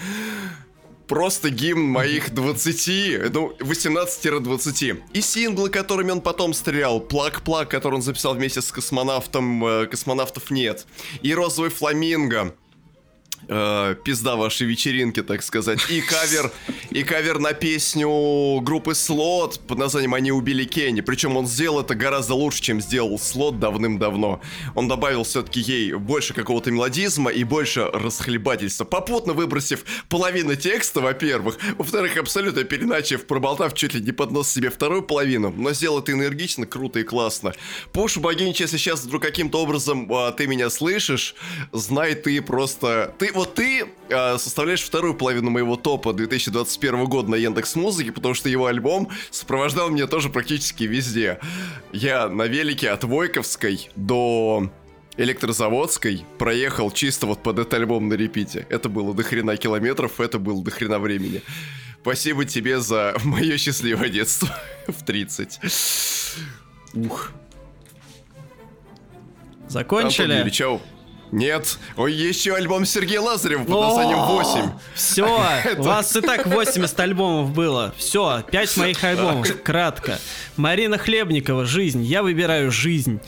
просто гимн моих 20, ну, 18-20. И синглы, которыми он потом стрелял, Плак-Плак, который он записал вместе с космонавтом, э, космонавтов нет. И Розовый Фламинго, э, пизда вашей вечеринки, так сказать. И кавер, и кавер на песню группы Слот под названием «Они убили Кенни». Причем он сделал это гораздо лучше, чем сделал Слот давным-давно. Он добавил все-таки ей больше какого-то мелодизма и больше расхлебательства, попутно выбросив половину текста, во-первых. Во-вторых, абсолютно переначив, проболтав чуть ли не под нос себе вторую половину. Но сделал это энергично, круто и классно. Пуш, богинич, если сейчас вдруг каким-то образом а, ты меня слышишь, знай ты просто... Ты вот ты э, составляешь вторую половину моего топа 2021 года на Яндекс Музыке, потому что его альбом сопровождал меня тоже практически везде. Я на велике от Войковской до Электрозаводской проехал чисто вот под этот альбом на репите. Это было до хрена километров, это было до хрена времени. Спасибо тебе за мое счастливое детство в 30. Ух. Закончили? Антон нет. Ой, еще альбом Сергея Лазарева под названием 8. Все, у вас и так 80 альбомов было. Все, 5 моих альбомов, кратко. Марина Хлебникова, «Жизнь». Я выбираю «Жизнь».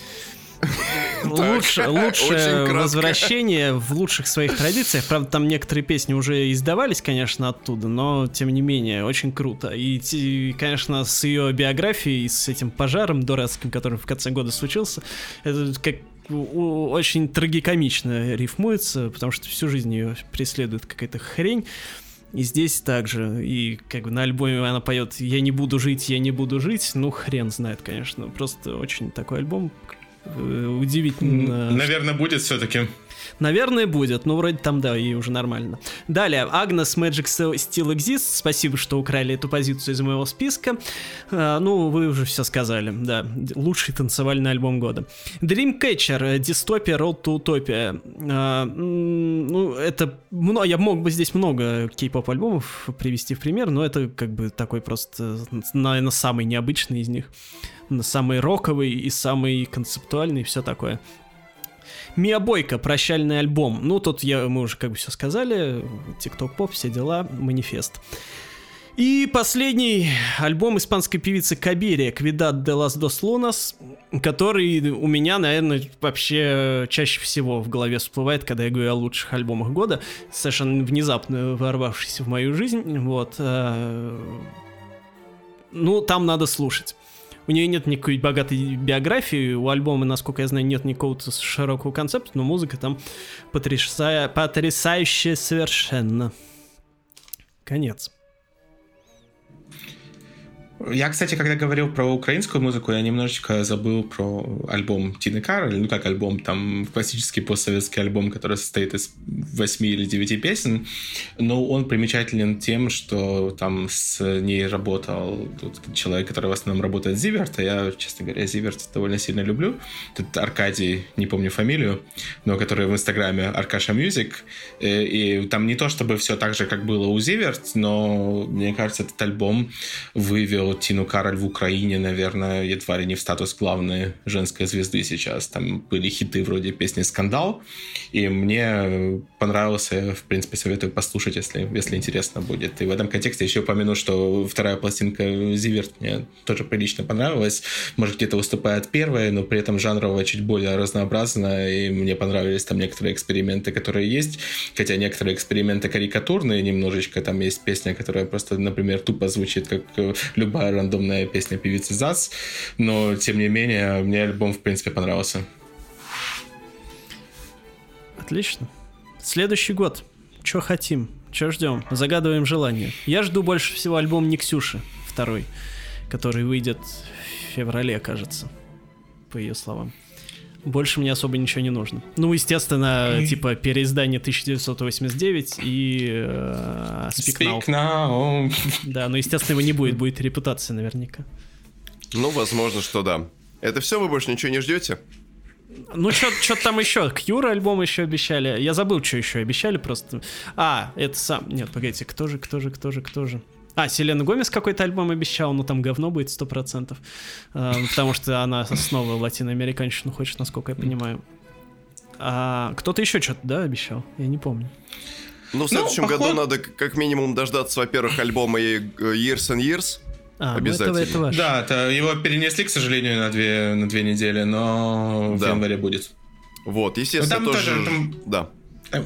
Лучше, лучшее возвращение в лучших своих традициях. Правда, там некоторые песни уже издавались, конечно, оттуда, но тем не менее, очень круто. И, и конечно, с ее биографией, с этим пожаром дурацким, который в конце года случился, это как очень трагикомично рифмуется, потому что всю жизнь ее преследует какая-то хрень. И здесь также, и как бы на альбоме она поет «Я не буду жить, я не буду жить», ну хрен знает, конечно, просто очень такой альбом, э, удивительно. Наверное, будет все-таки. Наверное, будет, но вроде там, да, и уже нормально. Далее, Агнес Magic Still Exists. Спасибо, что украли эту позицию из моего списка. А, ну, вы уже все сказали, да. Лучший танцевальный альбом года. Dreamcatcher, Dystopia, Road to Utopia. А, ну, это... Я мог бы здесь много кей-поп альбомов привести в пример, но это как бы такой просто, наверное, самый необычный из них. Самый роковый и самый концептуальный, и все такое. Мия Бойко, прощальный альбом. Ну, тут я, мы уже как бы все сказали. Тикток поп, все дела, манифест. И последний альбом испанской певицы Кабири «Квидат де лас дос лунас», который у меня, наверное, вообще чаще всего в голове всплывает, когда я говорю о лучших альбомах года, совершенно внезапно ворвавшийся в мою жизнь. Вот. Э, ну, там надо слушать. У нее нет никакой богатой биографии, у альбома, насколько я знаю, нет никакого широкого концепта, но музыка там потрясая, потрясающая совершенно. Конец. Я, кстати, когда говорил про украинскую музыку, я немножечко забыл про альбом Тины Кароль, ну как альбом, там классический постсоветский альбом, который состоит из восьми или девяти песен, но он примечателен тем, что там с ней работал тот человек, который в основном работает Zivert, а я, честно говоря, Zivert довольно сильно люблю. Тут Аркадий, не помню фамилию, но который в Инстаграме Аркаша Music, и, э, и там не то чтобы все так же, как было у Зиверт, но мне кажется, этот альбом вывел Тину Кароль в Украине, наверное, едва ли не в статус главной женской звезды сейчас. Там были хиты вроде песни «Скандал», и мне понравился, в принципе, советую послушать, если, если интересно будет. И в этом контексте еще упомяну, что вторая пластинка «Зиверт» мне тоже прилично понравилась. Может, где-то выступает первая, но при этом жанрово чуть более разнообразно, и мне понравились там некоторые эксперименты, которые есть, хотя некоторые эксперименты карикатурные немножечко. Там есть песня, которая просто, например, тупо звучит, как любая любая рандомная песня певицы ЗАЦ, но, тем не менее, мне альбом, в принципе, понравился. Отлично. Следующий год. Что хотим? Что ждем? Загадываем желание. Я жду больше всего альбом Никсюши, второй, который выйдет в феврале, кажется, по ее словам. Больше мне особо ничего не нужно. Ну, естественно, типа переиздание 1989 и э, Speak, Speak Now. now. Да, но, естественно, его не будет, будет репутация наверняка. Ну, возможно, что да. Это все, вы больше ничего не ждете? Ну, что-то там еще. Кьюра альбом еще обещали. Я забыл, что еще обещали просто. А, это сам... Нет, погодите, кто же, кто же, кто же, кто же? А, Селена Гомес какой-то альбом обещал, но там говно будет 100%. Э, потому что она снова латиноамериканщину хочет, насколько я понимаю. А кто-то еще что-то, да, обещал? Я не помню. Ну, в следующем ну, году надо как минимум дождаться, во-первых, альбома Years and Years. А, Обязательно. Ну это, это Да, это, его перенесли, к сожалению, на две, на две недели, но да. в январе будет. Вот, естественно, там тоже... тоже там... Да.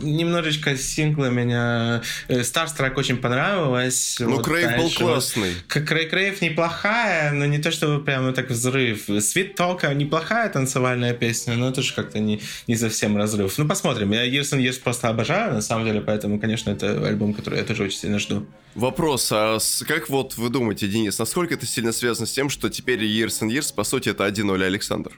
Немножечко синглы меня... Старстрак очень понравилось. Ну, вот, Крейв был классный. Крей Крейв неплохая, но не то чтобы прямо так взрыв. Свит Толка неплохая танцевальная песня, но это же как-то не, не совсем разрыв. Ну, посмотрим. Я Years and Years просто обожаю, на самом деле, поэтому, конечно, это альбом, который я тоже очень сильно жду. Вопрос, а как вот вы думаете, Денис, насколько это сильно связано с тем, что теперь Years and Years, по сути, это 1-0 Александр?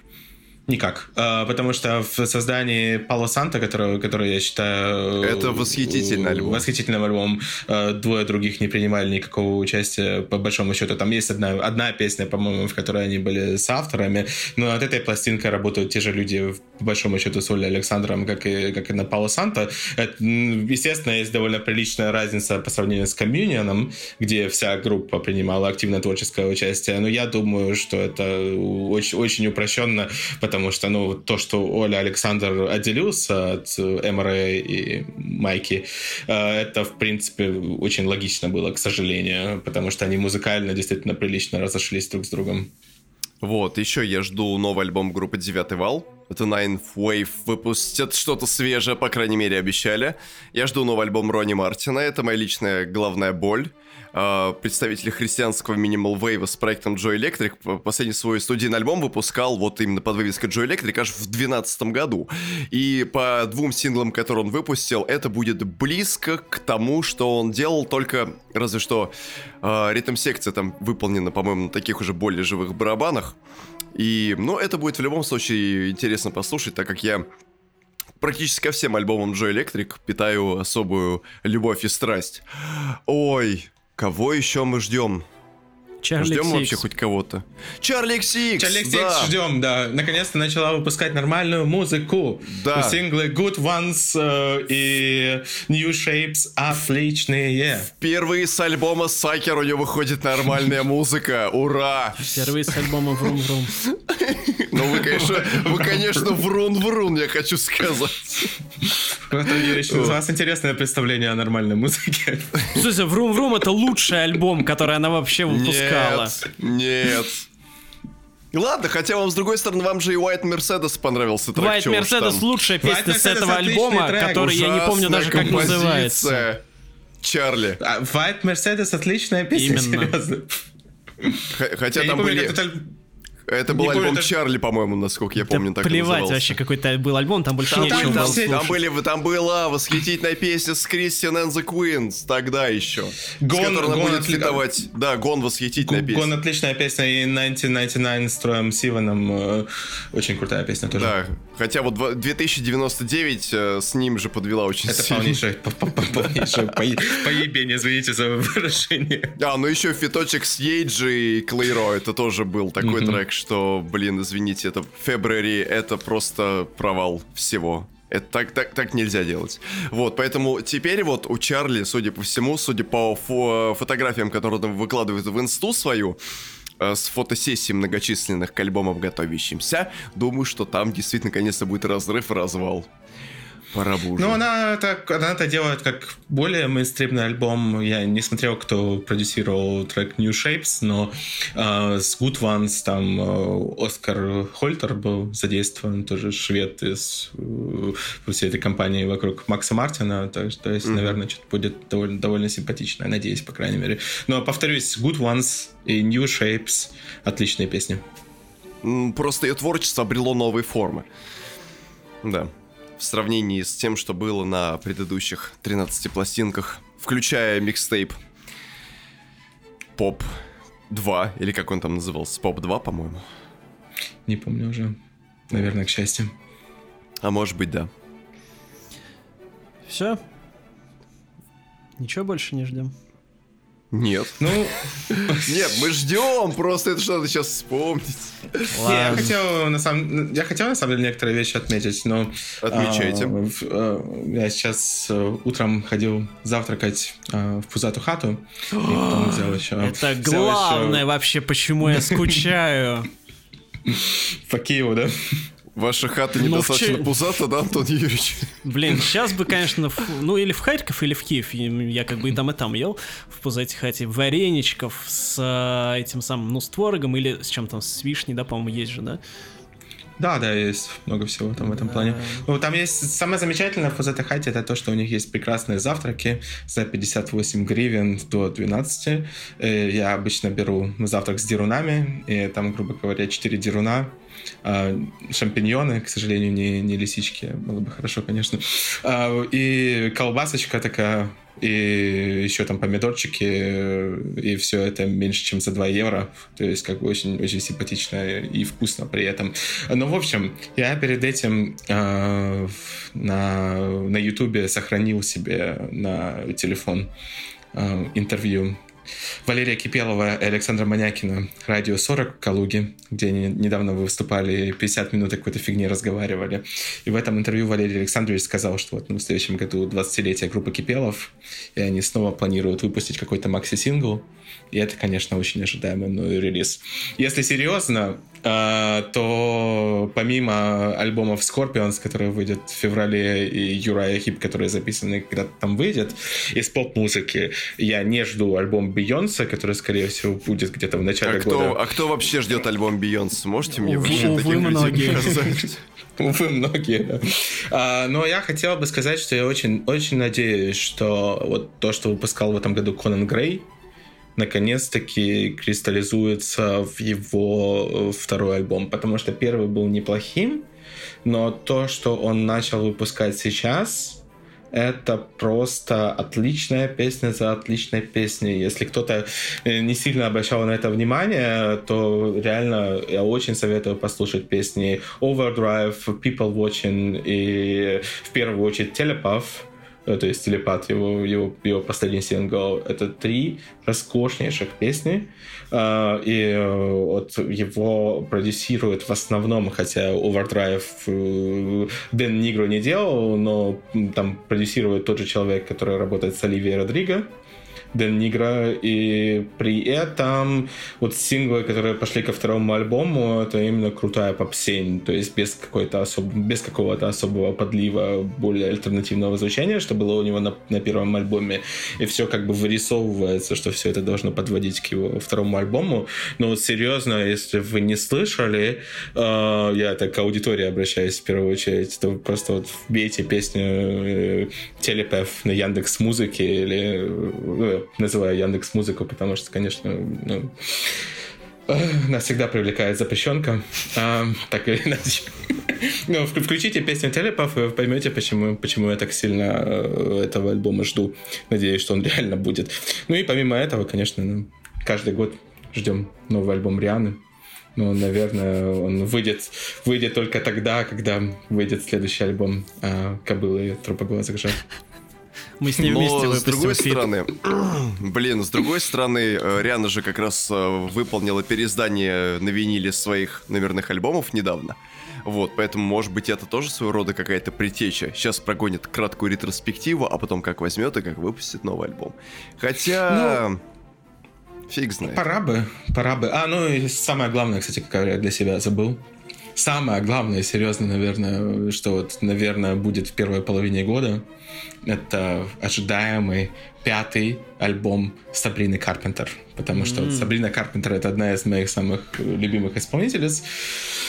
Никак. А, потому что в создании Пало Санта, который, который я считаю... Это восхитительный альбом. Восхитительным альбомом. А, двое других не принимали никакого участия, по большому счету. Там есть одна, одна песня, по-моему, в которой они были с авторами, но над этой пластинкой работают те же люди, по большому счету, с Олей Александром, как и, как и на Пало Санта. Это, естественно, есть довольно приличная разница по сравнению с Комьюнионом, где вся группа принимала активное творческое участие. Но я думаю, что это очень, очень упрощенно, потому что, ну, то, что Оля Александр отделился от МРА и Майки, э, это, в принципе, очень логично было, к сожалению, потому что они музыкально действительно прилично разошлись друг с другом. Вот, еще я жду новый альбом группы Девятый Вал. Это Ninth Wave выпустят что-то свежее, по крайней мере, обещали. Я жду новый альбом Ронни Мартина, это моя личная главная боль. Представители христианского Minimal Wave с проектом Joy Electric последний свой студийный альбом выпускал вот именно под вывеской Joy Electric аж в 2012 году. И по двум синглам, которые он выпустил, это будет близко к тому, что он делал, только разве что э, ритм-секция там выполнена, по-моему, на таких уже более живых барабанах. И, ну, это будет в любом случае интересно послушать, так как я практически ко всем альбомам Joy Electric питаю особую любовь и страсть. Ой, Кого еще мы ждем? Чарли Ждем вообще хоть кого-то. Чарли X Чарли X да. ждем, да. Наконец-то начала выпускать нормальную музыку. Да. Синглы Good Ones э, и New Shapes отличные. Впервые с альбома Сакер у него выходит нормальная музыка. Ура! Впервые с альбома Врум Врум. Ну вы, конечно, вы, конечно, врун-врун, я хочу сказать. У вас интересное представление о нормальной музыке. Слушай, Врум Врум это лучший альбом, который она вообще выпускала. Нет, нет. Ладно, хотя вам, с другой стороны, вам же и White Mercedes понравился трек. White Mercedes лучшая песня с этого альбома, который я не помню даже как называется. Чарли. А, White Mercedes отличная песня, Именно. серьезно. Хотя там были... Это был не альбом помню, Чарли, по-моему, насколько я помню, да так плевать назывался. вообще, какой-то был альбом, там больше там, нечего там, было там, были, там была восхитительная песня с Кристиан and the Queens, тогда еще. Гон, с которой она будет флитовать. Да, Гон восхитительная Гон, песня. Гон отличная песня, и 1999 с Троем Сиваном э, очень крутая песня тоже. Да, хотя вот 2099 э, с ним же подвела очень Это сильно. полнейшее, поебение, извините за выражение. А, ну еще фиточек с Ейджи и Клейро, это тоже был такой трек, что, блин, извините, это Фебруари, это просто провал всего. Это так, так, так нельзя делать. Вот, поэтому теперь вот у Чарли, судя по всему, судя по фо фотографиям, которые он выкладывает в инсту свою, с фотосессий многочисленных к альбомам готовящимся, думаю, что там действительно, наконец-то, будет разрыв развал. Пора бы уже. Ну, она так, она это делает как более мейнстримный альбом. Я не смотрел, кто продюсировал трек New Shapes, но э, с Good Ones там э, Оскар Хольтер был задействован, тоже швед из э, всей этой компании вокруг Макса Мартина. То, то есть, mm-hmm. наверное, что-то будет довольно, довольно симпатично, надеюсь, по крайней мере. Но, повторюсь, Good Ones и New Shapes отличные песни. Просто ее творчество обрело новые формы. Да в сравнении с тем, что было на предыдущих 13 пластинках, включая микстейп Поп 2, или как он там назывался, Поп 2, по-моему. Не помню уже. Наверное, к счастью. А может быть, да. Все? Ничего больше не ждем. Нет. Ну, нет, мы ждем, просто это что-то сейчас вспомнить. Не, я хотел, на самом, я хотел, на самом деле, некоторые вещи отметить, но... Отмечайте. А, а, я сейчас э, утром ходил завтракать а, в пузатую хату, и потом взял еще... Это главное еще... вообще, почему я скучаю. По Киеву, да? Ваша хата ну, недостаточно че... пузата, да, Антон Юрьевич? Блин, сейчас бы, конечно, в... ну или в Харьков, или в Киев. Я как бы и там, и там ел в пузате хате вареничков с э, этим самым, ну, с творогом или с чем там, с вишней, да, по-моему, есть же, да? Да, да, есть много всего там в этом плане. Ну, там есть самое замечательное в Фузета Хате, это то, что у них есть прекрасные завтраки за 58 гривен до 12. Э, я обычно беру завтрак с дерунами, и там, грубо говоря, 4 деруна, а, шампиньоны, к сожалению, не, не лисички, было бы хорошо, конечно. А, и колбасочка такая, и еще там помидорчики, и все это меньше, чем за 2 евро. То есть, как бы очень, очень симпатично и вкусно при этом. Ну, в общем, я перед этим э, на, на YouTube сохранил себе на телефон э, интервью Валерия Кипелова и Александра Манякина «Радио 40» в Калуге, где они недавно выступали, 50 минут какой-то фигне разговаривали. И в этом интервью Валерий Александрович сказал, что вот в следующем году 20-летие группы Кипелов, и они снова планируют выпустить какой-то макси-сингл. И это, конечно, очень ожидаемый мной релиз. Если серьезно, а, то помимо альбомов Scorpions, который выйдет в феврале, и Юрая Хип, который записаны когда-то там выйдет, из поп-музыки я не жду альбом Бейонса, который, скорее всего, будет где-то в начале а года. Кто, а кто вообще ждет альбом Бейонса? Можете мне вообще увы, таких многие. Увы, многие. А, но я хотел бы сказать, что я очень, очень надеюсь, что вот то, что выпускал в этом году Конан Грей, наконец-таки кристаллизуется в его э, второй альбом, потому что первый был неплохим, но то, что он начал выпускать сейчас, это просто отличная песня за отличной песней. Если кто-то э, не сильно обращал на это внимание, то реально я очень советую послушать песни Overdrive, People Watching и в первую очередь Telepath Э, то есть телепат, его, его, его последний сингл, это три роскошнейших песни, э, и э, вот его продюсирует в основном, хотя Overdrive Дэн Нигро не делал, но там продюсирует тот же человек, который работает с Оливией Родриго, Дэн Нигра, и при этом вот синглы, которые пошли ко второму альбому, это именно крутая попсень, то есть без какой-то особ... без какого-то особого подлива, более альтернативного звучания, что было у него на, на первом альбоме, и все как бы вырисовывается, что все это должно подводить к его второму альбому, но вот серьезно, если вы не слышали, э, я так к аудитории обращаюсь в первую очередь, то просто вот вбейте песню э, Телепев на Яндекс Музыке или э, называю Яндекс Музыку, потому что, конечно, ну, нас всегда привлекает запрещенка, а, так или иначе. Ну, включите песню Телепов, и вы поймете, почему, почему я так сильно э, этого альбома жду. Надеюсь, что он реально будет. Ну и помимо этого, конечно, ну, каждый год ждем новый альбом Рианны. Ну, наверное, он выйдет, выйдет только тогда, когда выйдет следующий альбом а, Кобылы и Трупоглазых жаб. Мы с ним вместе Но, с другой feat. стороны, блин, с другой стороны, э, Рианна же как раз э, выполнила переиздание на виниле своих номерных альбомов недавно. Вот, поэтому, может быть, это тоже своего рода какая-то предтеча. Сейчас прогонит краткую ретроспективу, а потом как возьмет и как выпустит новый альбом. Хотя... Ну... Фиг знает. Пора бы, пора бы. А, ну и самое главное, кстати, как я для себя забыл. самое главное, серьезно, наверное, что вот, наверное, будет в первой половине года, это ожидаемый пятый альбом Сабрины Карпентер. Потому что mm. вот Сабрина Карпентер это одна из моих самых любимых исполнительниц.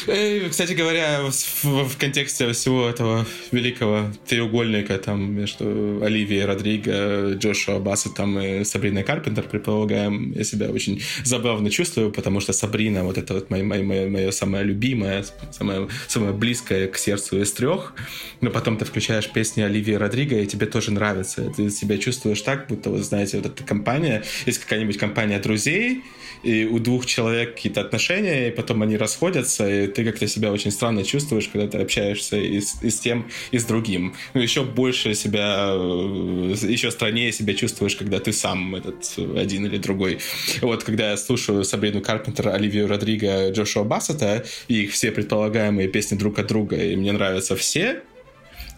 И, кстати говоря, в, в контексте всего этого великого треугольника там между Оливией Родриго, Джошуа Бассетом и Сабриной Карпентер, предполагаем, я себя очень забавно чувствую, потому что Сабрина, вот это вот мое, мое, мое, мое самое любимое, самое, самое близкое к сердцу из трех. Но потом ты включаешь песни Оливии Родриго, и тебе тоже нравится. Ты себя чувствуешь так, будто, вот знаете, вот эта компания, есть какая-нибудь компания друзей, и у двух человек какие-то отношения, и потом они расходятся, и ты как-то себя очень странно чувствуешь, когда ты общаешься и с, и с тем, и с другим. Ну, еще больше себя, э, еще страннее себя чувствуешь, когда ты сам этот один или другой. Вот, когда я слушаю Сабрину Карпентер, Оливию Родриго, Джошуа Бассета, и их все предполагаемые песни друг от друга, и мне нравятся все,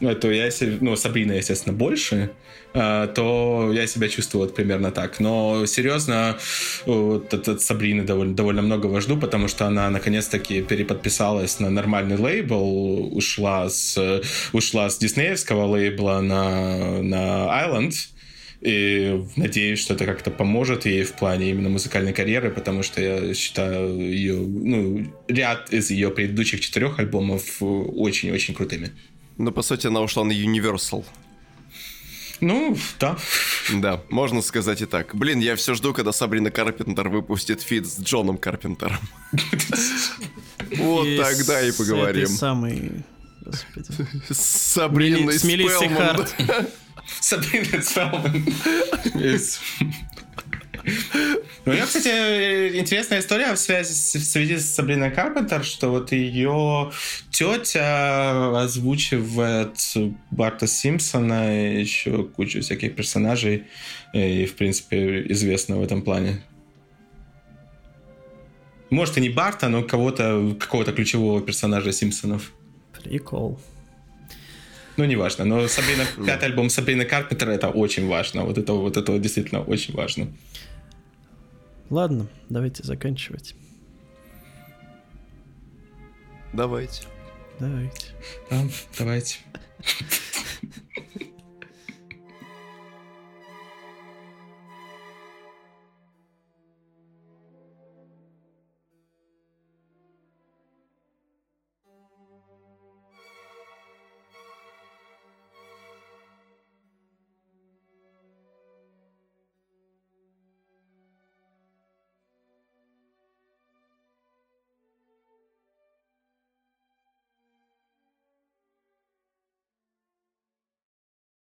то я, ну, Сабрина, естественно, больше, а, то я себя чувствую вот примерно так. Но серьезно, вот от Сабрины довольно, довольно многого жду, потому что она наконец-таки переподписалась на нормальный лейбл, ушла с, ушла с диснеевского лейбла на, на Island, и надеюсь, что это как-то поможет ей в плане именно музыкальной карьеры, потому что я считаю ее, ну, ряд из ее предыдущих четырех альбомов очень-очень крутыми. Ну, по сути, она ушла на Universal. Ну, да. Да, можно сказать и так. Блин, я все жду, когда Сабрина Карпентер выпустит фит с Джоном Карпентером. Вот тогда и поговорим. самый... Сабрина Спелман. Сабрина Спелман. Ну, у нее, кстати, интересная история в связи в связи с Сабриной Карпентер, что вот ее тетя озвучивает Барта Симпсона и еще кучу всяких персонажей, и, в принципе, известна в этом плане. Может, и не Барта, но кого-то, какого-то ключевого персонажа Симпсонов. Прикол. Ну, неважно. Но Сабрина, пятый альбом Сабрины Карпентера это очень важно. Вот это, вот это действительно очень важно. Ладно, давайте заканчивать. Давайте. Давайте. Да, давайте.